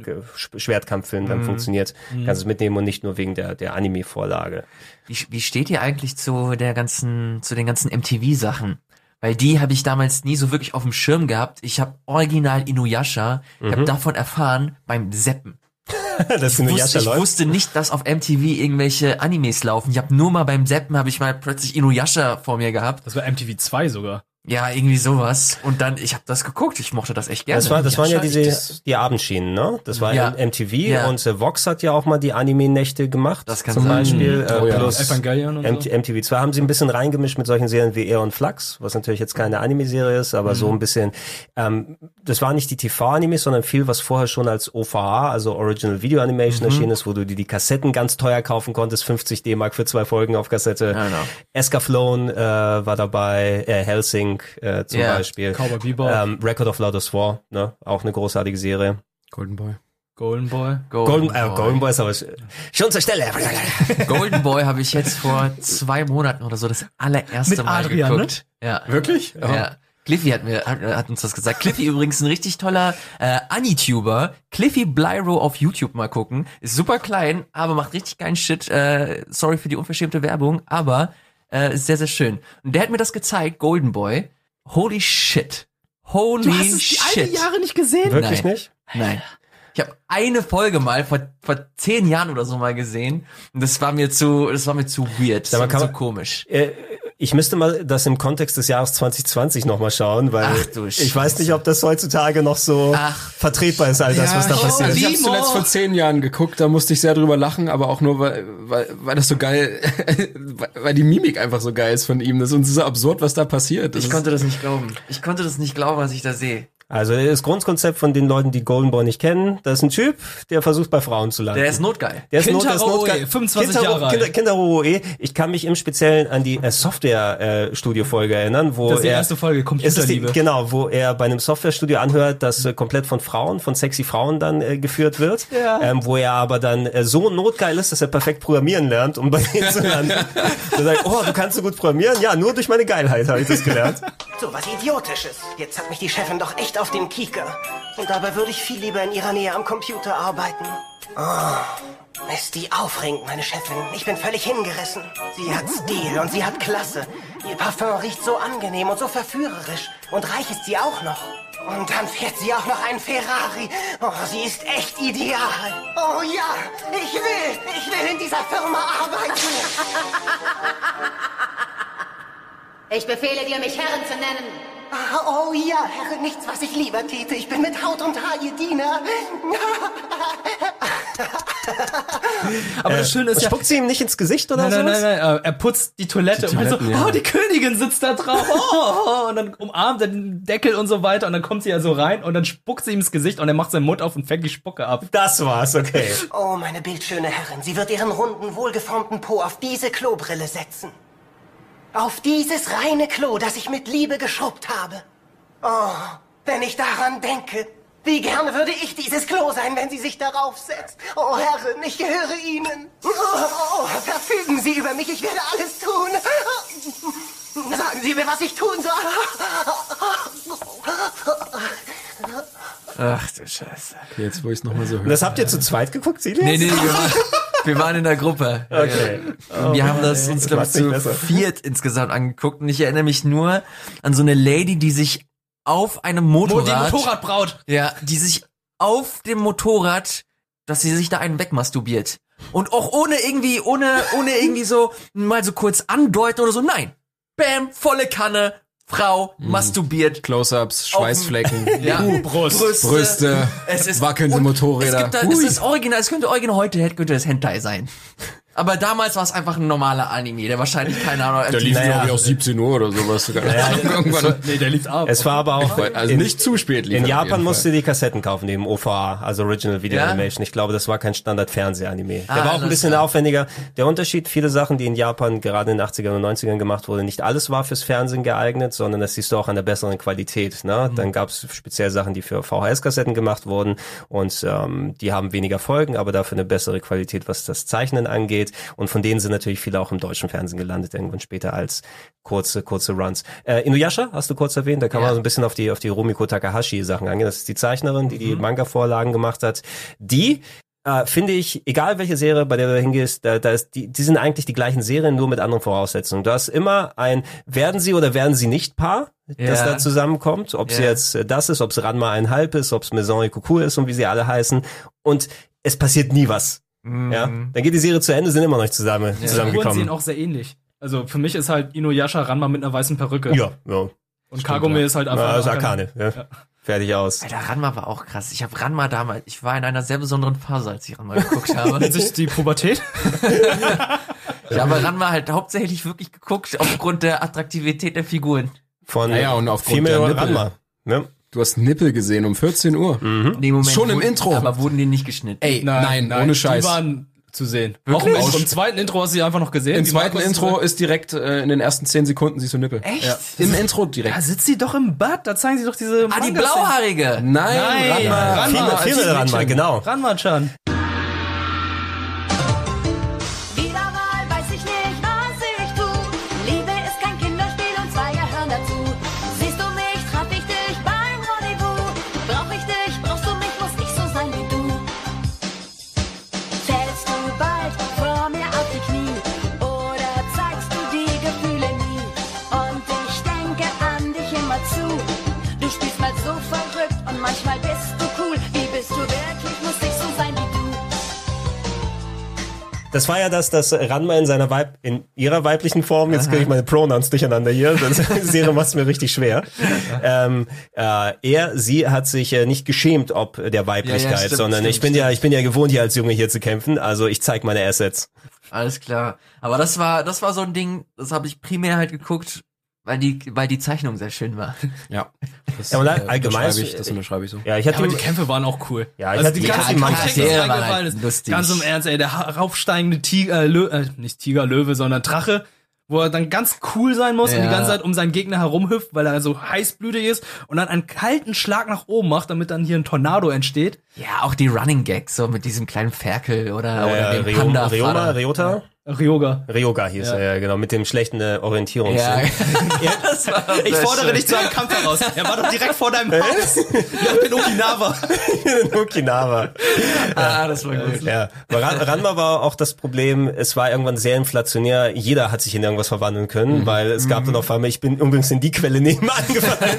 Schwertkampffilm dann Mhm. funktioniert, Mhm. kannst du es mitnehmen und nicht nur wegen der, der Anime-Vorlage. Wie, wie steht ihr eigentlich zu der ganzen, zu den ganzen MTV-Sachen? Weil die habe ich damals nie so wirklich auf dem Schirm gehabt. Ich habe original Inuyasha, ich Mhm. habe davon erfahren beim Seppen. das Ich wusste, ich wusste nicht, dass auf MTV irgendwelche Animes laufen. Ich habe nur mal beim Seppen habe ich mal plötzlich Inuyasha vor mir gehabt. Das war MTV 2 sogar. Ja, irgendwie sowas. Und dann, ich habe das geguckt. Ich mochte das echt gerne. Das, war, das waren ja diese das- die Abendschienen, ne? Das war Ja. MTV Ja. und äh, Vox hat ja auch mal die Anime-Nächte gemacht. Das kann zum sein. Beispiel. Äh, Oh ja. plus Evangelion und MT so. MTV 2 haben sie ein bisschen reingemischt mit solchen Serien wie Aeon Flux, was natürlich jetzt keine Anime-Serie ist, aber so ein bisschen. Ähm, das war nicht die TV-Animes, sondern viel, was vorher schon als OVA, also Original Video Animation erschienen ist, wo du dir die Kassetten ganz teuer kaufen konntest, 50 D-Mark für zwei Folgen auf Kassette. Ja, genau. Escaflowne äh, war dabei, äh, Helsing äh, zum Ja. Beispiel. Cowboy Bebop. Ähm, Record of Loudest War, ne? Auch eine großartige Serie. Golden Boy. Golden Boy. Golden, äh, Golden Boy ist aber sch- schon zur Stelle. Golden Boy habe ich jetzt vor zwei Monaten oder so das allererste Mit Mal Adrian, ne? geguckt. Ja. Wirklich? Ja. Cliffy hat mir hat, hat uns das gesagt. Cliffy übrigens ein richtig toller äh, Anituber. Cliffy Blyro auf YouTube mal gucken. Ist super klein, aber macht richtig geilen Shit. Äh, sorry für die unverschämte Werbung, aber äh, ist sehr sehr schön. Und der hat mir das gezeigt, Golden Boy. Holy shit. Holy Du hast es die shit. alten Jahre nicht gesehen? Wirklich Nein. nicht? Nein. Ich habe eine Folge mal vor, vor zehn Jahren oder so mal gesehen und das war mir zu, das war mir zu weird, das war mir zu man- komisch. Äh, ich müsste mal das im Kontext des Jahres 2020 nochmal schauen, weil Ach du ich weiß nicht, ob das heutzutage noch so Ach. vertretbar ist, all das, was da ich, passiert. ich habe zuletzt vor zehn Jahren geguckt, da musste ich sehr drüber lachen, aber auch nur, weil, weil, weil das so geil, weil- die Mimik einfach so geil ist von ihm. Das ist so absurd, was da passiert. Das Ich konnte das nicht glauben. Ich konnte das nicht glauben, was ich da sehe. Also das Grundkonzept von den Leuten, die Golden Boy nicht kennen, das ist ein Typ, der versucht bei Frauen zu landen. Der ist notgeil. Der ist, not, der ist notgeil. Oe, 25 Kintaro- Jahre alt. Kinder, Kintaro Oe. Ich kann mich im Speziellen an die äh, Software-Studio-Folge erinnern, wo Das ist die er, erste Folge, ist die, Computerliebe. Genau, wo er bei einem Software-Studio anhört, das äh, komplett von Frauen, von sexy Frauen dann äh, geführt wird, Ja. ähm, wo er aber dann äh, so notgeil ist, dass er perfekt programmieren lernt, um bei denen zu landen. er sagt, oh, du kannst so gut programmieren? Ja, nur durch meine Geilheit habe ich das gelernt. So was Idiotisches. Jetzt hat mich die Chefin doch echt auf den Kieker. Und dabei würde ich viel lieber in ihrer Nähe am Computer arbeiten. Oh, ist die aufregend, meine Chefin. Ich bin völlig hingerissen. Sie hat Stil und sie hat Klasse. Ihr Parfum riecht so angenehm und so verführerisch. Und reich ist sie auch noch. Und dann fährt sie auch noch einen Ferrari. Oh, sie ist echt ideal. Oh ja, ich will, ich will in dieser Firma arbeiten. Ich befehle dir, mich Herren zu nennen. Ah, Oh ja, Herr, nichts, was ich lieber täte. Ich bin mit Haut und Haar Ihr Diener. Aber das Schöne ist ja, Spuckt sie ihm nicht ins Gesicht oder Nein, nein, sowas? nein, nein, äh, er putzt die Toilette Die und meint so, Toiletten, ja. oh, die Königin sitzt da drauf, oh, oh, und dann umarmt er den Deckel und so weiter und dann kommt sie ja so rein und dann spuckt sie ihm ins Gesicht und er macht seinen Mund auf und fängt die Spucke ab. Das war's, okay. Oh, meine bildschöne Herrin, sie wird ihren runden, wohlgeformten Po auf diese Klobrille setzen. Auf dieses reine Klo, das ich mit Liebe geschrubbt habe. Oh, wenn ich daran denke, wie gerne würde ich dieses Klo sein, wenn sie sich darauf setzt. Oh, Herrin, ich gehöre Ihnen. Oh, oh, verfügen Sie über mich, ich werde alles tun. Sagen Sie mir, was ich tun soll. Ach du Scheiße. okay, jetzt wo ich es nochmal so höre. Das habt ihr zu zweit geguckt, Silas? Nee, nee, wir waren, wir waren in der Gruppe. Okay. Ja. Wir haben das uns, glaube ich, zu besser. viert insgesamt angeguckt. Und ich erinnere mich nur an so eine Lady, die sich auf einem Mo- Motorrad... Die Motorradbraut. Ja, die sich auf dem Motorrad, dass sie sich da einen wegmasturbiert. Und auch ohne irgendwie, ohne, ohne irgendwie so mal so kurz andeuten oder so. Nein. Bam, volle Kanne, Frau, masturbiert. Close-ups, Schweißflecken, Ja, uh, Brüste. Brüste, Es ist- wackelnde Motorräder. Es, gibt da, es ist original, es könnte original heute, könnte das Hentai sein. Aber damals war es einfach ein normaler Anime, der wahrscheinlich, keine Ahnung, Der lief, Naja. glaube ich, auch 17 Uhr oder sowas. Sogar. Irgendwann. Nee, der lief ab. Es war aber auch Also nicht zu spät lief In Japan musst du die Kassetten kaufen, neben OVA, also Original Video Ja? Animation. Ich glaube, das war kein Standard-Fernsehanime. Der Ah, war auch ein bisschen klar. aufwendiger. Der Unterschied, viele Sachen, die in Japan gerade in den 80ern und 90ern gemacht wurden, nicht alles war fürs Fernsehen geeignet, sondern das siehst du auch an der besseren Qualität. Ne? Dann gab es speziell Sachen, die für VHS-Kassetten gemacht wurden und ähm, die haben weniger Folgen, aber dafür eine bessere Qualität, was das Zeichnen angeht. Und von denen sind natürlich viele auch im deutschen Fernsehen gelandet, irgendwann später als kurze, kurze Runs. Äh, Inuyasha hast du kurz erwähnt, da kann man Ja. so ein bisschen auf die, auf die Rumiko Takahashi Sachen angehen. Das ist die Zeichnerin, die die Manga-Vorlagen gemacht hat. Die äh, finde ich, egal welche Serie, bei der du hingehst, da, da ist die, die sind eigentlich die gleichen Serien, nur mit anderen Voraussetzungen. Du hast immer ein werden sie oder werden sie nicht Paar, das Ja. da zusammenkommt. Ob sie Ja. jetzt das ist, ob es Ranma einhalb ist, ob es Maison et Coucou ist und wie sie alle heißen. Und es passiert nie was. Mhm. Ja, dann geht die Serie zu Ende, sind immer noch nicht zusammen, Die Figuren zusammengekommen. sehen auch sehr ähnlich. Also für mich ist halt Inuyasha Ranma mit einer weißen Perücke. Ja, ja. Und Kagome ist halt einfach. Na, das ist Akane. Akane. Ja. Fertig aus. Alter, Ranma war auch krass. Ich habe Ranma damals, ich war in einer sehr besonderen Phase, als ich Ranma geguckt habe. Nennt sich die Pubertät? Ich habe Ranma halt hauptsächlich wirklich geguckt aufgrund der Attraktivität der Figuren. Von Naja, und aufgrund Female der Nippel. Ranma. Ne? Du hast Nippel gesehen um 14 Uhr. Nee, Moment, Schon im wurden- Intro. Aber wurden die nicht geschnitten? Ey, nein, ohne Scheiß. Die waren zu sehen. Wirklich? Auch im, im zweiten Intro hast du sie einfach noch gesehen. Im zweiten Intro ist direkt äh, in den ersten 10 Sekunden siehst du Nippel. Echt? Ja. Im Intro direkt. Da sitzt sie doch im Bad, da zeigen sie doch diese. Ah, die blauhaarige. Nein, Nein, Ranma. Ranma. Female Ranma, Mädchen. genau. Ranma-chan. Das war ja das, dass Ranma in seiner Weib, in ihrer weiblichen Form, jetzt kriege ich meine Pronouns durcheinander hier, das Serie macht es mir richtig schwer. Ähm, äh, er, sie hat sich äh, nicht geschämt ob der Weiblichkeit, stimmt, sondern stimmt, ich bin ja, ich bin ja gewohnt hier als Junge hier zu kämpfen, also ich zeig meine Assets. Alles klar. Aber das war, das war so ein Ding, das habe ich primär halt geguckt, weil die, weil die Zeichnung sehr schön war. Ja. Das, Ja, und äh, allgemein- unterschreibe ich, das unterschreibe ich so. Ja, ich Ja, hatte aber die Kämpfe waren auch cool. Ja, ich also hatte die die ganze ganzen Charaktere Charaktere waren halt ist. lustig. Ganz im Ernst, ey, der raufsteigende Tiger, äh, Lö, äh, nicht Tiger, Löwe, sondern Drache, wo er dann ganz cool sein muss und die Ja. ganze Zeit um seinen Gegner herumhüpft, weil er so heißblütig ist und dann einen kalten Schlag nach oben macht, damit dann hier ein Tornado entsteht. Ja, auch die Running Gags, so mit diesem kleinen Ferkel oder, äh, oder dem Panda. Rioma, Ryota? Ryoga. Ryoga hieß Ja. er, ja, genau, mit dem schlechten äh, Orientierungs. Ja, das war Ich fordere schön. dich zu einem Kampf heraus. Er war doch direkt vor deinem Haus. Ja, ich bin Okinawa. in Okinawa. Ah, das war gut. Ja, Ran Ranma war auch das Problem, es war irgendwann sehr inflationär, jeder hat sich in irgendwas verwandeln können, weil es gab dann auf einmal, ich bin übrigens in die Quelle nebenan gefallen,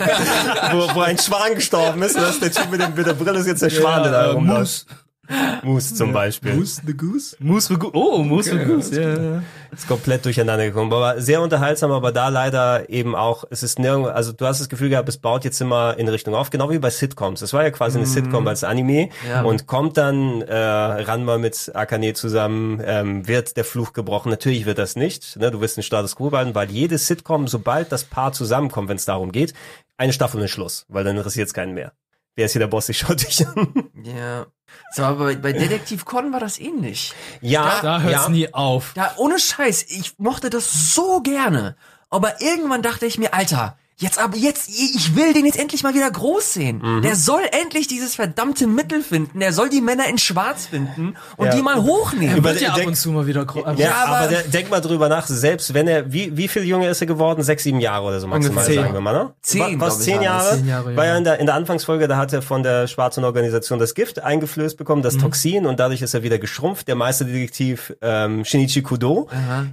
wo, wo ein Schwan gestorben ist, und das ist der Typ mit, dem, mit der Brille ist jetzt der Schwan, der da äh, rumläuft. Moose. Zum Beispiel. Moose the Goose? Moose for Goose. Oh, Moose for Goose. Ja. Ist komplett durcheinander gekommen. Aber sehr unterhaltsam, aber da leider eben auch, es ist nirgendwo, also du hast das Gefühl gehabt, es baut jetzt immer in Richtung auf, genau wie bei Sitcoms. Es war ja quasi eine Sitcom als Anime Ja. und kommt dann äh, Ranma mit Akane zusammen, ähm, wird der Fluch gebrochen. Natürlich wird das nicht. Ne? Du wirst den Status quo behalten, weil jede Sitcom, sobald das Paar zusammenkommt, wenn es darum geht, eine Staffel und Schluss, weil dann interessiert es keinen mehr. Wer ist hier der Boss? Ich schau dich an. Ja. So, aber bei, bei Detektiv Con war das ähnlich. Ja, Da hört's ja. nie auf. Da, ohne Scheiß, ich mochte das so gerne. Aber irgendwann dachte ich mir, Alter, jetzt aber jetzt, ich will den jetzt endlich mal wieder groß sehen. Mhm. Der soll endlich dieses verdammte Mittel finden. Der soll die Männer in Schwarz finden und Ja. die mal hochnehmen. Über- Wird ja ab denk- und zu mal wieder gro- Ja, Ja, aber, aber- der, denk mal drüber nach, selbst wenn er, wie, wie viel Junge ist er geworden? Sechs, sieben Jahre oder so maximal, Ungefähr. sagen wir mal, ne? Zehn, Wa- Was, ich, zehn. Jahre? Zehn Jahre, ja. War ja in der, in der Anfangsfolge, da hat er von der schwarzen Organisation das Gift eingeflößt bekommen, Mhm. das Toxin, und dadurch ist er wieder geschrumpft. Der Meisterdetektiv ähm, Shinichi Kudo. Aha.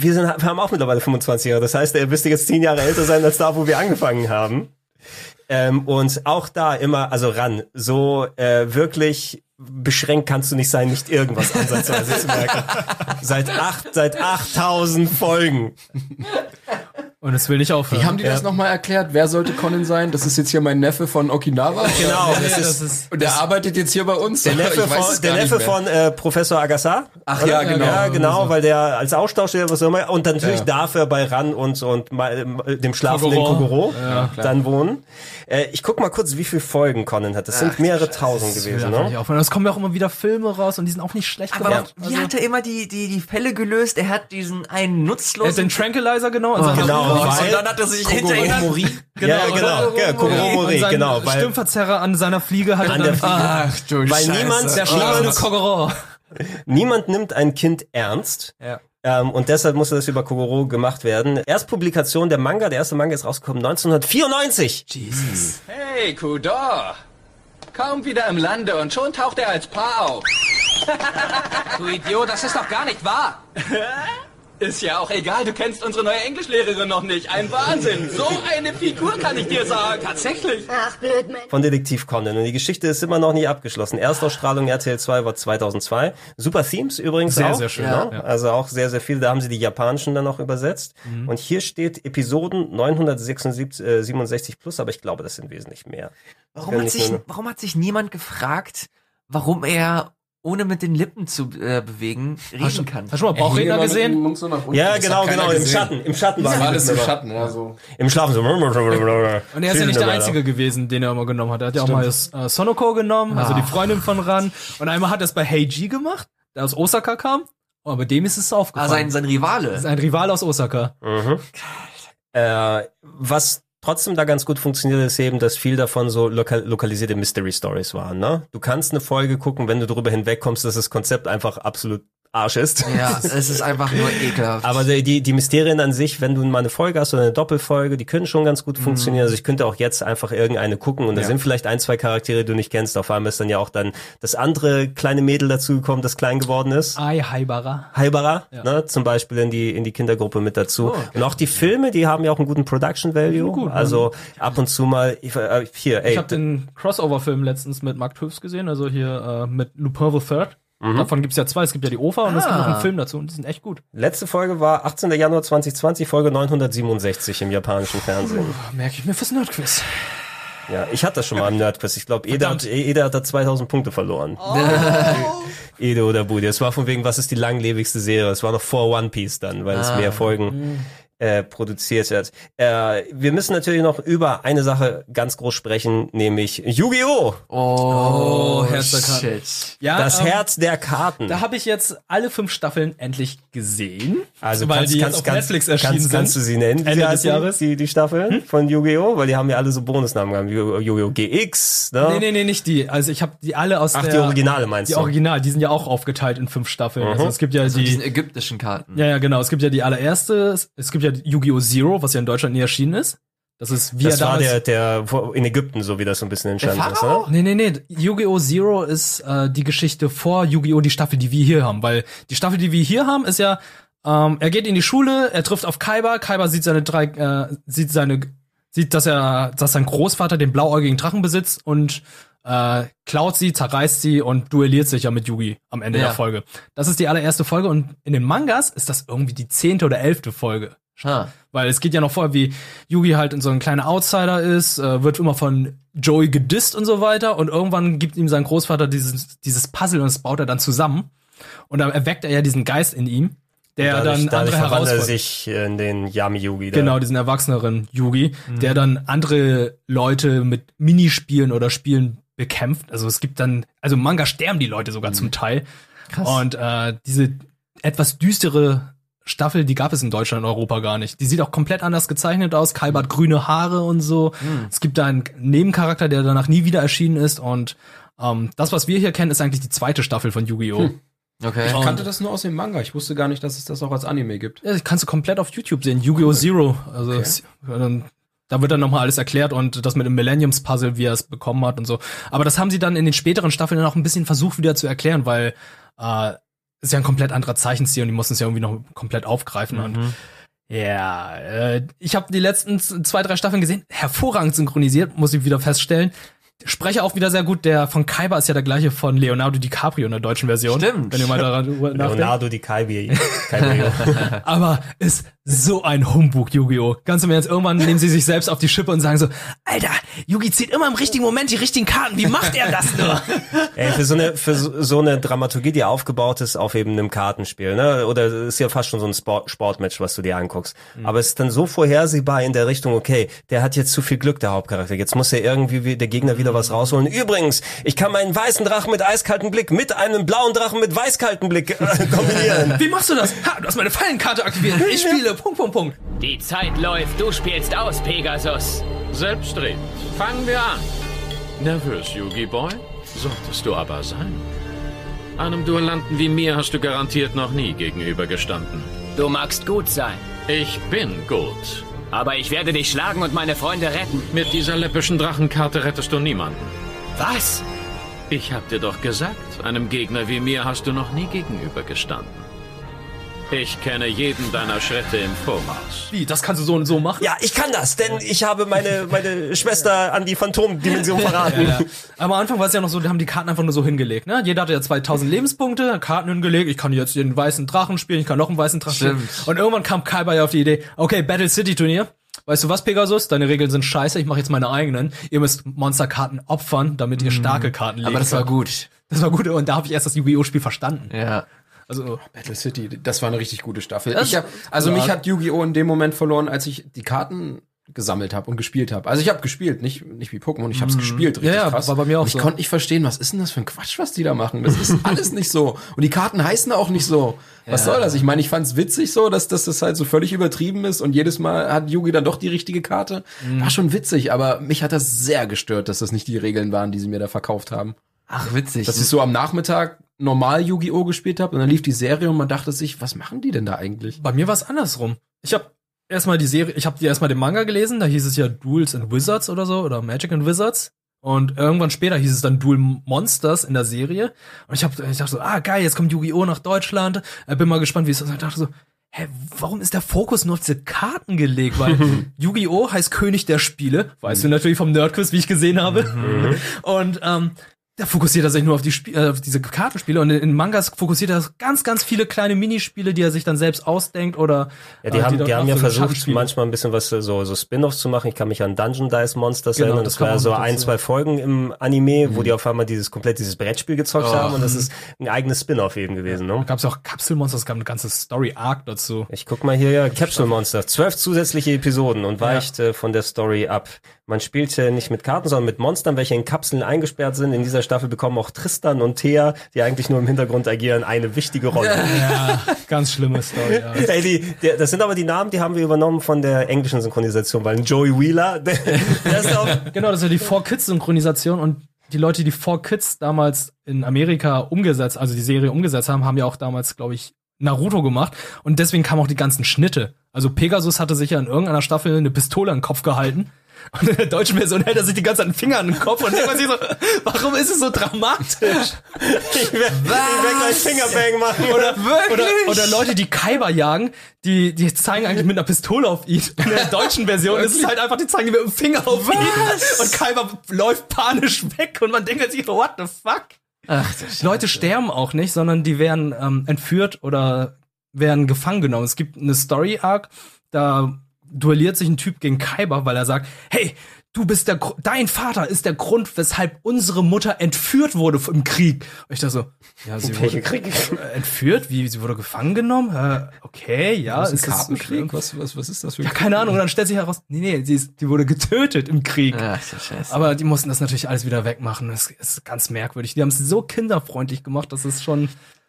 Wir, sind, wir haben auch mittlerweile 25 Jahre, das heißt, er müsste jetzt zehn Jahre älter sein als da, wo wir angefangen haben. Ähm, und auch da immer, also ran, so äh, wirklich beschränkt kannst du nicht sein, nicht irgendwas ansatzweise zu merken. Seit acht, seit 8000 Folgen. Und es will nicht aufhören. Wie haben die das nochmal erklärt? Wer sollte Conan sein? Das ist jetzt hier mein Neffe von Okinawa. Genau, Ja, das das ist ist Und der arbeitet jetzt hier bei uns. der Neffe von, der Neffe von äh, Professor Agassar. Ach oder? ja, genau. Ja, genau, weil der als Austauschlehrer was auch immer und dann natürlich Ja. darf er bei Ran und und mal, äh, dem schlafenden Kogoro. Ja, dann wohnen. Äh, ich guck mal kurz, wie viele Folgen Conan hat. Das sind mehrere tausend Das will gewesen, ne? aufhören. Es kommen ja auch immer wieder Filme raus und die sind auch nicht schlecht Aber gemacht. wie hat er immer die, die, die Fälle gelöst? Er hat diesen einen Er nutzlosen... hat den Tranquilizer genommen. an seiner genau, weil- und dann hat er sich Kogoro hinterher... Mori. ja, genau, ja, Kogoro Mori, genau, weil Stimmverzerrer an seiner Fliege hat An er der Fliege. Ach du Weil Scheiße. niemand- der niemand- Kogoro. niemand nimmt ein Kind ernst. Ja. Ähm, und deshalb musste das über Kogoro gemacht werden. Erstpublikation der Manga, der erste Manga ist rausgekommen 1994. Jesus. Hey, Kudor. Kaum wieder im Lande und schon taucht er als Paar auf. du Idiot, das ist doch gar nicht wahr. Ist ja auch egal, du kennst unsere neue Englischlehrerin noch nicht. Ein Wahnsinn. So eine Figur kann ich dir sagen. Tatsächlich. Ach, blöd, Mensch. von Detektiv Conan. Und die Geschichte ist immer noch nie abgeschlossen. Erstausstrahlung RTL 2 war 2002. Super Themes übrigens Sehr, auch. sehr schön, Ne? ja. Also auch sehr, sehr viel. Da haben sie die japanischen dann noch übersetzt. Mhm. Und hier steht Episoden 967 äh, 67 plus, aber ich glaube, das sind wesentlich mehr. Warum hat, sich, warum hat sich niemand gefragt, warum er ohne mit den Lippen zu äh, bewegen reden kann? Hast du schon mal Bauchredner gesehen? Ja, genau, genau. Im Schatten. Im Schatten war die alles im. Schatten, ja, so. Im Schlafen so. Und er ist ja nicht der Einzige gewesen, den er immer genommen hat. Er hat ja auch mal das, äh, Sonoko genommen, also die Ach. Freundin von Ran. Und einmal hat er es bei Heiji gemacht, der aus Osaka kam. Aber bei dem ist es Ah, aufgefallen. sein, sein Rivale. das ist ein Rival aus Osaka. Mhm. Äh, was trotzdem da ganz gut funktioniert, ist eben, dass viel davon so lokal lokalisierte Mystery Stories waren. Ne? Du kannst eine Folge gucken, wenn du darüber hinwegkommst, dass das Konzept einfach absolut Arsch ist. Ja, es ist einfach nur ekelhaft. Aber die, die, die Mysterien an sich, wenn du mal eine Folge hast oder eine Doppelfolge, die können schon ganz gut funktionieren. Also ich könnte auch jetzt einfach irgendeine gucken und da Ja. sind vielleicht ein, zwei Charaktere, die du nicht kennst. Auf einmal ist dann ja auch dann das andere kleine Mädel dazugekommen, das klein geworden ist. Ai Haibara. Haibara, ne, zum Beispiel in die, in die Kindergruppe mit dazu. Und auch die Filme, die haben ja auch einen guten Production Value. Gut, also ab und zu mal, ich, äh, hier, ey, Ich habe den Crossover-Film letztens mit Mark Tüfs gesehen, also hier äh, mit Lupin the Third. Davon gibt's ja zwei. Es gibt ja die OFA und es gibt noch Ah. einen Film dazu und die sind echt gut. Letzte Folge war 18. Januar 2020, Folge 967 im japanischen Fernsehen. Merke ich mir fürs Nerdquiz. Ja, ich hatte das schon mal im Nerdquiz. Ich glaube, Eda, hat- Eda hat da 2000 Punkte verloren. Ede oder Budi. Es war von wegen, was ist die langlebigste Serie? Es war noch vor One Piece dann, weil es Ah. mehr Folgen äh, produziert hat. Äh, wir müssen natürlich noch über eine Sache ganz groß sprechen, nämlich Yu-Gi-Oh! Oh, Herz der Karten. Ja, das ähm, Herz der Karten. Da habe ich jetzt alle fünf Staffeln endlich gesehen. Also weil kannst, die kannst, jetzt auf kannst, Netflix erschienen kannst, sind. kannst du sie nennen? wie Ende sie des Jahres. Die, die Staffeln von Yu-Gi-Oh! Weil die haben ja alle so Bonusnamen gehabt. Yu- Yu-Gi-Oh! GX, ne? Nee, nee, nee, nicht die. Also ich habe die alle aus Ach, der... die Originale meinst Die du? Original, die sind ja auch aufgeteilt in fünf Staffeln. Mhm. Also es gibt ja Also die... diesen ägyptischen Karten. Ja, ja, genau. Es gibt ja die allererste, es gibt ja Yu-Gi-Oh! Zero, was ja in Deutschland nie erschienen ist. Das ist wie das er war der, der in Ägypten, so wie das so ein bisschen entstanden ist, ne? Nee, nee, nee. Yu-Gi-Oh! Zero ist äh, die Geschichte vor Yu-Gi-Oh! die Staffel, die wir hier haben. Weil die Staffel, die wir hier haben, ist ja, ähm, er geht in die Schule, er trifft auf Kaiba, Kaiba sieht seine drei, äh, sieht seine, sieht, dass er, dass sein Großvater den blauäugigen Drachen besitzt und äh, klaut sie, zerreißt sie und duelliert sich ja mit Yugi am Ende Ja. der Folge. Das ist die allererste Folge und in den Mangas ist das irgendwie die zehnte oder elfte Folge. Ah. Weil es geht ja noch vor, wie Yugi halt in so ein kleiner Outsider ist, äh, wird immer von Joey gedisst und so weiter und irgendwann gibt ihm sein Großvater dieses, dieses Puzzle und das baut er dann zusammen. Und dann erweckt er ja diesen Geist in ihm, der dadurch, dann andere er herausfordert. sich in den Yami-Yugi. da. Genau, diesen erwachseneren Yugi, Mhm. der dann andere Leute mit Minispielen oder Spielen bekämpft. Also es gibt dann, also im Manga sterben die Leute sogar zum Teil. Krass. Und äh, diese etwas düstere Staffel, die gab es in Deutschland und Europa gar nicht. Die sieht auch komplett anders gezeichnet aus. Kalber hat grüne Haare und so. Es gibt da einen Nebencharakter, der danach nie wieder erschienen ist. Und ähm, das, was wir hier kennen, ist eigentlich die zweite Staffel von Yu-Gi-Oh! Hm. Okay. Ich kannte das nur aus dem Manga. Ich wusste gar nicht, dass es das auch als Anime gibt. Ja, das kannst du komplett auf YouTube sehen. Yu-Gi-Oh! Zero. Also ähm, da wird dann nochmal alles erklärt und das mit dem Millenniums-Puzzle, wie er es bekommen hat und so. Aber das haben sie dann in den späteren Staffeln auch ein bisschen versucht wieder zu erklären, weil äh, ist ja ein komplett anderer Zeichenstil und die mussten es ja irgendwie noch komplett aufgreifen. Und ja, äh, ich habe die letzten zwei, drei Staffeln gesehen, hervorragend synchronisiert, muss ich wieder feststellen. Sprecher auch wieder sehr gut. Der von Kaiba ist ja der gleiche von Leonardo DiCaprio in der deutschen Version. Stimmt. Wenn ihr mal daran nachdenkt. Leonardo DiCaprio. Caprio. Aber ist so ein Humbug, Yu-Gi-Oh! Ganz im Ernst, irgendwann nehmen sie sich selbst auf die Schippe und sagen so, Alter, Yugi zieht immer im richtigen Moment die richtigen Karten. Wie macht er das nur? Ey, für so eine für so eine Dramaturgie, die aufgebaut ist auf eben einem Kartenspiel, ne? Oder es ist ja fast schon so ein Sport, Sportmatch, was du dir anguckst. Aber es ist dann so vorhersehbar in der Richtung, okay, der hat jetzt zu viel Glück, der Hauptcharakter. Jetzt muss er irgendwie wie- der Gegner wieder was rausholen. Übrigens, ich kann meinen weißen Drachen mit eiskaltem Blick mit einem blauen Drachen mit weißkaltem Blick äh, kombinieren. Wie machst du das? Ha, du hast meine Fallenkarte aktiviert. Ich spiele. Punkt, Punkt, Punkt. Die Zeit läuft, du spielst aus, Pegasus. Selbstredend. Fangen wir an. Nervös, Yugi Boy? Solltest du aber sein. Einem Duellanten wie mir hast du garantiert noch nie gegenübergestanden. Du magst gut sein. Ich bin gut. Aber ich werde dich schlagen und meine Freunde retten. Mit dieser läppischen Drachenkarte rettest du niemanden. Was? Ich hab dir doch gesagt, einem Gegner wie mir hast du noch nie gegenübergestanden. Ich kenne jeden deiner Schritte im Voraus. Wie, das kannst du so und so machen? Ja, ich kann das, denn ich habe meine meine Schwester an die Phantomdimension verraten. Ja, ja. Aber am Anfang war es ja noch so, die haben die Karten einfach nur so hingelegt. Ne? Jeder hatte ja 2000 Lebenspunkte, Karten hingelegt. Ich kann jetzt den weißen Drachen spielen, ich kann noch einen weißen Drachen Stimmt. spielen. Und irgendwann kam Kaiba ja auf die Idee, okay, Battle City Turnier. Weißt du was, Pegasus? Deine Regeln sind scheiße, ich mache jetzt meine eigenen. Ihr müsst Monsterkarten opfern, damit ihr starke Karten legen Aber das war gut. Das war gut und da habe ich erst das Yu-Gi-Oh! Spiel verstanden. Ja. Also Battle City, das war eine richtig gute Staffel. Das- ich hab, also ja. mich hat Yu-Gi-Oh! in dem Moment verloren, als ich die Karten gesammelt habe und gespielt habe. Also ich habe gespielt, nicht nicht wie Pokémon, ich habe es gespielt, richtig Mhm. Ja, ja, krass. war bei mir auch und ich so. konnte nicht verstehen, was ist denn das für ein Quatsch, was die da machen? Das ist alles nicht so. Und die Karten heißen auch nicht so. Was Ja. soll das? Ich meine, ich fand's witzig so, dass, dass das halt so völlig übertrieben ist und jedes Mal hat Yugi dann doch die richtige Karte. Mhm. War schon witzig, aber mich hat das sehr gestört, dass das nicht die Regeln waren, die sie mir da verkauft haben. Ach, witzig. Dass ich so am Nachmittag normal Yu-Gi-Oh! gespielt habe und dann lief die Serie und man dachte sich, was machen die denn da eigentlich? Bei mir war es andersrum. Ich habe erstmal die Serie, ich habe erstmal den Manga gelesen, da hieß es ja Duels and Wizards oder so oder Magic and Wizards und irgendwann später hieß es dann Duel Monsters in der Serie und ich habe ich dachte so, ah geil, jetzt kommt Yu-Gi-Oh nach Deutschland. Äh, bin mal gespannt, wie es ist. Und ich dachte so, hä, warum ist der Fokus nur auf diese Karten gelegt? Weil Yu-Gi-Oh heißt König der Spiele, weißt du natürlich vom Nerdquiz, wie ich gesehen habe. Und ähm, da fokussiert er sich nur auf, die Spie äh, auf diese Kartenspiele und in, Mangas fokussiert er ganz, ganz viele kleine Minispiele, die er sich dann selbst ausdenkt oder Ja, die äh, haben, die haben ja nachfolgen, versucht, manchmal ein bisschen was, äh, so, so Spin-offs zu machen. Ich kann mich an Dungeon Dice Monsters Genau, erinnern. das Das, war ja so ein, zwei Folgen im Anime, wo die auf einmal dieses komplett dieses Brettspiel gezockt Oh. haben und das ist ein eigenes Spin-off eben gewesen, ne? Da gab's ja auch Kapselmonster, es gab eine ganze Story-Arc dazu. Ich guck mal hier, ja, Capsule Monster. Zwölf zusätzliche Episoden und weicht äh, von der Story ab. Man spielt nicht mit Karten, sondern mit Monstern, welche in Kapseln eingesperrt sind. In dieser Staffel bekommen auch Tristan und Thea, die eigentlich nur im Hintergrund agieren, eine wichtige Rolle. Ja, ganz schlimme Story. Ja. Ey, die, der, das sind aber die Namen, die haben wir übernommen von der englischen Synchronisation, weil ein Joey Wheeler, der, der ist auch, Genau, das ist ja die 4-Kids-Synchronisation und die Leute, die 4-Kids damals in Amerika umgesetzt, also die Serie umgesetzt haben, haben ja auch damals, glaube ich, Naruto gemacht und deswegen kamen auch die ganzen Schnitte. Also Pegasus hatte sich ja in irgendeiner Staffel eine Pistole an den Kopf gehalten und in der deutschen Version hält er sich die ganze Zeit einen Finger an den Kopf und denkt man sich so, warum ist es so dramatisch? ich werde werd gleich Fingerbang machen. Oder, oder, oder Leute, die Kaiba jagen, die, die zeigen eigentlich mit einer Pistole auf ihn. In der deutschen Version ist es halt einfach, die zeigen die mit dem Finger auf ihn. Und Kaiba läuft panisch weg und man denkt sich, what the fuck? Ach, Leute sterben auch nicht, sondern die werden ähm, entführt oder werden gefangen genommen. Es gibt eine Story-Arc, da duelliert sich ein Typ gegen Kaiba, weil er sagt, hey, du bist der, dein Vater ist der Grund, weshalb unsere Mutter entführt wurde im Krieg. Und ich dachte so, ja, sie wurde Krieg? entführt, wie, sie wurde gefangen genommen? Äh, okay, ja, Was, ein ist das so schlimm? Kartenkrieg? Was, was, was ist das für ein Ja, keine Ahnung. Und dann stellt sich heraus, nee, nee, sie ist, die wurde getötet im Krieg. Ach, so scheiße. Aber die mussten das natürlich alles wieder wegmachen. Das ist ganz merkwürdig. Die haben es so kinderfreundlich gemacht, dass es schon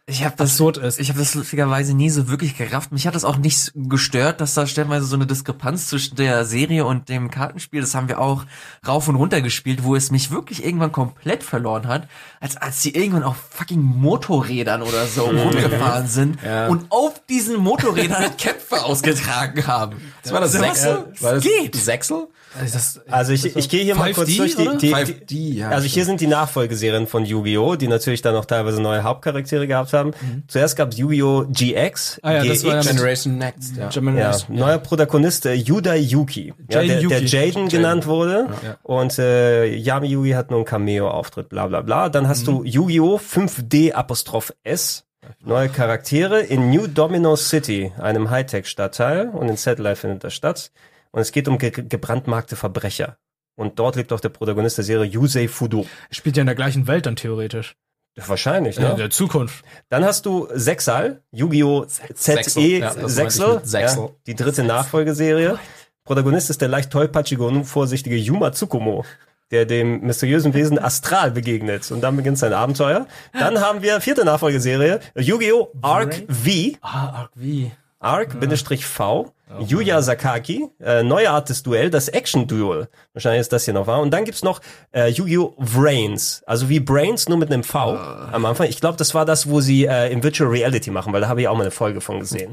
Ich habe das absurd ist. Ich habe das lustigerweise nie so wirklich gerafft. Mich hat das auch nicht gestört, dass da stellenweise so eine Diskrepanz zwischen der Serie und dem Kartenspiel, das haben wir auch rauf und runter gespielt, wo es mich wirklich irgendwann komplett verloren hat, als als sie irgendwann auf fucking Motorrädern oder so rumgefahren sind Ja. und auf diesen Motorrädern Kämpfe ausgetragen haben. Das war das Sechsel? so? War das geht. Sechsel? Also, das, Also ich, ich gehe hier mal 5D, kurz durch die, die, 5D, die ja, Also hier sind die Nachfolgeserien von Yu-Gi-Oh!, die natürlich dann auch teilweise neue Hauptcharaktere gehabt haben. Zuerst gab es Yu-Gi-Oh! GX, Ah ja, das war ja Generation Next, ja. ja, Generation. neuer Protagonist äh, Yuda Yuki, ja, der, Jaden der. Jaden genannt wurde. Ja. Und äh, Yami Yugi hat nur einen Cameo-Auftritt, bla bla bla. Dann hast du Yu-Gi-Oh! 5D Apostroph S. Neue Charaktere in New Domino City, einem Hightech-Stadtteil. Und in Satellite findet das statt. Und es geht um ge gebrandmarkte Verbrecher. Und dort lebt auch der Protagonist der Serie Yusei Fudo. Spielt ja in der gleichen Welt dann theoretisch. Wahrscheinlich, In ne? der Zukunft. Dann hast du Sexal, Yu-Gi-Oh! Sechsel. ZE Ja, Sechsel. Ja, die dritte Nachfolgeserie. Protagonist ist der leicht tollpatschige und unvorsichtige Yuma Tsukumo, der dem mysteriösen Wesen Astral begegnet. Und dann beginnt sein Abenteuer. Dann haben wir vierte Nachfolgeserie, Yu-Gi-Oh! Arc V, Ah, arg wie. Arc-V, Yuya Sakaki, äh, neue Art des Duell, das Action-Duel. Wahrscheinlich ist das hier noch wahr. Und dann gibt's noch äh, Yu-Gi-Oh! Brains, also wie Brains, nur mit einem V am Anfang. Ich glaube, das war das, wo sie äh, in Virtual Reality machen, weil da habe ich auch mal eine Folge von gesehen.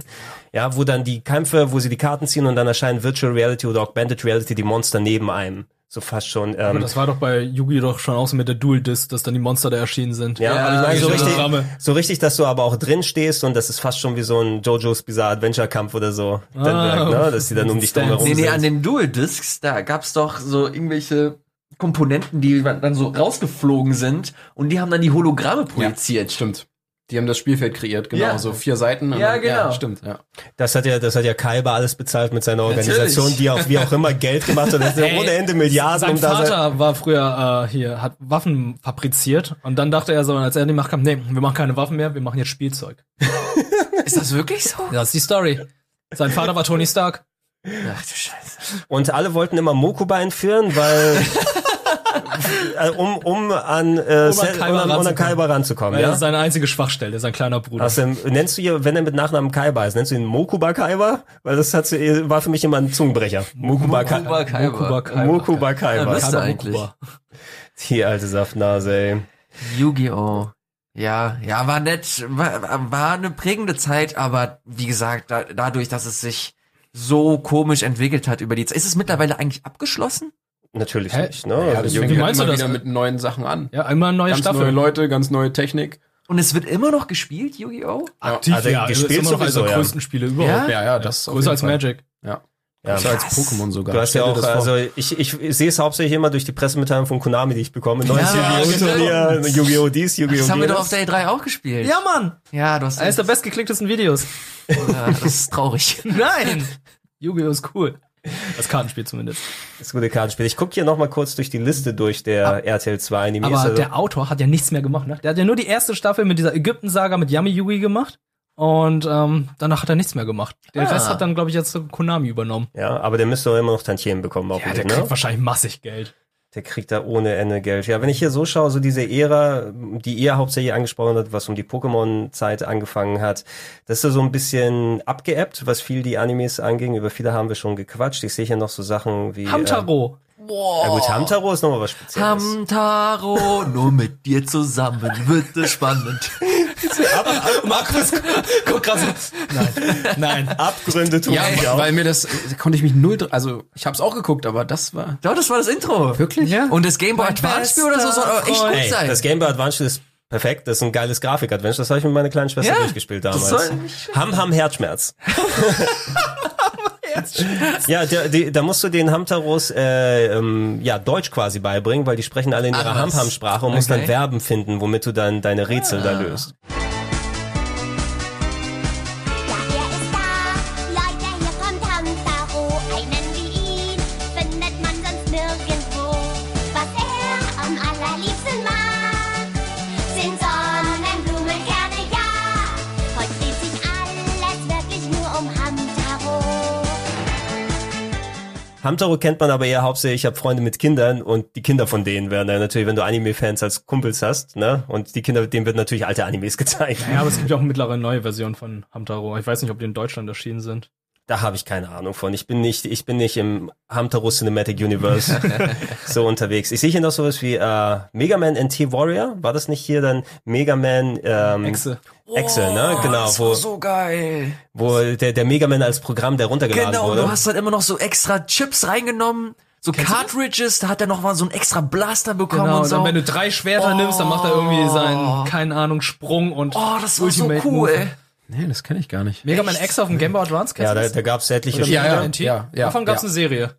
Ja, wo dann die Kämpfe, wo sie die Karten ziehen und dann erscheinen Virtual Reality oder Augmented Reality die Monster neben einem. So fast schon. Aber Ähm, das war doch bei Yugi doch schon auch so mit der Dual Disc, dass dann die Monster da erschienen sind. Ja, aber ich meine, so richtig, so richtig, dass du aber auch drin stehst und das ist fast schon wie so ein JoJo's Bizarre Adventure Kampf oder so. Dann Ah, wirkt, ne? Dass die dann um dich drum herum Nee, nee, sind. an den Dual Discs, da gab's doch so irgendwelche Komponenten, die dann so rausgeflogen sind und die haben dann die Hologramme projiziert. Stimmt. Die haben das Spielfeld kreiert, genau, Ja. so vier Seiten. und Ja, dann- genau. stimmt, ja. Das hat ja, das hat ja Kaiba alles bezahlt mit seiner Organisation, Natürlich. die auch wie auch immer Geld gemacht hat. Das sind Ey, ohne Ende Milliarden, Sein um da sein- Vater war früher äh, hier, hat Waffen fabriziert und dann dachte er so, als er in die Macht kam, nee, wir machen keine Waffen mehr, wir machen jetzt Spielzeug. Ist das wirklich so? Das ist die Story. Sein Vater war Tony Stark. Ach du Scheiße. Und alle wollten immer Mokuba entführen, weil äh, um um an äh, Um an Kaiba um um an. Kaiba ranzukommen, Weil Das ja. ist seine einzige Schwachstelle, sein kleiner Bruder. Also, nennst du ihr, wenn er mit Nachnamen Kaiba ist, nennst du ihn Mokuba Kaiba? Weil das hat, sie- war für mich immer ein Zungenbrecher. Mokuba, Mokuba Kaiba. Mokuba Kaiba. Mokuba Ja, Kaiba. müsste Kaiba eigentlich. Mokuba. Die alte Saftnase, ey. Yu-Gi-Oh! Ja, ja, war nett, war, war eine prägende Zeit, aber wie gesagt, da, dadurch, dass es sich so komisch entwickelt hat über die Zeit. Ist es mittlerweile eigentlich abgeschlossen? Natürlich Hä? nicht, ne? Ja, Also, deswegen meinst du immer das? wieder mit neuen Sachen an. Ja, einmal neue Ganz Staffel. neue Leute, ganz neue Technik. Und es wird immer noch gespielt, Yu-Gi-Oh! Aktiv, Also ja, gespielt ist immer noch eines sowieso, der ja. größten Spiele überhaupt. Ja, ja, das auf Größer als Fall. Magic. Ja. Größer als Pokémon sogar. Du hast ja auch, das also ich, ich, ich sehe es hauptsächlich immer durch die Pressemitteilung von Konami, die ich bekomme. Neues Ja, Yu-Gi-Oh! Turnier, Yu-Gi-Oh! dies, Yu-Gi-Oh! Das haben wir doch auf der E3 auch gespielt. Ja, Mann! Ja, du hast Eines der bestgeklicktesten Videos. Ja, das ist traurig. Nein! Yu-Gi-Oh! ist cool. Das Kartenspiel zumindest. Das gute Kartenspiel. Ich gucke hier nochmal kurz durch die Liste durch der RTL 2 Animes. Aber Also- der Autor hat ja nichts mehr gemacht, ne? Der hat ja nur die erste Staffel mit dieser Ägypten-Saga mit Yami Yugi gemacht. Und ähm, danach hat er nichts mehr gemacht. Den Ah. Rest hat dann, glaube ich, jetzt Konami übernommen. ja, aber der müsste doch immer noch Tantiemen bekommen, Ja, der kriegt ne? wahrscheinlich massig Geld. Der kriegt da ohne Ende Geld. Ja, wenn ich hier so schaue, so diese Ära, die ihr hauptsächlich angesprochen hat, was um die Pokémon-Zeit angefangen hat, das ist so ein bisschen abgeebbt, was viel die Animes anging. Über viele haben wir schon gequatscht. Ich sehe hier noch so Sachen wie... Hamtaro. Äh, ja gut, Hamtaro ist nochmal was Spezielles. Hamtaro, nur mit dir zusammen wird es spannend. Markus, guck gerade so. Nein, nein. Abgründe tun Ja, auf. weil mir das, da konnte ich mich null, dr- also ich habe es auch geguckt, aber das war. Ja, das war das Intro. Wirklich? Ja. Und das Game Boy Advance Spiel oder so soll auch echt gut Ey, sein. das Game Boy Advance ist perfekt. Das ist ein geiles Grafik-Adventure. Das habe ich mit meiner kleinen Schwester Ja, durchgespielt das damals. Ham Ham Herzschmerz. ja, der, die, da musst du den Hamtaros äh, ähm, ja Deutsch quasi beibringen, weil die sprechen alle in ihrer was? Ham Ham Sprache und musst dann. Verben finden, womit du dann deine Rätsel da löst. Hamtaro kennt man aber eher hauptsächlich, ich habe Freunde mit Kindern und die Kinder von denen werden dann natürlich, wenn du Anime-Fans als Kumpels hast, ne? Und die Kinder, denen wird natürlich alte Animes gezeigt. Ja, aber es gibt ja auch mittlerweile neue Versionen von Hamtaro. Ich weiß nicht, ob die in Deutschland erschienen sind. Da habe ich keine Ahnung von. Ich bin nicht, ich bin nicht im Hamtaro Cinematic Universe so unterwegs. Ich sehe hier noch sowas wie äh, Mega Man NT Warrior. War das nicht hier dann Mega Man ähm, Exe. Exe, ne? Genau, das wo, war so geil. wo der, der Mega Man als Programm, der runtergeladen Genau, wurde. du hast halt immer noch so extra Chips reingenommen, so Cartridges, da hat er noch mal so einen extra Blaster bekommen Genau, und und so. dann, wenn du drei Schwerter nimmst, dann macht er irgendwie seinen, keine Ahnung, Sprung und oh, das war so Ultimate cool. Move. Nee, das kenne ich gar nicht. Mega Man X auf dem Game Boy Advance, kennst ja, da, da gab es etliche Spiele. Ja, NT? ja, ja, Davon gab es ja. eine Serie.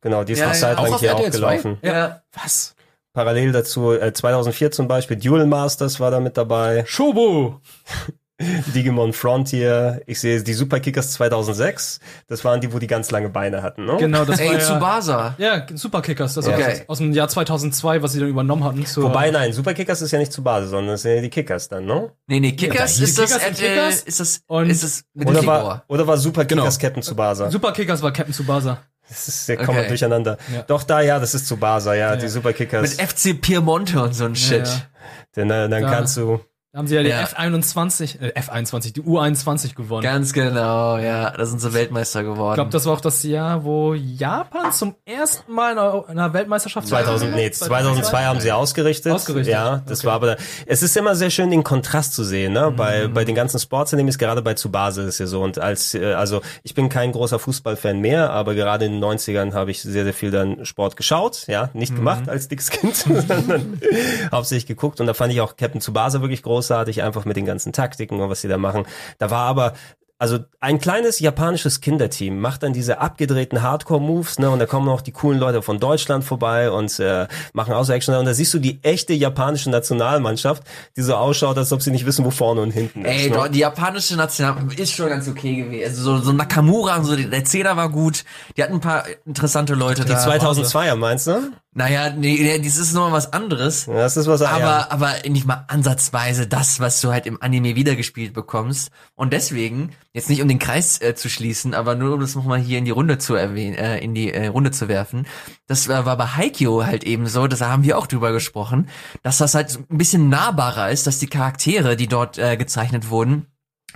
Genau, die ist Ja, noch ja, Zeit auch lang auf hier auch RTL 2? gelaufen. Ja. Was? Parallel dazu, äh, 2004 zum Beispiel, Duel Masters war da mit dabei. Shobo! Digimon Frontier. Ich sehe die Superkickers 2006. Das waren die, wo die ganz lange Beine hatten, ne? Genau, das war Ey, ja, Tsubasa. Ja, Superkickers, das Ja. war Okay. aus dem Jahr 2002, was sie dann übernommen hatten. Zur, Wobei, nein, Superkickers ist ja nicht zu Basis, sondern das sind ja die Kickers dann, ne? Nee, nee, Kickers Ja, ist das, Kickers äh, Kickers ist das, und- ist das mit dem Oder war, oder war Superkickers Captain Tsubasa? Superkickers war Captain Tsubasa. Das ist, der kommt Okay. durcheinander. Ja. Doch, da, ja, das ist Tsubasa, ja, die Superkickers. Mit FC Piemonte und so ein Shit. Ja, ja. Denn, äh, dann Da- kannst du, Da haben sie ja die Ja. F21, äh, F21, die U21 gewonnen. Ganz genau, ja, da sind sie Weltmeister geworden. Ich glaube, das war auch das Jahr, wo Japan zum ersten Mal in einer- in einer Weltmeisterschaft 2000, nee, 2002 haben sie ausgerichtet. Ausgerichtet. Ja, das Okay. war aber, es ist immer sehr schön, den Kontrast zu sehen, ne? Bei, Mhm. bei den ganzen Sports-Animes, gerade bei Tsubasa ist es ja so. Und als, äh, also, ich bin kein großer Fußballfan mehr, aber gerade in den 90ern habe ich sehr, sehr viel dann Sport geschaut, ja, Mhm. nicht gemacht als dickes Kind, sondern hauptsächlich geguckt. Und da fand ich auch Captain Tsubasa wirklich großartig, einfach mit den ganzen Taktiken und was sie da machen. Da war aber, also ein kleines japanisches Kinderteam macht dann diese abgedrehten Hardcore-Moves, ne? Und da kommen auch die coolen Leute von Deutschland vorbei und äh, machen auch so Action. Und da siehst du die echte japanische Nationalmannschaft, die so ausschaut, als ob sie nicht wissen, wo vorne und hinten Ey, ist. Ne? doch, die japanische National ist schon ganz okay gewesen. Also so, so Nakamura und so, der Zehner war gut. Die hatten ein paar interessante Leute Die da. 2002er meinst du? Naja, nee, das ist nochmal was anderes. Das ist was aber, ja. aber nicht mal ansatzweise das, was du halt im Anime wiedergespielt bekommst. Und deswegen, jetzt nicht um den Kreis äh, zu schließen, aber nur um das nochmal hier in die Runde zu erwähnen, äh, in die äh, Runde zu werfen. Das war, war bei Haikyuu halt eben so, das haben wir auch drüber gesprochen, dass das halt ein bisschen nahbarer ist, dass die Charaktere, die dort äh, gezeichnet wurden,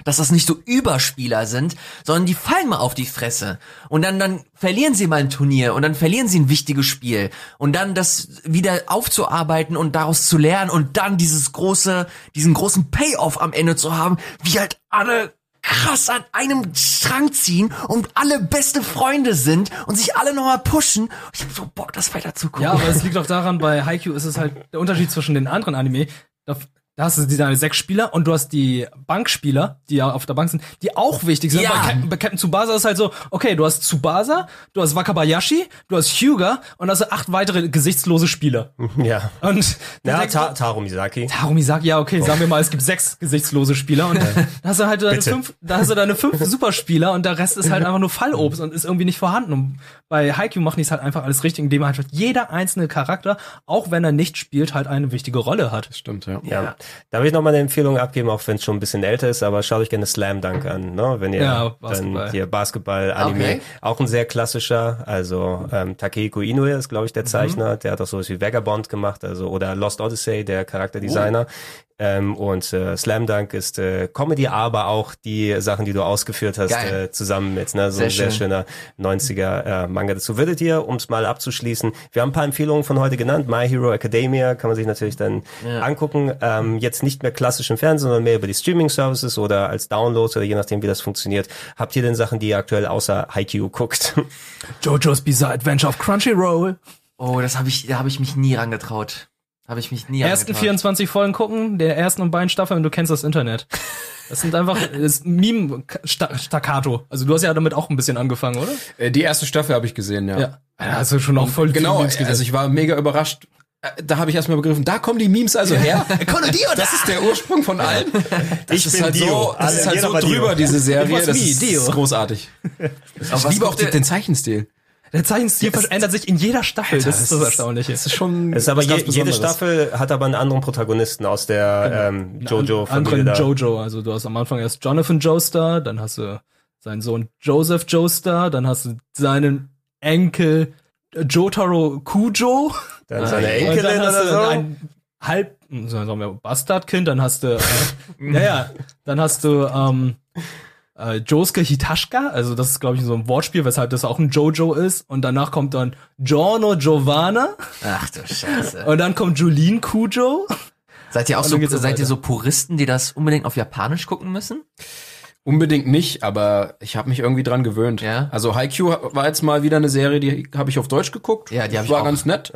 dass das nicht so Überspieler sind, sondern die fallen mal auf die Fresse. Und dann, dann verlieren sie mal ein Turnier und dann verlieren sie ein wichtiges Spiel. Und dann das wieder aufzuarbeiten und daraus zu lernen und dann dieses große, diesen großen Payoff am Ende zu haben, wie halt alle krass an einem Strang ziehen und alle beste Freunde sind und sich alle nochmal pushen. Ich hab so Bock, das weiter zu gucken. Ja, aber es liegt auch daran, bei Haikyuu ist es halt der Unterschied zwischen den anderen Anime. Da, hast du die deine sechs Spieler und du hast die Bankspieler, die ja auf der Bank sind, die auch wichtig sind. Ja. Bei, Captain, bei Captain Tsubasa ist halt so, okay, du hast Tsubasa, du hast Wakabayashi, du hast Hyuga und hast acht weitere gesichtslose Spieler. Ja. Und Ja, Ta Taro Misaki. Taro Misaki, ja, okay, sagen wir mal, es gibt sechs gesichtslose Spieler und da hast du halt deine Bitte. fünf, da hast du deine fünf Superspieler und der Rest ist halt einfach nur Fallobst und ist irgendwie nicht vorhanden. Und bei Haikyuu machen die es halt einfach alles richtig, indem halt jeder einzelne Charakter, auch wenn er nicht spielt, halt eine wichtige Rolle hat. Stimmt, ja. Ja. Da will ich noch mal eine Empfehlung abgeben, auch wenn es schon ein bisschen älter ist, aber schaut euch gerne Slam Dunk an, ne? Wenn ihr Ja, Basketball. dann hier Basketball, Anime, Okay. auch ein sehr klassischer, also ähm, Takehiko Inoue ist, glaube ich, der Zeichner, der hat auch sowas wie Vagabond gemacht, also oder Lost Odyssey, der Charakterdesigner. Ähm, und äh, Slam Dunk ist äh, Comedy, aber auch die Sachen, die du ausgeführt hast, Geil. äh, zusammen mit, ne? So Sehr ein sehr schön. schöner 90er äh, Manga dazu. Würdet ihr, um es mal abzuschließen, wir haben ein paar Empfehlungen von heute genannt, My Hero Academia kann man sich natürlich dann Ja. angucken. Ähm, jetzt nicht mehr klassisch im Fernsehen, sondern mehr über die Streaming-Services oder als Downloads oder je nachdem, wie das funktioniert. Habt ihr denn Sachen, die ihr aktuell außer Haikyuu guckt? JoJo's Bizarre Adventure auf Crunchyroll. Oh, das habe ich, da habe ich mich nie rangetraut. Habe ich mich nie Ersten rangetraut. 24 Folgen gucken, der ersten und beiden Staffeln, du kennst das Internet. Das sind einfach, das ist Meme-Staccato. Also du hast ja damit auch ein bisschen angefangen, oder? Äh, Die erste Staffel habe ich gesehen, ja. Ja. Du schon auch voll Genau, Memes gesehen. also ich war mega überrascht. Äh, Da habe ich erstmal begriffen, da kommen die Memes also her. das ist der Ursprung von allem. Das Ich ist bin halt Dio. so, das Alle- ist halt so war Dio. drüber, diese Serie. was Das ist, Dio. großartig. Aber Ich liebe auch den, den Zeichenstil. Der Zeichenstil verändert sich in jeder Staffel. das ist das Erstaunliche. Das ist schon Das ist aber je, jede. Staffel hat aber einen anderen Protagonisten aus der ähm, Jojo-Familie. anderen da. Jojo. Also du hast am Anfang erst Jonathan Joestar, dann hast du seinen Sohn Joseph Joestar, dann hast du seinen Enkel Jotaro Kujo. Dann seine Enkelin dann hast oder du so. ein halb, sagen wir Bastardkind, dann hast du, äh, ja, ja, dann hast du ähm, äh, Josuke Hitashika, also das ist glaube ich so ein Wortspiel, weshalb das auch ein Jojo ist. Und danach kommt dann Giorno Giovanna Ach du Scheiße. und dann kommt Julien Kujo. Seid ihr auch so, seid ihr weiter. so Puristen, die das unbedingt auf Japanisch gucken müssen? Unbedingt nicht, aber ich habe mich irgendwie dran gewöhnt. Ja. Also Haikyuu war jetzt mal wieder eine Serie, die habe ich auf Deutsch geguckt. Ja, die hab ich war auch. ganz nett.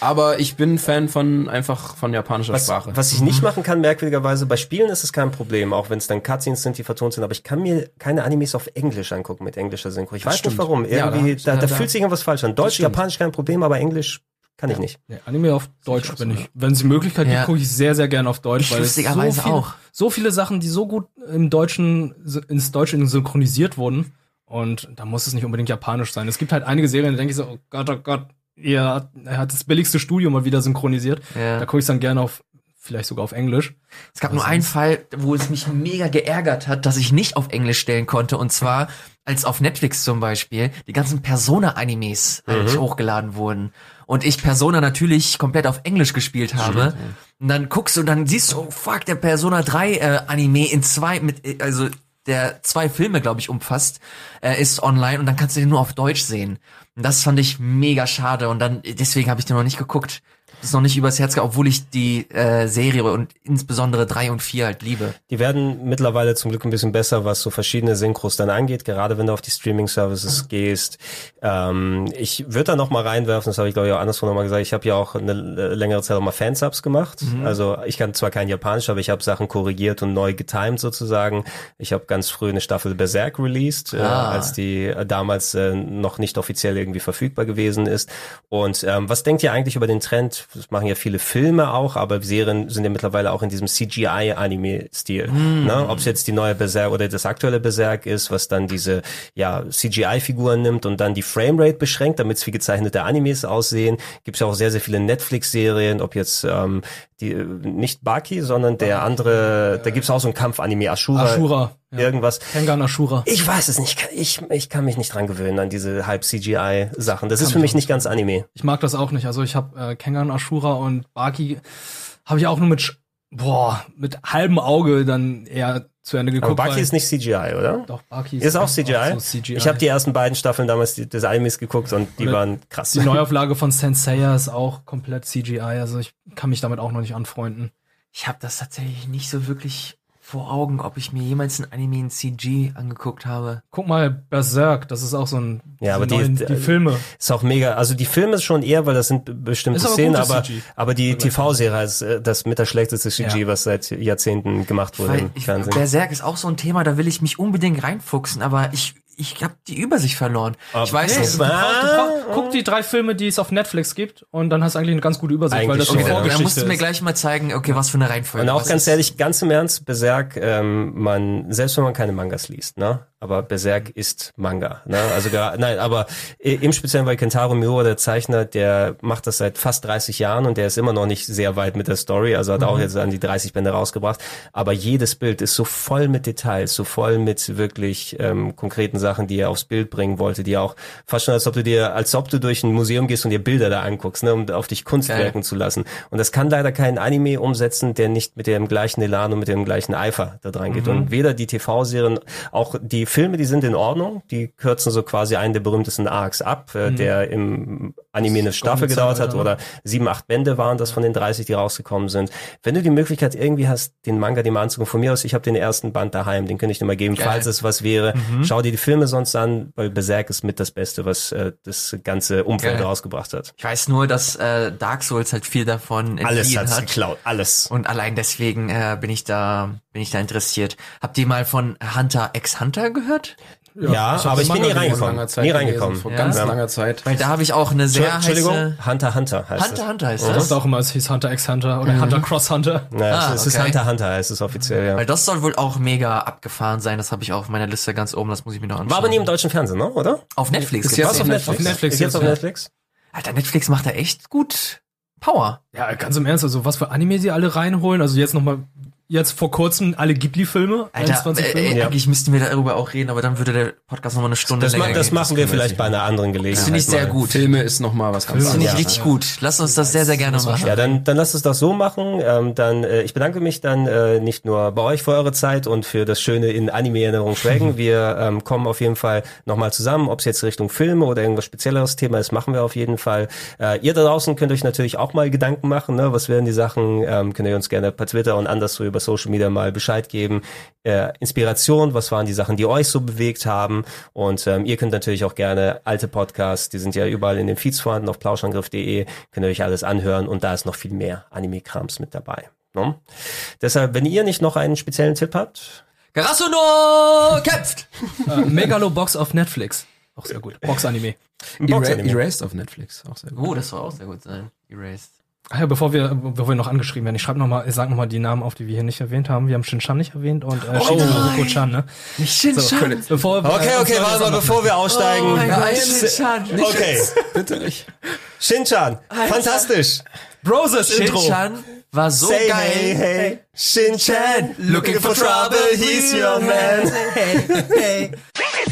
Aber ich bin Fan von einfach von japanischer Was, Sprache. was ich nicht machen kann, merkwürdigerweise, bei Spielen ist es kein Problem, auch wenn es dann Cutscenes sind, die vertont sind, aber ich kann mir keine Animes auf Englisch angucken mit englischer Synchro. Ich weiß stimmt. nicht warum. Ja, Irgendwie, da- da, da, da- fühlt sich irgendwas falsch an. Deutsch. Japanisch kein Problem, aber Englisch kann ich nicht. Ja, Anime auf Deutsch, wenn ich, wenn es die Möglichkeit gibt, Ja. gucke ich sehr, sehr gern auf Deutsch, Ich weil es so lustigerweise viele, auch. so viele Sachen, die so gut im Deutschen, ins Deutsche synchronisiert wurden. Und da muss es nicht unbedingt japanisch sein. Es gibt halt einige Serien, da denke ich so, oh Gott, oh Gott, er hat das billigste Studio mal wieder synchronisiert. Ja. Da gucke ich dann gerne auf, vielleicht sogar auf Englisch. Es gab nur einen Fall, wo es mich mega geärgert hat, dass ich nicht auf Englisch stellen konnte. Und zwar, als auf Netflix zum Beispiel die ganzen Persona-Animes halt Mhm. hochgeladen wurden. Und ich Persona natürlich komplett auf Englisch gespielt habe. Und dann guckst du, dann siehst du, oh fuck, der Persona 3 äh, Anime in zwei, mit, äh, also der zwei Filme, glaube ich, umfasst, äh, ist online und dann kannst du den nur auf Deutsch sehen. Und das fand ich mega schade und dann, deswegen habe ich den noch nicht geguckt. Das noch nicht übers Herz obwohl ich die äh, Serie und insbesondere drei und vier halt liebe. Die werden mittlerweile zum Glück ein bisschen besser, was so verschiedene Synchros dann angeht, gerade wenn du auf die Streaming-Services gehst. Ähm, ich würde da noch mal reinwerfen, das habe ich glaube ich auch anderswo noch mal gesagt, ich habe ja auch eine äh, längere Zeit auch mal Fansubs gemacht. Mhm. Also ich kann zwar kein Japanisch, aber ich habe Sachen korrigiert und neu getimed sozusagen. Ich habe ganz früh eine Staffel Berserk released, äh, Ah. als die äh, damals äh, noch nicht offiziell irgendwie verfügbar gewesen ist. Und ähm, was denkt ihr eigentlich über den Trend? Das machen ja viele Filme auch, aber Serien sind ja mittlerweile auch in diesem CGI-Anime-Stil. Mm. Ne? Ob es jetzt die neue Berserk oder das aktuelle Berserk ist, was dann diese ja, CGI-Figuren nimmt und dann die Framerate beschränkt, damit es wie gezeichnete Animes aussehen. Gibt es ja auch sehr, sehr viele Netflix-Serien, ob jetzt ähm, die nicht Baki, sondern der andere, da gibt es auch so einen Kampf-Anime, Ashura, Ashura, ja. irgendwas. Kengan Ashura. Ich weiß es nicht. Ich, ich kann mich nicht dran gewöhnen an diese halb CGI-Sachen. Das Kann ist für mich auch nicht ganz Anime. Ich mag das auch nicht. Also ich habe äh, Kengan Ashura und Baki habe ich auch nur mit boah mit halbem Auge dann eher zu Ende geguckt. Aber Baki ist nicht CGI, oder? Doch, Baki Ist auch CGI? so CGI. Ich habe die ersten beiden Staffeln damals des Animes geguckt und die Oder waren krass. Die Neuauflage von Senseiya ist auch komplett CGI. Also ich kann mich damit auch noch nicht anfreunden. Ich habe das tatsächlich nicht so wirklich vor Augen, ob ich mir jemals ein Anime in CG angeguckt habe. Guck mal, Berserk, das ist auch so ein. Ja, aber die, neuen- die Filme. ist auch mega. Also die Filme ist schon eher, weil das sind be- bestimmte Ist aber Szenen, aber CG. aber die TV-Serie ist äh, das mit der schlechteste CG, Ja. was seit Jahrzehnten gemacht wurde Weil im ich, Fernsehen. Berserk ist auch so ein Thema, da will ich mich unbedingt reinfuchsen, aber ich, ich habe die Übersicht verloren. ich weiß nicht. du brauchst, du brauchst, guck die drei Filme, die es auf Netflix gibt, und dann hast du eigentlich eine ganz gute Übersicht, weil das Eigentlich eine schon, ja. Da musst du mir gleich mal zeigen, okay, was für eine Reihenfolge. Und auch ganz ist. ehrlich, ganz im Ernst, Berserk, ähm, man, selbst wenn man keine Mangas liest, ne? Aber Berserk ist Manga, ne? Also nein, aber im Speziellen bei Kentaro Miura, der Zeichner, der macht das seit fast 30 Jahren und der ist immer noch nicht sehr weit mit der Story, also hat auch Mhm. jetzt an die 30 Bände rausgebracht. Aber jedes Bild ist so voll mit Details, so voll mit wirklich ähm, konkreten Sachen, die er aufs Bild bringen wollte, die auch fast schon, als ob du dir, als ob du durch ein Museum gehst und dir Bilder da anguckst, ne, um auf dich Kunst wirken zu lassen. Und das kann leider kein Anime umsetzen, der nicht mit dem gleichen Elan und mit dem gleichen Eifer da dran geht. Mhm. Und weder die TV-Serien, auch die Filme, die sind in Ordnung, die kürzen so quasi einen der berühmtesten Arcs ab, äh, Mhm. der im Anime eine Staffel gedauert hat Zeitalter, oder sieben, acht Bände waren das von den 30, die rausgekommen sind. Wenn du die Möglichkeit irgendwie hast, den Manga dir mal anzugucken, von mir aus, ich habe den ersten Band daheim, den könnte ich dir mal geben, Geil. falls es was wäre. Mhm. Schau dir die Filme sonst an, weil Berserk ist mit das Beste, was äh, das ganze Umfeld Geil. rausgebracht hat. Ich weiß nur, dass äh, Dark Souls halt viel davon Alles hat's hat. geklaut, alles. Und allein deswegen äh, bin ich da bin ich da interessiert. Habt ihr mal von Hunter x Hunter gehört? Ja, hab aber das ich bin nie reingekommen. Nie reingekommen. Vor Ja. ganz Ja. langer Zeit. Weil da habe ich auch eine sehr Entschuldigung, heiße Hunter Hunter heißt Hunter es. Hunter heißt das. dachte auch immer, es hieß Hunter x Hunter oder Mhm. Hunter Cross Hunter. Naja, Ah, es ist okay. Hunter Hunter, heißt es offiziell, ja. Weil das soll wohl auch mega abgefahren sein. Das habe ich auch auf meiner Liste ganz oben. Das muss ich mir noch anschauen. War aber nie im deutschen Fernsehen, ne? oder? auf Netflix. Ist jetzt auf Netflix. Auf Netflix Ist jetzt auf ja. Netflix? Alter, Netflix macht da echt gut Power. Ja, ganz im Ernst, also was für Anime sie alle reinholen. Also jetzt nochmal, jetzt vor kurzem alle Ghibli-Filme. Alter, 21 äh, Filme. äh, eigentlich müssten wir darüber auch reden, aber dann würde der Podcast nochmal eine Stunde Das, länger ma das gehen. machen wir vielleicht bei einer anderen Gelegenheit. Das finde ich sehr gut. Filme ist noch mal was ganz Das finde ich anderes. richtig gut. Lass uns das sehr, sehr gerne machen. Ja, dann, dann lasst es doch so machen. Ähm, dann, äh, ich bedanke mich dann äh, nicht nur bei euch für eure Zeit und für das Schöne in Anime-Erinnerung schwelgen. Wir ähm, kommen auf jeden Fall nochmal zusammen, ob es jetzt Richtung Filme oder irgendwas spezielleres Thema ist, machen wir auf jeden Fall. Äh, ihr da draußen könnt euch natürlich auch mal Gedanken machen, ne? was werden die Sachen, ähm, könnt ihr uns gerne per Twitter und anderswo über Social Media mal Bescheid geben. Äh, Inspiration, was waren die Sachen, die euch so bewegt haben und ähm, ihr könnt natürlich auch gerne alte Podcasts, die sind ja überall in den Feeds vorhanden auf plauschangriff.de, könnt ihr euch alles anhören und da ist noch viel mehr Anime-Krams mit dabei. Ne? Deshalb, wenn ihr nicht noch einen speziellen Tipp habt, Garasuno kämpft! Äh, Megalobox auf Netflix. Auch sehr gut. Box-Anime. Era Erased auf Netflix. Auch sehr gut. Oh, das soll auch sehr gut sein. Erased. Ah ja, bevor wir, bevor wir noch angeschrieben werden, ich schreibe noch mal, ich sag noch mal die Namen auf, die wir hier nicht erwähnt haben. Wir haben Shin-Chan nicht erwähnt und äh, Oh Shinjuku-chan, ne? Nicht Shin-Chan. So, bevor, Okay, äh, okay, warte mal, bevor wir aussteigen. Oh mein Gott. Shin-Chan. Okay. Bitte nicht. Shin-Chan, fantastisch. Broses Intro. Shin-Chan war so Say geil. hey, hey, Shin-Chan, looking for trouble, he's your man. Hey, hey.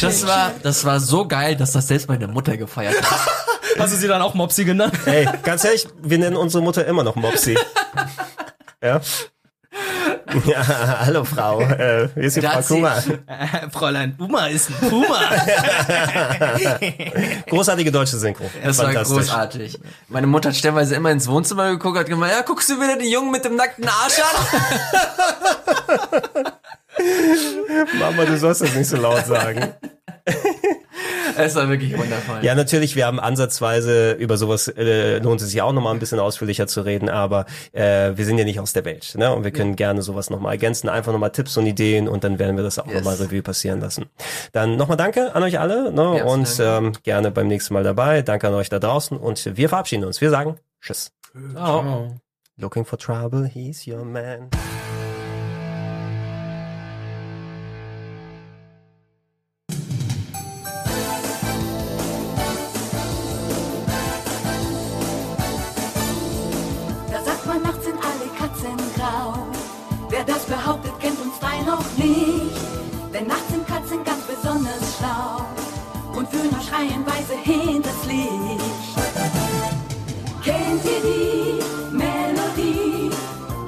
Das war, das war so geil, dass das selbst meine Mutter gefeiert hat. Hast du sie dann auch Mopsi genannt? Ey, ganz ehrlich, wir nennen unsere Mutter immer noch Mopsi. Ja. Ja, hallo Frau. Äh, ist die Frau Kuma. Äh, Fräulein Uma ist ein Puma. Großartige deutsche Synchro. Das war großartig. Meine Mutter hat stellenweise immer ins Wohnzimmer geguckt, hat gemeint, ja, guckst du wieder den Jungen mit dem nackten Arsch an? Mama, du sollst das nicht so laut sagen. Es war wirklich wundervoll. Ja, natürlich, wir haben ansatzweise über sowas äh, lohnt es sich auch nochmal ein bisschen ausführlicher zu reden, aber äh, wir sind ja nicht aus der Welt, ne? Und wir können gerne sowas nochmal ergänzen, einfach nochmal Tipps und Ideen und dann werden wir das auch Yes. nochmal Revue passieren lassen. Dann nochmal danke an euch alle, ne? Ja, und danke. ähm, gerne beim nächsten Mal dabei. Danke an euch da draußen und wir verabschieden uns. Wir sagen Tschüss. Ciao. Looking for trouble, he's your man. reihenweise hinters Licht. Kennt ihr die Melodie?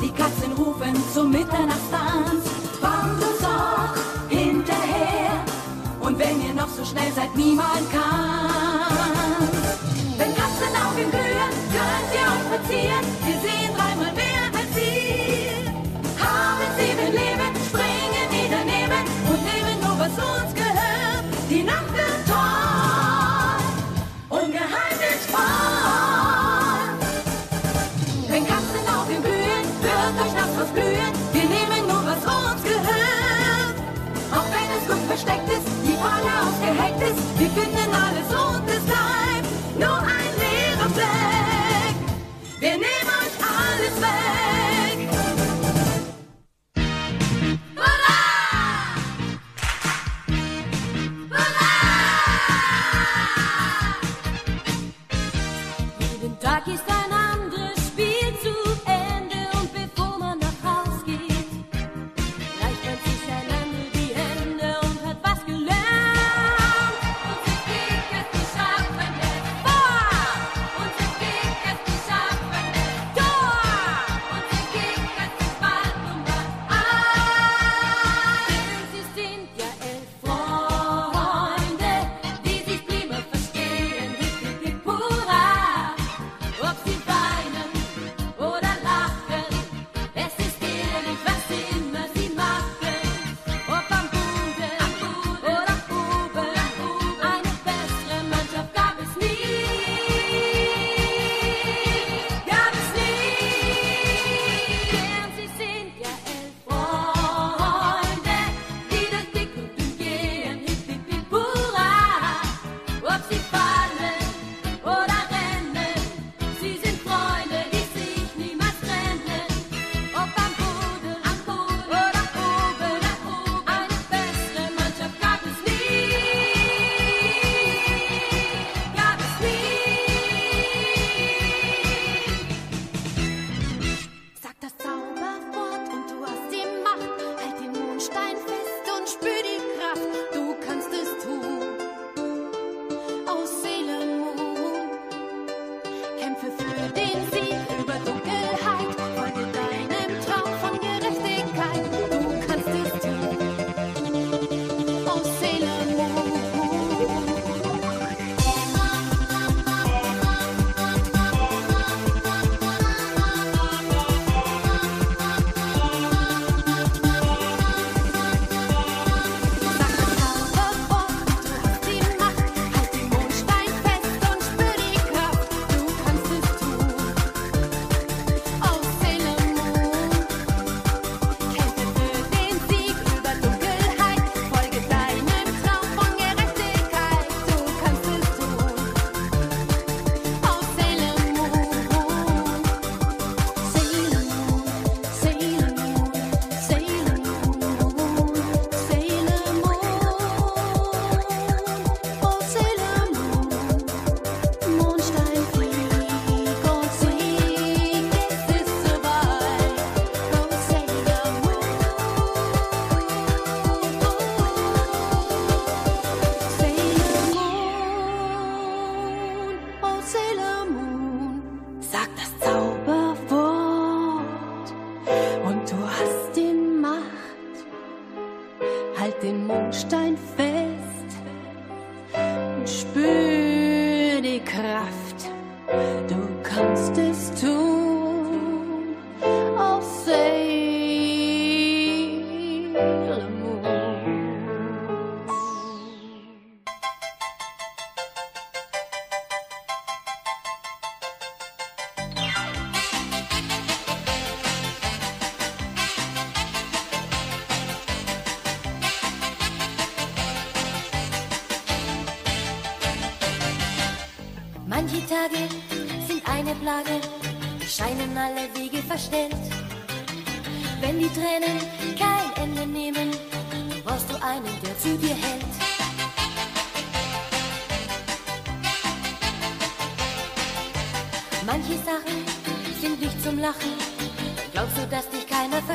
Die Katzen rufen zum Mitternachtstanz. Wandelt auch hinterher. Und wenn ihr noch so schnell seid, niemand kann. alles, wir finden alles und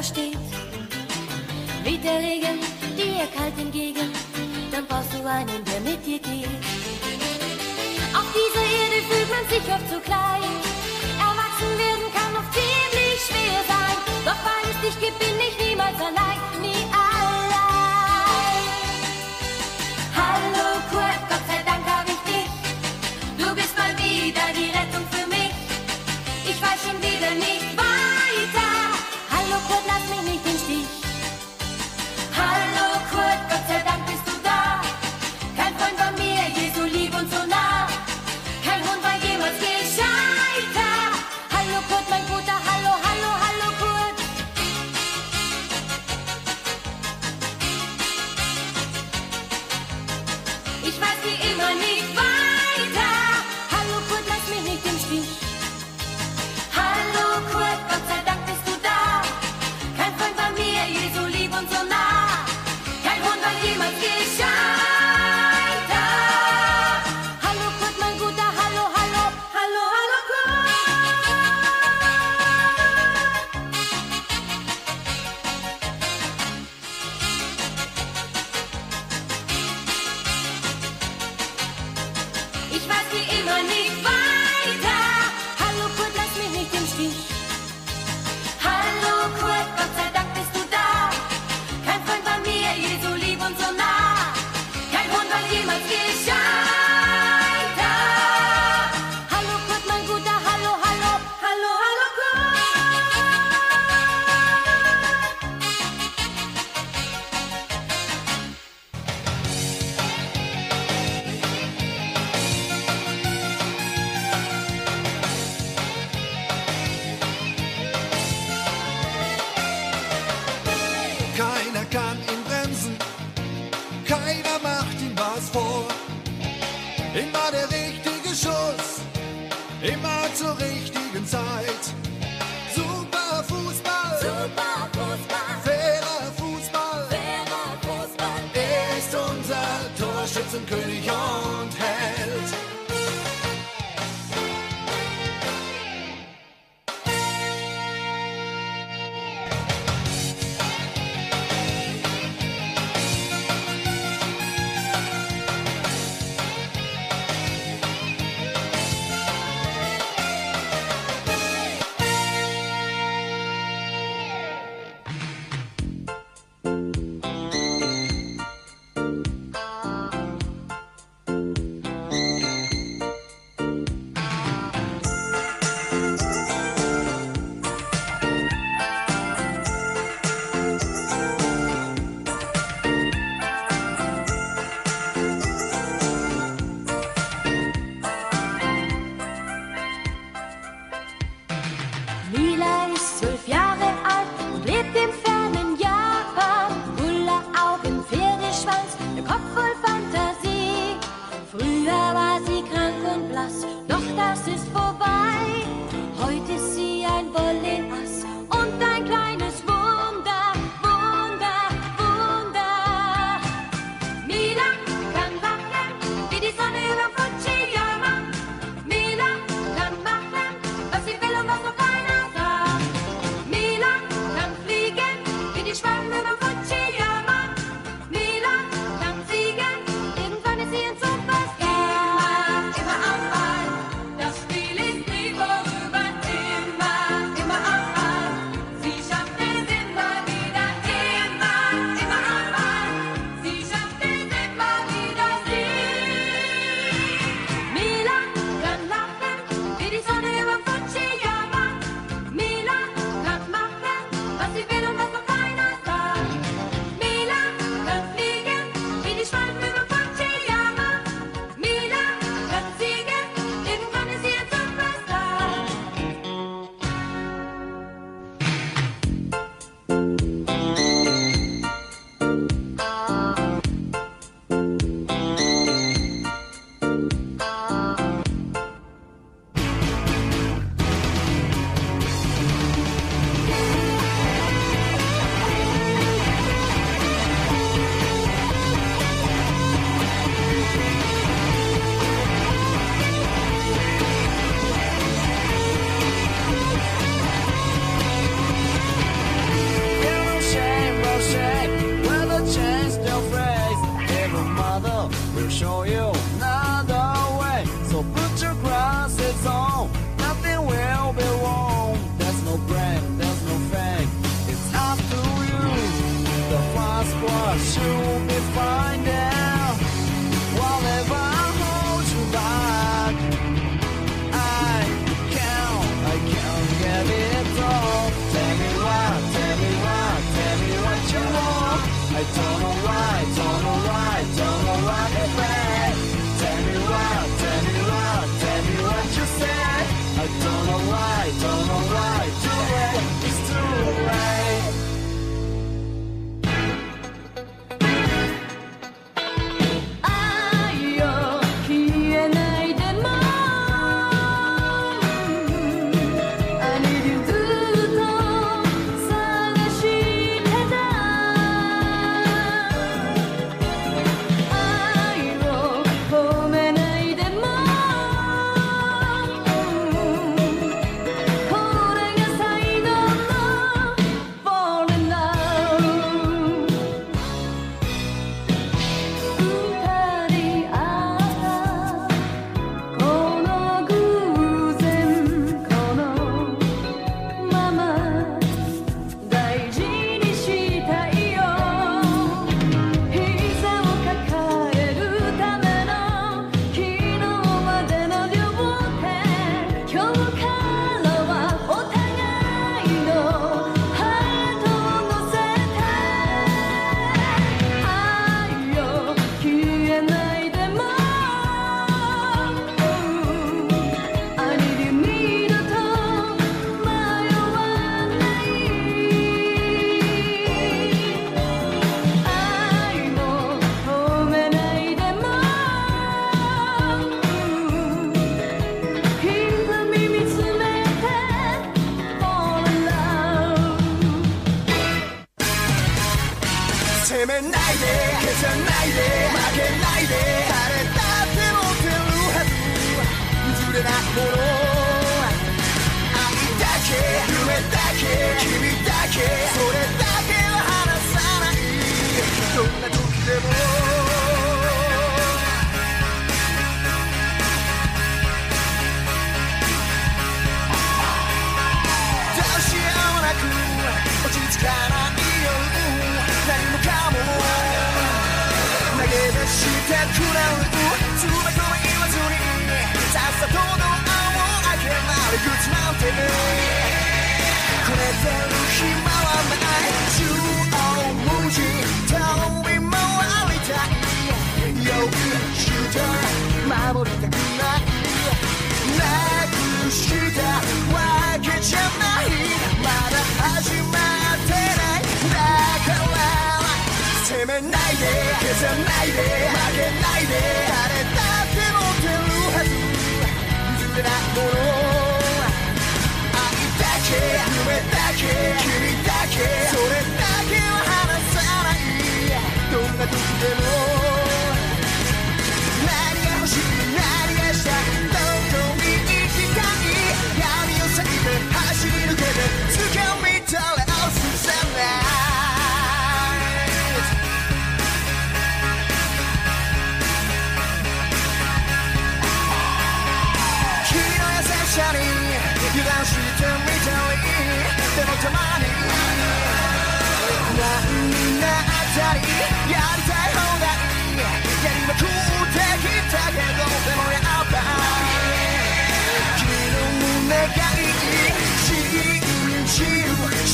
versteht. Wie der Regen dir kalt entgegen, dann brauchst du einen, der mit dir geht. Auf dieser Erde fühlt man sich oft zu klein. Erwachsen werden kann oft ziemlich schwer sein. Doch weil es dich gibt, bin ich niemals allein, wieder nicht.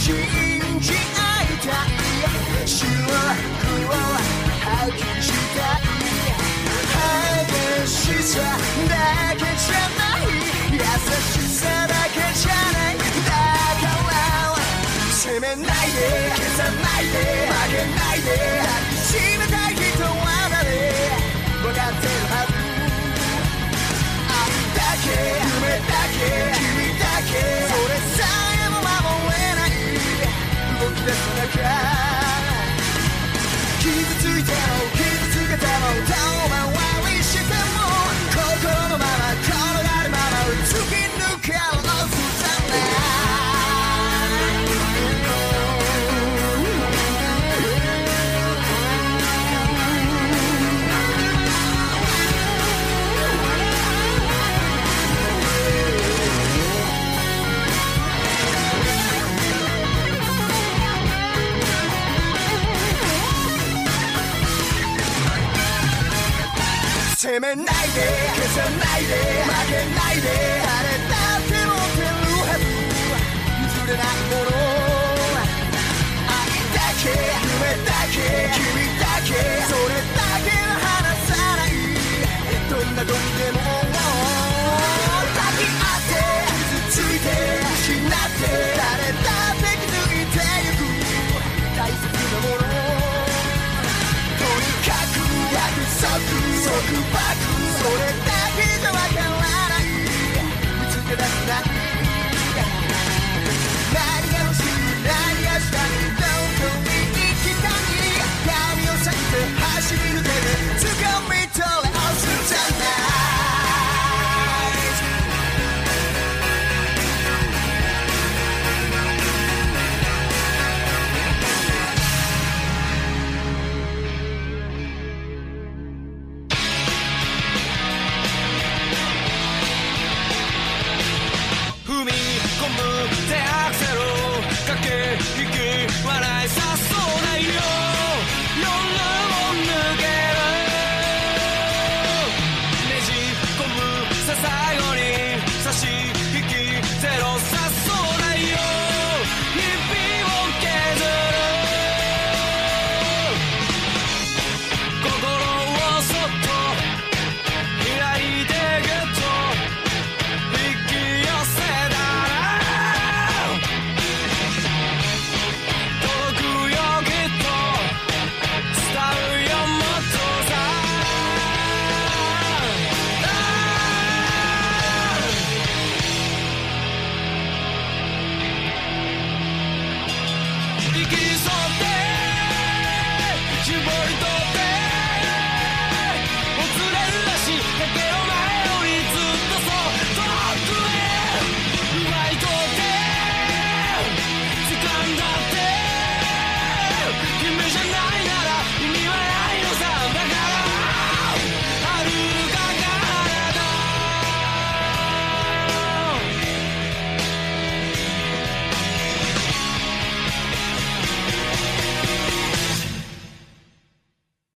信じ合いたい主力を発揮したい激しさだけじゃない優しさだけじゃないだから責めないで消さないで負けないで抱きしめ 아침엔 나이대 그저 나이대 막의 나이대